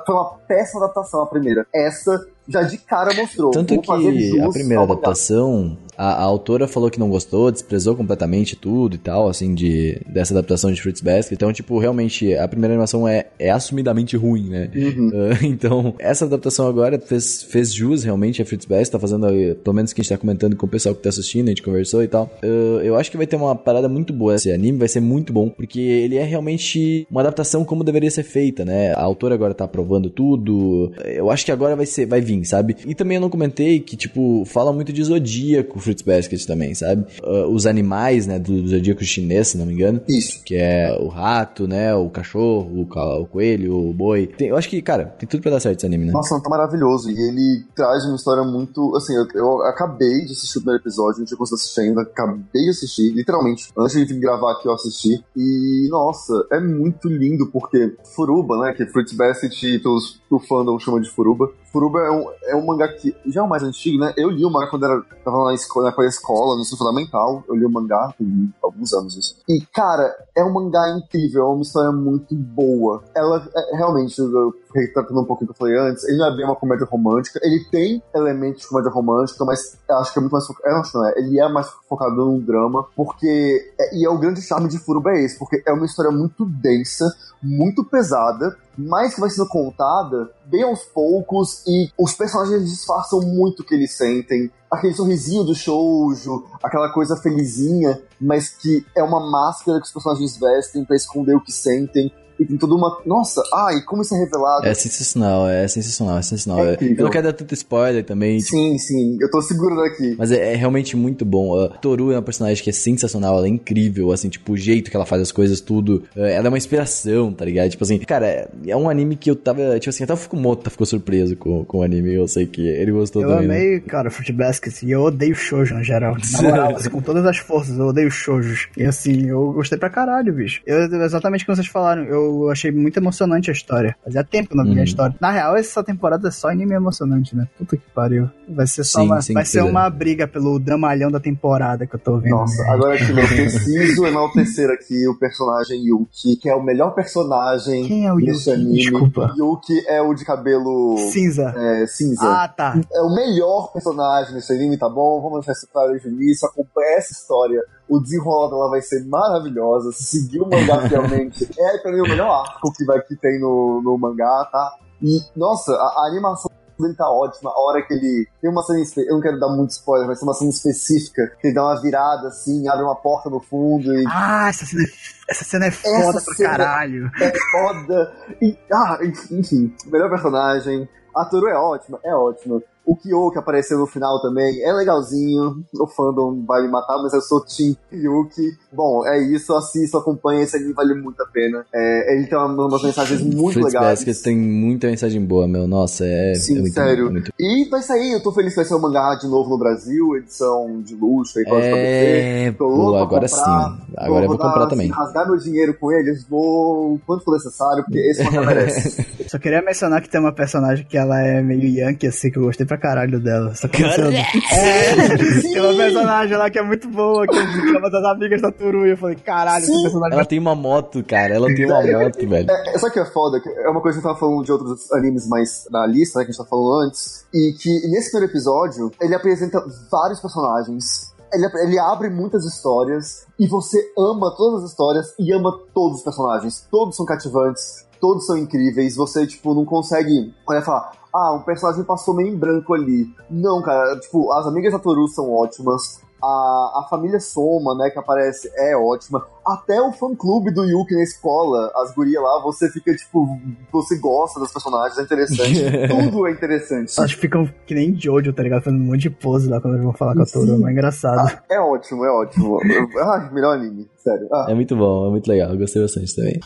Foi uma péssima adaptação a primeira. Essa já de cara mostrou. Tanto que a primeira adaptação, a, a autora falou que não gostou, desprezou completamente tudo e tal, assim, de, dessa adaptação de Fruits Basket. Então, tipo, realmente, a primeira animação é, é assumidamente ruim, né? Uhum. *laughs* Ah, então, essa adaptação agora fez, fez jus realmente a Fruits Basket, tá fazendo, eh, pelo menos que a gente tá comentando com o pessoal que tá assistindo, a gente conversou e tal. Ah, eu acho que vai ter uma parada muito boa. Esse anime vai ser muito bom, porque ele é realmente uma adaptação como deveria ser feita, né? A autora agora tá aprovando tudo. Eu acho que agora vai ser, vai vir, sabe? E também eu não comentei que, tipo, fala muito de zodíaco Fruits Basket também, sabe? Ah, os animais, né, do, zodíaco chinês, se não me engano. Isso. Que é o rato, né? O cachorro, o, o coelho, o boi. Tem- eu acho que, cara, tem tudo pra dar certo esse anime, né? Nossa, tá maravilhoso. E ele traz uma história muito. Assim, eu, eu acabei de assistir o primeiro episódio, não tinha conseguido assistir ainda. Acabei de assistir, literalmente. Antes de vir gravar aqui, eu assisti. E, nossa, é muito lindo, porque Furuba, né? Que Fruits Basket e todos o fandom chama de Furuba. Furuba é um, é um mangá que já é o mais antigo, né? Eu li o mangá quando era, tava na escola, na escola, no ensino fundamental. Eu li o mangá tem alguns anos isso. E, cara, é um mangá incrível, é uma história muito boa. Ela, é, realmente, eu retratando um pouquinho que eu falei antes, ele não é bem uma comédia romântica. Ele tem elementos de comédia romântica, mas acho que é muito mais focado. Acho não é. Ele é mais focado num drama, porque. é- e é o grande charme de Furuba é esse, porque é uma história muito densa, muito pesada, mas que vai sendo contada bem aos poucos e os personagens disfarçam muito o que eles sentem. Aquele sorrisinho do shoujo, aquela coisa felizinha, mas que é uma máscara que os personagens vestem pra esconder o que sentem. E tem toda uma. Nossa, ai, como isso é revelado. É sensacional, é sensacional, é sensacional. É eu não quero dar tanto spoiler também, tipo, Sim, sim, eu tô segurando aqui. mas é, é realmente muito bom. A Toru é uma personagem que é sensacional, ela é incrível, assim, tipo, o jeito que ela faz as coisas, tudo. É, Ela é uma inspiração, tá ligado? Tipo assim, cara, é- é um anime que eu tava, tipo assim, até o Fukumoto ficou surpreso com, com o anime, eu sei que ele gostou Eu também. né? amei, cara, Fruit Basket e eu odeio shoujo no geral. Na moral, assim, com todas as forças, eu odeio shoujos. E assim, eu gostei pra caralho, bicho. Eu, exatamente como vocês falaram, eu achei muito emocionante a história. Fazia tempo que eu não via Uhum. a história. Na real, essa temporada é só anime emocionante, né? Puta que pariu. Vai ser só Sim, uma, sim, vai ser uma briga pelo dramalhão da temporada que eu tô vendo. Nossa, agora aqui, eu preciso enaltecer aqui o personagem Yuki, que é o melhor personagem Quem é o desse Yuki? anime. Desculpa. Yuki é o de cabelo Cinza. é, cinza. Ah, tá. É o melhor personagem desse anime, tá bom? Vamos deixar isso claro o início. Acompanha essa história. O desenrolar dela vai ser maravilhosa. Se seguir o mangá fielmente, *laughs* é pra mim o melhor arco que, vai, que tem no, no mangá, tá? E, nossa, a, a animação dele tá ótima. A hora que ele. Tem uma cena. Eu não quero dar muito spoiler, mas tem uma cena específica que ele dá uma virada assim, abre uma porta no fundo e Ah, essa cena, é- essa cena é foda pra cena- caralho. é foda. E, ah, enfim, melhor personagem. A Toru é ótima, é ótima. O Kyo que apareceu no final também é legalzinho. O fandom vai me matar, mas eu sou Team Yuki. Bom, é isso. Assista, acompanha. Esse anime vale muito a pena. É, ele tem uma- umas mensagens muito Fruits legais. Basket tem muita mensagem boa, meu. Nossa, é, Sim, é muito, sério. é muito- E vai sair, eu tô feliz que vai ser o mangá de novo no Brasil, edição de luxo aí. É, Tô louco pô, agora comprar. sim. Agora eu vou dar, comprar assim, também. rasgar meu dinheiro com eles, vou quanto for necessário, porque esse mangá *laughs* merece. Só queria mencionar que tem uma personagem que ela é meio Yankee, assim, que eu gostei pra caralho dela. Só que mencionando. É, tem uma personagem lá que é muito boa, que é uma das amigas da Turu, e eu falei, caralho, esse Sim. personagem Ela tem uma moto, cara. Ela tem uma moto, velho. É, sabe o que é foda? É uma coisa que eu tava falando de outros animes mais na lista, né, que a gente tava falando antes, e que nesse primeiro episódio, ele apresenta vários personagens, ele, ele abre muitas histórias, e você ama todas as histórias e ama todos os personagens. Todos são cativantes, todos são incríveis, você, tipo, não consegue olhar e falar, ah, um personagem passou meio em branco ali. Não, cara, tipo, as amigas da Toru são ótimas, a, a família Soma, né, que aparece, é ótima. Até o fã-clube do Yuki na escola, as gurias lá, você fica, tipo, você gosta dos personagens, é interessante. *laughs* Tudo é interessante. Elas ficam que nem Jojo, tá ligado? Fazendo um monte de pose lá quando eles vão falar com a Toro. É engraçado. Ah, é ótimo, é ótimo. Ai, melhor anime, sério. Ah, É muito bom, é muito legal. Eu gostei bastante também.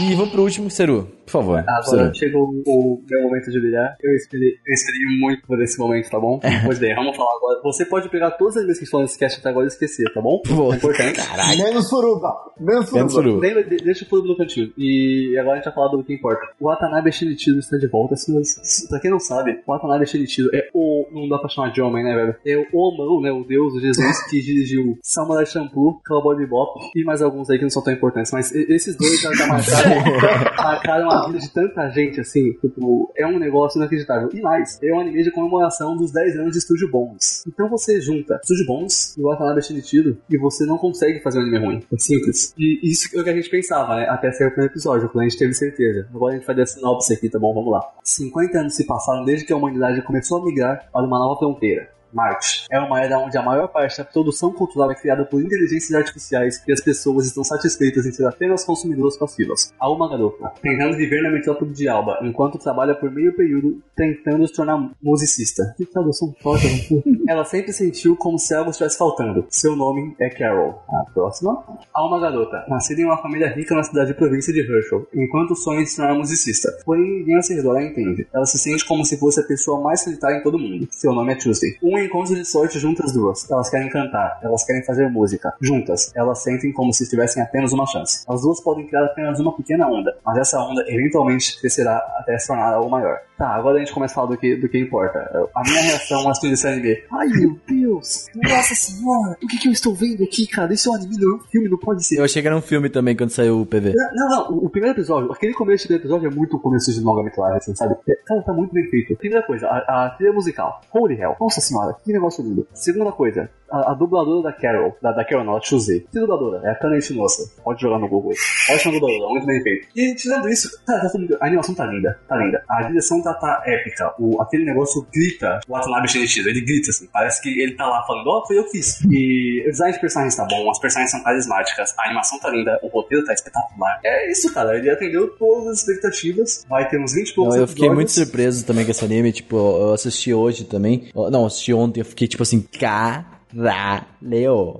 E vamos pro último, Seru. Por favor. Agora Ciro. chegou o meu momento de brilhar. Eu esperei, eu esperei muito por esse momento, tá bom? Pois bem, vamos falar agora. Você pode pegar todas as vezes que falam nesse cast até agora e esquecer, tá bom? Pô, É importante. Menos suruba! Menos suruba! Menos suruba. Lembra, de- deixa o pulo no cantinho. E agora a gente vai falar do que importa. O Watanabe Shinichiro está de volta, senhores. Pra quem não sabe, o Watanabe Shinichiro é o. Não dá pra chamar de homem, né, velho? É o Omão, né? O deus, o Jesus, que dirigiu Samurai Shampoo, Cowboy Bebop e mais alguns aí que não são tão importantes. Mas esses dois já, já marcaram, *laughs* marcaram a vida de tanta gente, assim. Tipo, é um negócio inacreditável. E mais, é um anime de comemoração dos 10 anos de Studio Bones. Então você junta Studio Bones e Watanabe Shinichiro e você não consegue fazer um anime ruim. É simples. E isso é o que a gente pensava, né? Até sair o primeiro episódio, quando a gente teve certeza. Agora a gente vai dar sinopse aqui, tá bom? Vamos lá. 50 anos se passaram desde que a humanidade começou a migrar para uma nova fronteira. Marte é uma era onde a maior parte da produção cultural é criada por inteligências artificiais e as pessoas estão satisfeitas em ser apenas consumidoras passivas. Há uma garota tentando viver na metrópole de Alba, enquanto trabalha por meio período tentando se tornar musicista. Que tradução forte, né? *laughs* Ela sempre sentiu como se algo estivesse faltando. Seu nome é Carol. A próxima. Há uma garota, nascida em uma família rica na cidade de província de Herschel, enquanto sonha em se tornar musicista. Porém, ninguém ao seu redor a entende. Ela se sente como se fosse a pessoa mais solitária em todo mundo. Seu nome é Tuesday. Um encontro de sorte junta as duas. Elas querem cantar, elas querem fazer música. Juntas, elas sentem como se tivessem apenas uma chance. As duas podem criar apenas uma pequena onda, mas essa onda eventualmente crescerá até se tornar algo maior. Tá, agora a gente começa a falar do que, do que importa. A minha reação ao assistir esse anime. Ai meu Deus! Nossa senhora! O que, que eu estou vendo aqui, cara? Isso é um anime, não é um filme, não pode ser. Eu achei que era um filme também quando saiu o PV. Não, não, não, o, primeiro episódio, aquele começo do episódio é muito o começo de longa-metragem, assim, sabe? É, Cara, tá muito bem feito. Primeira coisa, a, a trilha musical. Holy hell. Nossa senhora, que negócio lindo. Segunda coisa, a, a dubladora da Carol, da, da Carol, não, a Chuzê. Que dubladora? É a Kana Ishinosa. Pode jogar no Google. Ótima dubladora, muito bem feito. E tirando isso, tá, tá a animação tá linda, tá linda. A direção tá, tá épica. O, aquele negócio grita o Watanabe Shinichiro. Ele grita, assim. Parece que ele tá lá falando, ó, foi eu que fiz. E o design de personagens tá bom, as personagens são carismáticas, a animação tá linda, o roteiro tá espetacular. É isso, cara. Ele atendeu todas as expectativas. Vai ter uns 20 e poucos Não, eu fiquei muito surpreso também com esse anime, tipo, eu assisti hoje também. Não, assisti ontem, eu fiquei tipo assim, caralho.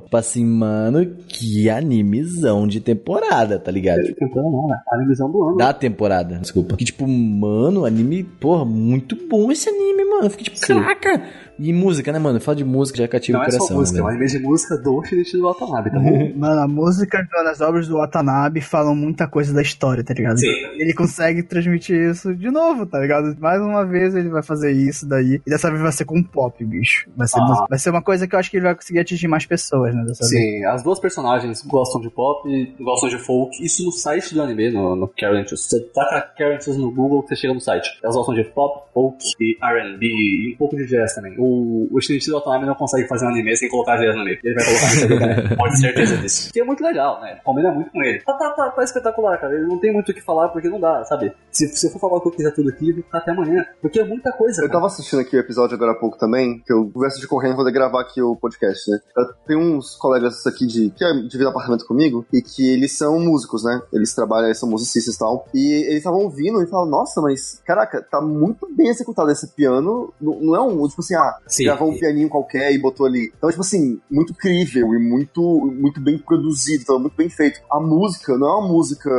Tipo assim, mano, que animizão de temporada, tá ligado? Não, né? A animação do ano. Da temporada, desculpa. Que tipo, mano, anime, porra, muito bom esse anime, mano. Eu fiquei tipo, Sim. caraca. E música, né, mano? Fala de música, já cativa Não o é só coração. música, é um né? anime de música do Shinichiro Watanabe, tá bom? Mano, a música das obras do Watanabe falam muita coisa da história, tá ligado? Sim. Ele consegue transmitir isso de novo, tá ligado? Mais uma vez ele vai fazer isso daí. E dessa vez vai ser com pop, bicho. Vai ser, Ah. vai ser uma coisa que eu acho que ele vai conseguir atingir mais pessoas, né? Dessa vez. Sim, as duas personagens gostam de pop, gostam de folk. Isso no site do anime, no, no Characters. Você taca Characters no Google que você chega no site. Elas gostam de pop, folk e R&B e um pouco de jazz também. O, o Shinichiro Watanabe não consegue fazer um anime sem colocar jazz no meio. Ele vai colocar isso né? *laughs* Pode ter certeza disso. Que é muito legal, né? Combina muito com ele. Tá, tá, tá, tá espetacular, cara. Ele não tem muito o que falar porque não dá, sabe? Se, se eu for falar o que eu quiser tudo aqui, eu vou ficar até amanhã. Porque é muita coisa, Eu cara. tava assistindo aqui o episódio agora há pouco também, que eu converso de correndo vou gravar aqui o podcast, né? Eu tenho uns colegas aqui de, que é, dividem apartamento comigo e que eles são músicos, né? Eles trabalham, eles são musicistas e tal. E eles estavam ouvindo e falaram, nossa, mas caraca, tá muito bem executado esse piano. Não, não é um, tipo assim, ah, Sim. gravou um pianinho qualquer e botou ali. Então, tipo assim, muito crível e muito, muito bem produzido, então, muito bem feito. A música não é uma música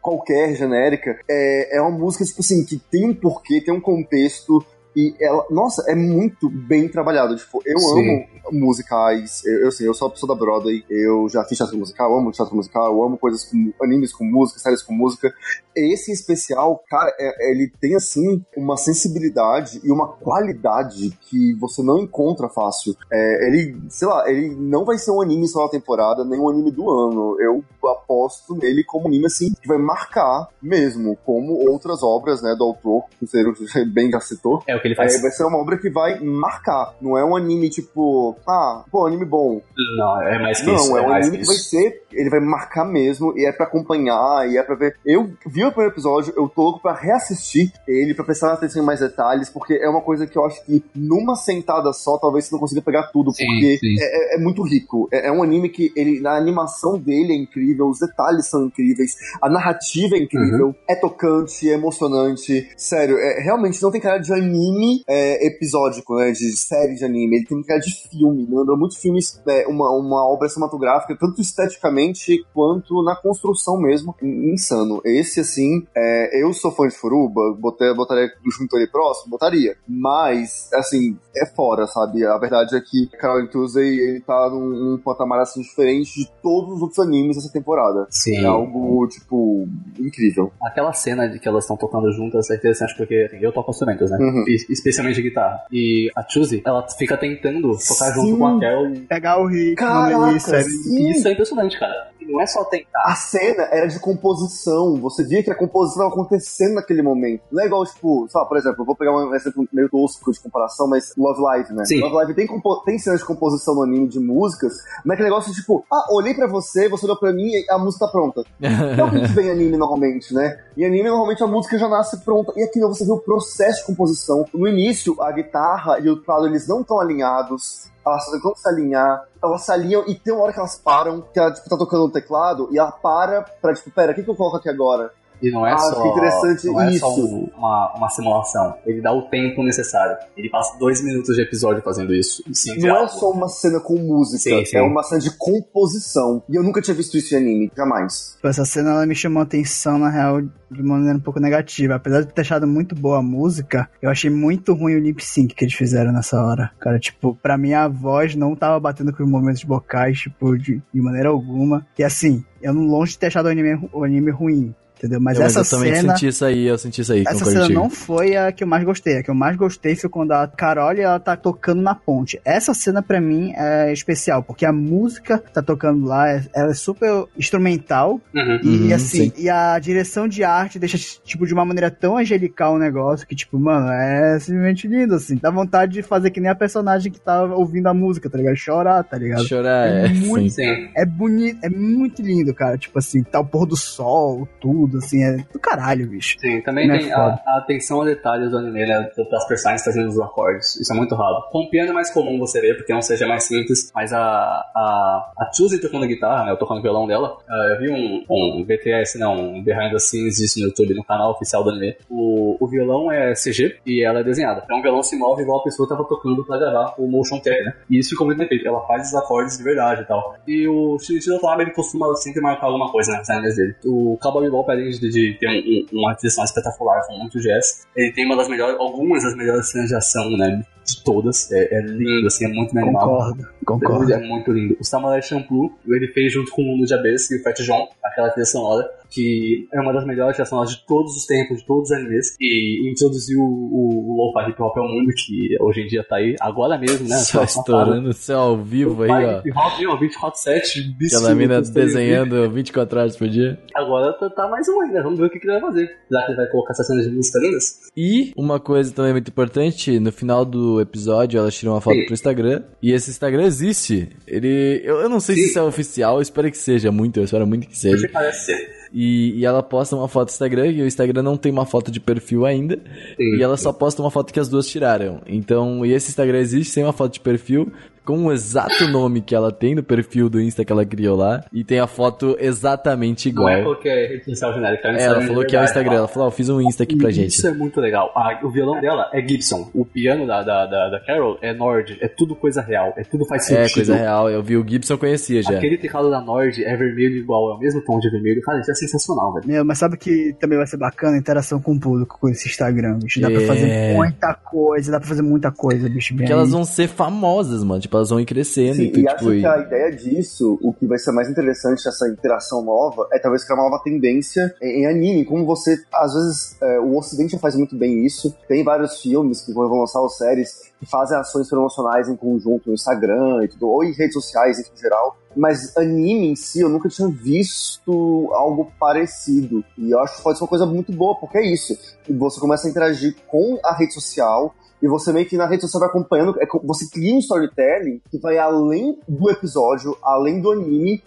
qualquer, genérica, é, é uma música, tipo assim, que tem um porquê, tem um contexto. E ela, nossa, é muito bem trabalhado. Tipo, eu Sim. amo musicais. Eu, eu, assim, eu sou uma pessoa da Broadway. Eu já fiz teatro musical, eu amo teatro musical, eu amo coisas com animes com música, séries com música. Esse especial, cara, é- ele tem assim uma sensibilidade e uma qualidade que você não encontra fácil. É, ele, sei lá, ele não vai ser um anime só da temporada, nem um anime do ano. Eu aposto nele como um anime assim que vai marcar mesmo, como outras obras, né, do autor, que o Ciro *laughs* bem já citou. É que ele É, faz. vai ser uma obra que vai marcar. Não é um anime tipo, ah, pô, anime bom. Não, é mais que Não, isso. é um mais anime que que vai ser, ele vai marcar mesmo, e é pra acompanhar, e é pra ver. Eu vi o primeiro episódio, eu tô louco pra reassistir ele, pra prestar atenção em mais detalhes, porque é uma coisa que eu acho que numa sentada só, talvez você não consiga pegar tudo, Sim, porque sim. É, é- é muito rico. É, é um anime que ele, na animação dele é incrível, os detalhes são incríveis, a narrativa é incrível, Uhum. é tocante, é emocionante. Sério, é, realmente não tem cara de anime anime é, episódico, né? De série de anime. Ele tem uma cara de filme. Me lembra muito filmes, é, uma, uma obra cinematográfica, tanto esteticamente quanto na construção mesmo. Insano. Esse, assim, é, eu sou fã de Furuba, botei, botaria junto ele próximo, botaria. Mas, assim, é fora, sabe? A verdade é que Carol Tuesday, ele tá num, num patamar, assim, diferente de todos os outros animes dessa temporada. Sim. É algo, tipo, incrível. Aquela cena de que elas estão tocando juntas é interessante porque assim, eu toco instrumentos, né? Uhum. E- especialmente guitarra. E a Chuzi, ela fica tentando tocar Sim. junto com a Kel e Pegar o ritmo Caraca, no início, é- isso é impressionante, cara. E não é só tentar. A cena era de composição. Você via que a composição estava acontecendo naquele momento. Não é igual, tipo, sei lá, por exemplo, eu vou pegar um exemplo meio tosco de comparação, mas Love Live, né? Sim. Love Live tem, tem cenas de composição no anime de músicas, mas aquele negócio de tipo, ah, olhei pra você, você olhou pra mim e a música tá pronta. Não é o que a gente vê em anime normalmente, né? Em anime, normalmente a música já nasce pronta. E aqui não, você vê o processo de composição. No início, a guitarra e o teclado, eles não estão alinhados. Elas tentam se alinhar, elas se alinham e tem uma hora que elas param, que ela tipo, tá tocando no teclado, e ela para pra, tipo, pera, o que, que eu coloco aqui agora? E não é Ah, só. que interessante não é só isso. um- uma, uma simulação. Ele dá o tempo necessário. Ele passa dois minutos de episódio fazendo isso. Sem Não é só uma cena com música, Sim, sim. é uma cena de composição. E eu nunca tinha visto isso em anime, jamais. Essa cena ela me chamou a atenção, na real, de maneira um pouco negativa. Apesar de ter achado muito boa a música, eu achei muito ruim o lip sync que eles fizeram nessa hora. Cara, tipo, pra mim a voz não tava batendo com os movimentos vocais, tipo, de, de maneira alguma. E assim, eu não longe de ter achado o anime, o anime ruim. Entendeu? Mas Eu, essa eu também cena. senti isso aí, eu senti isso aí. Essa cena contigo. não foi a que eu mais gostei. A que eu mais gostei foi quando a Carol ela tá tocando na ponte. Essa cena pra mim é especial, porque a música tá tocando lá, é- ela é super instrumental Uhum. e Uhum, assim, sim. e a direção de arte deixa tipo de uma maneira tão angelical o negócio que tipo, mano, é simplesmente lindo assim. Dá vontade de fazer que nem a personagem que tá ouvindo a música, tá ligado? Chorar, tá ligado? Chorar é, É muito- sim. Sim. É bonito, é muito lindo, cara. Tipo assim, tá o pôr do sol, tudo, assim, é do caralho, bicho. Sim, também é tem a, foda. a atenção a detalhes do anime, né? Das personagens fazendo os acordes. Isso é muito raro. Com o piano é mais comum você ver, porque não seja mais simples. Mas a, a, a Suzy tocando guitarra, né? Eu tocando violão dela. ah, eu vi um, um BTS, não, um Behind the Scenes disso no YouTube, no canal oficial do anime. O, o violão é CG e ela é desenhada. Então o violão se move igual a pessoa tava tocando pra gravar o motion cap, né? E isso ficou muito bem feito. Ela faz os acordes de verdade e tal. E o Shinichiro Watanabe, ele costuma sempre marcar alguma coisa, né? Nas dele. O Cowboy Bebop, além de, de ter um- um- uma direção espetacular com muito jazz, ele tem uma das melhores, algumas das melhores cenas de ação, né? De todas. É, é lindo, assim, é muito bem animado. Concordo, concordo. É muito lindo. O Samurai Champloo, ele fez junto com o Mundo de Abyss e o Fat John, aquela trilha sonora, que é uma das melhores trilhas sonoras de todos os tempos, de todos os animes, e introduziu o, o, Lo-Fi Hip Hop ao mundo, que hoje em dia tá aí, agora mesmo, né? Só estourando o céu ao vivo aí, ó. Hip Hop, ó, 24 7, bicho. Aquela mina desenhando 24 horas por dia. Agora tá, tá mais um ainda, vamos ver o que, que ele vai fazer. Será que ele vai colocar essas cenas de música lindas? E uma coisa também muito importante, no final do episódio ela tirou uma foto Sim. pro Instagram. E esse Instagram existe. Ele. Eu, eu não sei se Sim. isso é oficial, eu espero que seja muito, eu espero muito que seja. parece ser. E, e ela posta uma foto no Instagram, e o Instagram não tem uma foto de perfil ainda. Sim. E ela só posta uma foto que as duas tiraram. Então, e esse Instagram existe sem uma foto de perfil, com o exato nome que ela tem no perfil do Insta que ela criou lá. E tem a foto exatamente Não é igual. porque é rede social genérica, é um É, ela Instagram falou que é o Instagram. ó. Ela falou, ó, fiz um Insta aqui pra E gente. Isso é muito legal. Ah, o violão dela é Gibson. O piano da, da, da, da Carol é Nord. É tudo coisa real. É tudo faz sentido. É, coisa real. Eu vi o Gibson, eu conhecia já. Aquele teclado da Nord é vermelho igual, é o mesmo tom de vermelho. Cara, isso é sensacional, velho. Meu, mas sabe que também vai ser bacana a interação com o público com esse Instagram, bicho. Dá pra É. fazer muita coisa, dá pra fazer muita coisa, bicho. Bem Porque elas vão ser famosas, mano. Tipo, elas vão ir crescendo Sim, e tudo, e acho tipo, que a ideia disso, o que vai ser mais interessante dessa interação nova, é talvez criar uma nova tendência em, em anime. Como você, às vezes, é, o Ocidente já faz muito bem isso. Tem vários filmes que vão vão lançar as séries que fazem ações promocionais em conjunto no Instagram e tudo, ou em redes sociais em geral. Mas anime em si, eu nunca tinha visto algo parecido. E eu acho que pode ser uma coisa muito boa, porque é isso. Você começa a interagir com a rede social, e você meio que na rede social vai acompanhando, é você cria um storytelling que vai além do episódio, além do anime,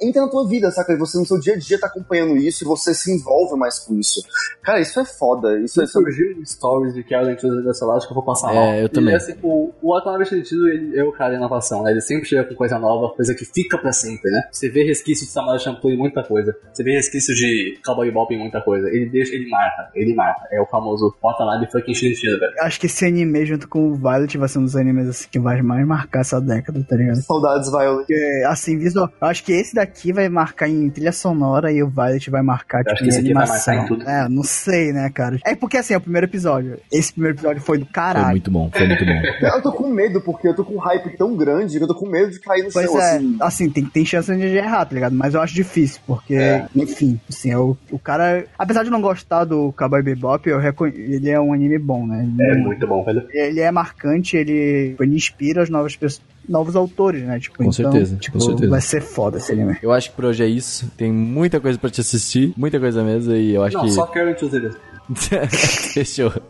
entra na tua vida, saca? Você no seu dia a dia tá acompanhando isso e você se envolve mais com isso. Cara, isso é foda. Isso é Se surgir um stories de que é o Dentro dessa que eu vou passar É, mal. eu E, também. assim, o, o Aquaman Sentido, ele é o cara de inovação, né? Ele sempre chega com coisa nova, coisa que fica pra sempre, né? Você vê resquício de Samara Shampoo em muita coisa. Você vê resquício de Cowboy Bop em muita coisa. Ele deixa, ele marca, ele marca. É o famoso de fucking sentido, velho. Acho que esse anime, junto com o Violet, vai ser um dos animes assim, que vai mais marcar essa década, tá ligado? Saudades, Violet. Porque, assim, visual. Eu acho que esse daqui vai marcar em trilha sonora e o Violet vai marcar, Eu tipo, acho que em esse aqui vai animação. marcar em tudo. É, não sei, né, cara? É porque, assim, é o primeiro episódio. Esse primeiro episódio foi do Foi caralho. muito bom, foi muito bom. *laughs* Eu tô com medo, porque eu tô com um hype tão grande que eu tô com medo de cair no Pois chão, é, assim. assim, tem, tem chance de errar, tá ligado? Mas eu acho difícil, porque, É. enfim, assim, é o, o cara. Apesar de não gostar do Cowboy Bebop, eu recon... ele é um anime bom, né? Ele É muito bom, velho. ele é marcante, ele, ele inspira as novas pessoas, novos autores, né? Tipo, Com então, certeza, tipo, com certeza. vai ser foda esse anime. Eu acho que por hoje é isso. Tem muita coisa pra te assistir, muita coisa mesmo, e eu acho Não, que. só Carol Tuesday. *laughs* Fechou. *laughs*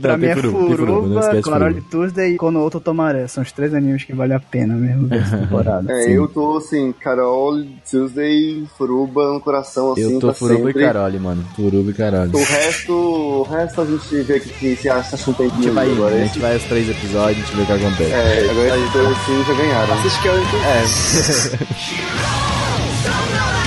Pra mim é Furuba, Coral Furuba. Tuesday e Kono Oto Tomare. São os três animes que vale a pena mesmo ver essa *laughs* temporada. É, eu tô assim, Carol, Tuesday, Furuba no coração, assim, Eu tô pra Furuba sempre. e Carole, mano. Furuba e Carole. O resto, o resto a gente vê que, que se acha um A gente tempinho vai agora. a gente vai aos três episódios, a gente vê o que acontece. É, agora esses dois assim já ganharam. Assiste Carol Tuesday. É.